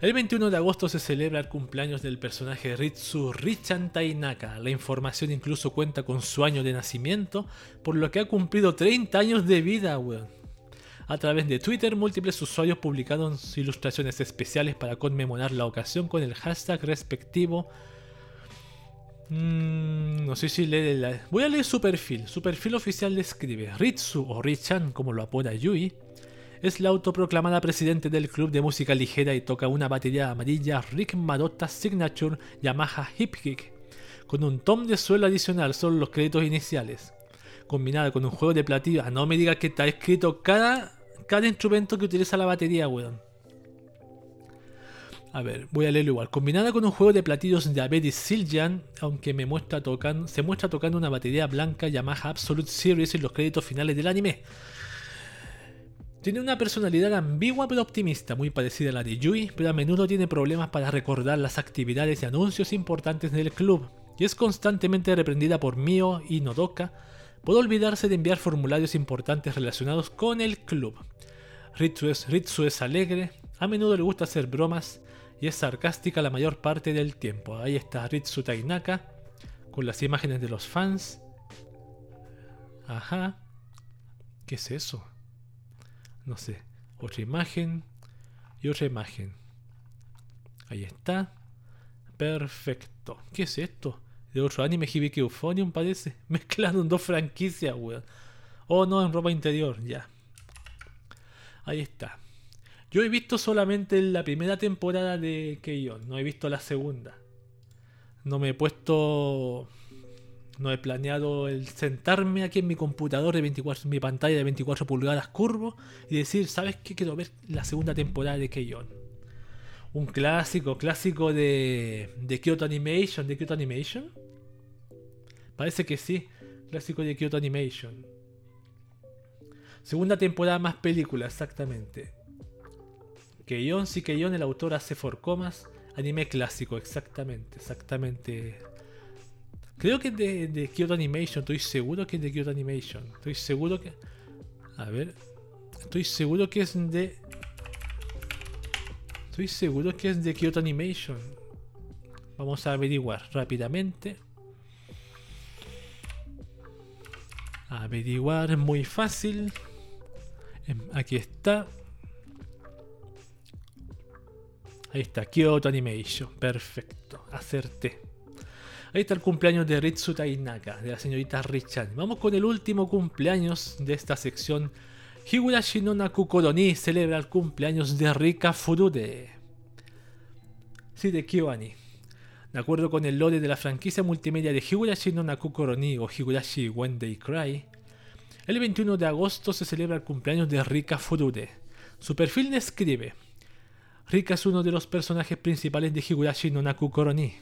Speaker 1: El 21 de agosto se celebra el cumpleaños del personaje Ritsu Richan Tainaka. La información incluso cuenta con su año de nacimiento, por lo que ha cumplido 30 años de vida, weón. A través de Twitter, múltiples usuarios publicaron ilustraciones especiales para conmemorar la ocasión con el hashtag respectivo. Mm, no sé si lee la... Voy a leer su perfil. Su perfil oficial describe Ritsu o Richan, como lo apoda Yui, es la autoproclamada presidente del club de música ligera y toca una batería amarilla Rick Marotta Signature Yamaha Hip Kick, con un tom de suelo adicional, son los créditos iniciales, combinada con un juego de platillos. Ah, no me digas que está escrito cada cada instrumento que utiliza la batería, weón. A ver, voy a leerlo igual. Combinada con un juego de platillos de Abedi Siljan, aunque me muestra tocando, se muestra tocando una batería blanca Yamaha Absolute Series en los créditos finales del anime. Tiene una personalidad ambigua pero optimista, muy parecida a la de Yui, pero a menudo tiene problemas para recordar las actividades y anuncios importantes del club, y es constantemente reprendida por Mio y Nodoka por olvidarse de enviar formularios importantes relacionados con el club. Ritsu es alegre, a menudo le gusta hacer bromas y es sarcástica la mayor parte del tiempo. Ahí está Ritsu Tainaka con las imágenes de los fans. Ajá. ¿Qué es eso? No sé. Otra imagen y otra imagen. Ahí está. Perfecto. ¿Qué es esto? De otro anime Hibiki Euphonium parece. Mezclando dos franquicias, weón. Oh no, en ropa interior, ya. Ahí está. Yo he visto solamente la primera temporada de Keion, no he visto la segunda. No me he puesto. No he planeado el sentarme aquí en mi computador de 24, mi pantalla de 24 pulgadas curvo y decir, ¿sabes qué? Quiero ver la segunda temporada de Keion. Un clásico, clásico de, de Kyoto Animation, de Kyoto Animation. Parece que sí, clásico de Kyoto Animation. Segunda temporada más película, exactamente. Keion, sí Keion, el autor hace Forcomas. Anime clásico, exactamente, exactamente. Creo que es de, de, Kyoto Animation, estoy seguro que es de Kyoto Animation. Estoy seguro que... A ver. Estoy seguro que es de... Estoy seguro que es de Kyoto Animation. Vamos a averiguar rápidamente. Averiguar es muy fácil. Em, aquí está. Ahí está, Kyoto Animation. Perfecto, acerté. Ahí está el cumpleaños de Ritsu Tainaka, de la señorita Richan. Vamos con el último cumpleaños de esta sección. Higurashi no Nakukoroni celebra el cumpleaños de Rika Furude. Sí, de Kyoani. De acuerdo con el lore de la franquicia multimedia de Higurashi no Nakukoroni o Higurashi When They Cry, el 21 de agosto se celebra el cumpleaños de Rika Furude. Su perfil describe Rika es uno de los personajes principales de Higurashi no Nakukoroni.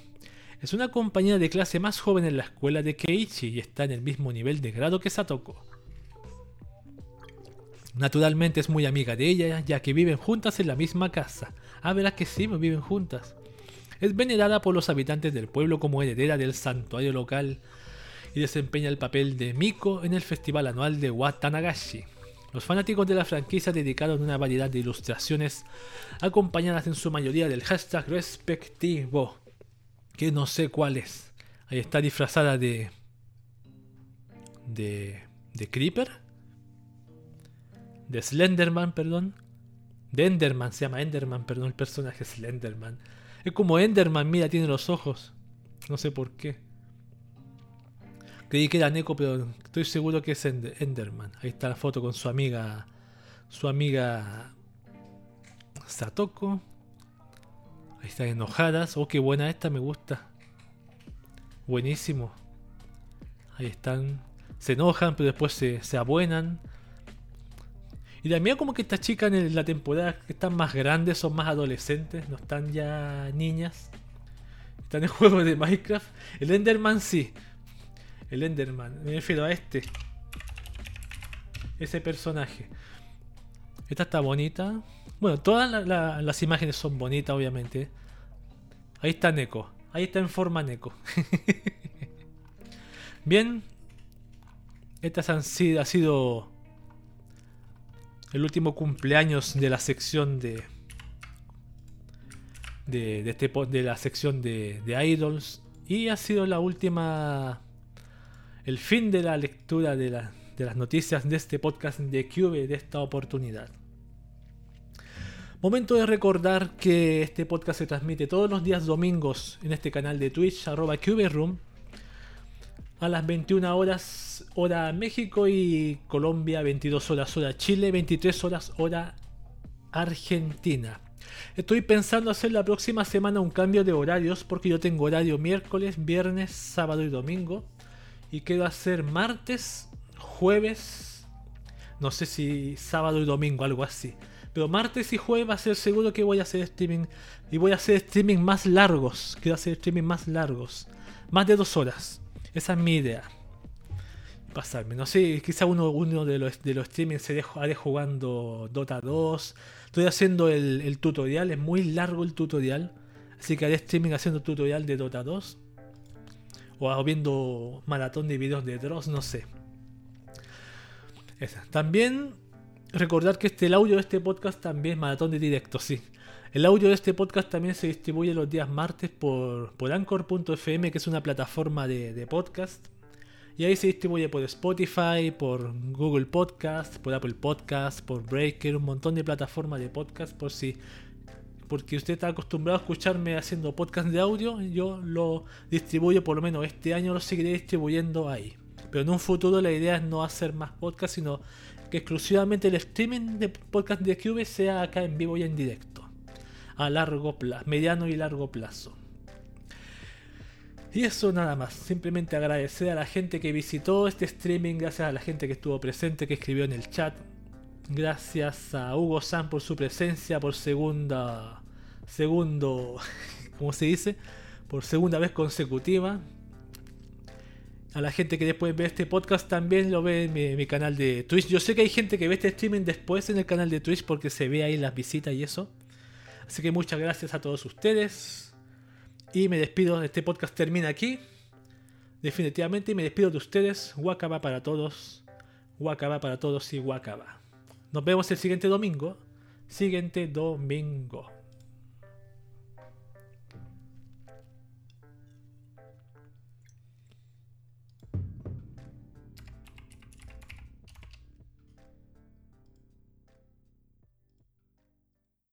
Speaker 1: Es una compañera de clase más joven en la escuela de Keiichi y está en el mismo nivel de grado que Satoko. Naturalmente es muy amiga de ella, ya que viven juntas en la misma casa. Ah, verás que sí, viven juntas. Es venerada por los habitantes del pueblo como heredera del santuario local y desempeña el papel de Miko en el festival anual de Watanagashi. Los fanáticos de la franquicia dedicaron una variedad de ilustraciones acompañadas en su mayoría del hashtag respectivo, que no sé cuál es. Ahí está disfrazada de... de... de Creeper. De Slenderman, perdón. De Enderman, se llama Enderman, perdón, el personaje Slenderman. Es como Enderman, mira, tiene los ojos. No sé por qué. Creí que era Neko, pero estoy seguro que es Enderman. Ahí está la foto con su amiga. Su amiga. Satoko. Ahí están enojadas. Oh, qué buena esta, me gusta. Buenísimo. Ahí están. Se enojan, pero después se, se abuenan. Y también como que estas chicas en la temporada que están más grandes, son más adolescentes, no están ya niñas. Están en juegos de Minecraft. El Enderman sí, el Enderman. Me refiero a este. Ese personaje. Esta está bonita. Bueno, todas las imágenes son bonitas, obviamente. Ahí está Neko. Ahí está en forma Neko. Bien. Estas han sido, ha sido el último cumpleaños de la sección de de, de, este, de la sección de, de idols y ha sido la última el fin de la lectura de, las noticias de este podcast de Cube de esta oportunidad. Momento de recordar que este podcast se transmite todos los días domingos en este canal de Twitch, arroba CubeRoom, a las 21 horas hora México y Colombia, 22 horas hora Chile, 23 horas hora Argentina. Estoy pensando hacer la próxima semana un cambio de horarios porque yo tengo horario miércoles, viernes, sábado y domingo. Y quiero hacer martes, jueves, no sé si sábado y domingo, algo así. Pero martes y jueves va a ser seguro que voy a hacer streaming. Y voy a hacer streaming más largos. Quiero hacer streaming más largos. Más de dos horas. Esa es mi idea. pasarme. No sé, quizá uno, de los, de los streamings se haré jugando Dota 2. Estoy haciendo el, tutorial, es muy largo el tutorial. Así que haré streaming haciendo tutorial de Dota 2. O viendo maratón de videos de Dross, no sé. También recordar que este, el audio de este podcast también es maratón de directo, sí. El audio de este podcast también se distribuye los días martes por, por Anchor.fm, que es una plataforma de, de, podcast. Y ahí se distribuye por Spotify, por Google Podcast, por Apple Podcast, por Breaker, un montón de plataformas de podcast por si... Porque usted está acostumbrado a escucharme haciendo podcast de audio, yo lo distribuyo, por lo menos este año lo seguiré distribuyendo ahí. Pero en un futuro la idea es no hacer más podcast, sino que exclusivamente el streaming de podcast de Cube sea acá en vivo y en directo. A largo plazo, mediano y largo plazo. Y eso nada más. Simplemente agradecer a la gente que visitó este streaming, gracias a la gente que estuvo presente, que escribió en el chat. Gracias a Hugo San por su presencia, por segunda. Segundo. ¿Cómo se dice? Por segunda vez consecutiva. A la gente que después ve este podcast también lo ve en mi, mi, canal de Twitch. Yo sé que hay gente que ve este streaming después en el canal de Twitch porque se ve ahí las visitas y eso. Así que muchas gracias a todos ustedes. Y me despido, este podcast termina aquí. Definitivamente, y me despido de ustedes. Wakaba para todos. Wakaba para todos y Wakaba. Nos vemos el siguiente domingo. Siguiente domingo.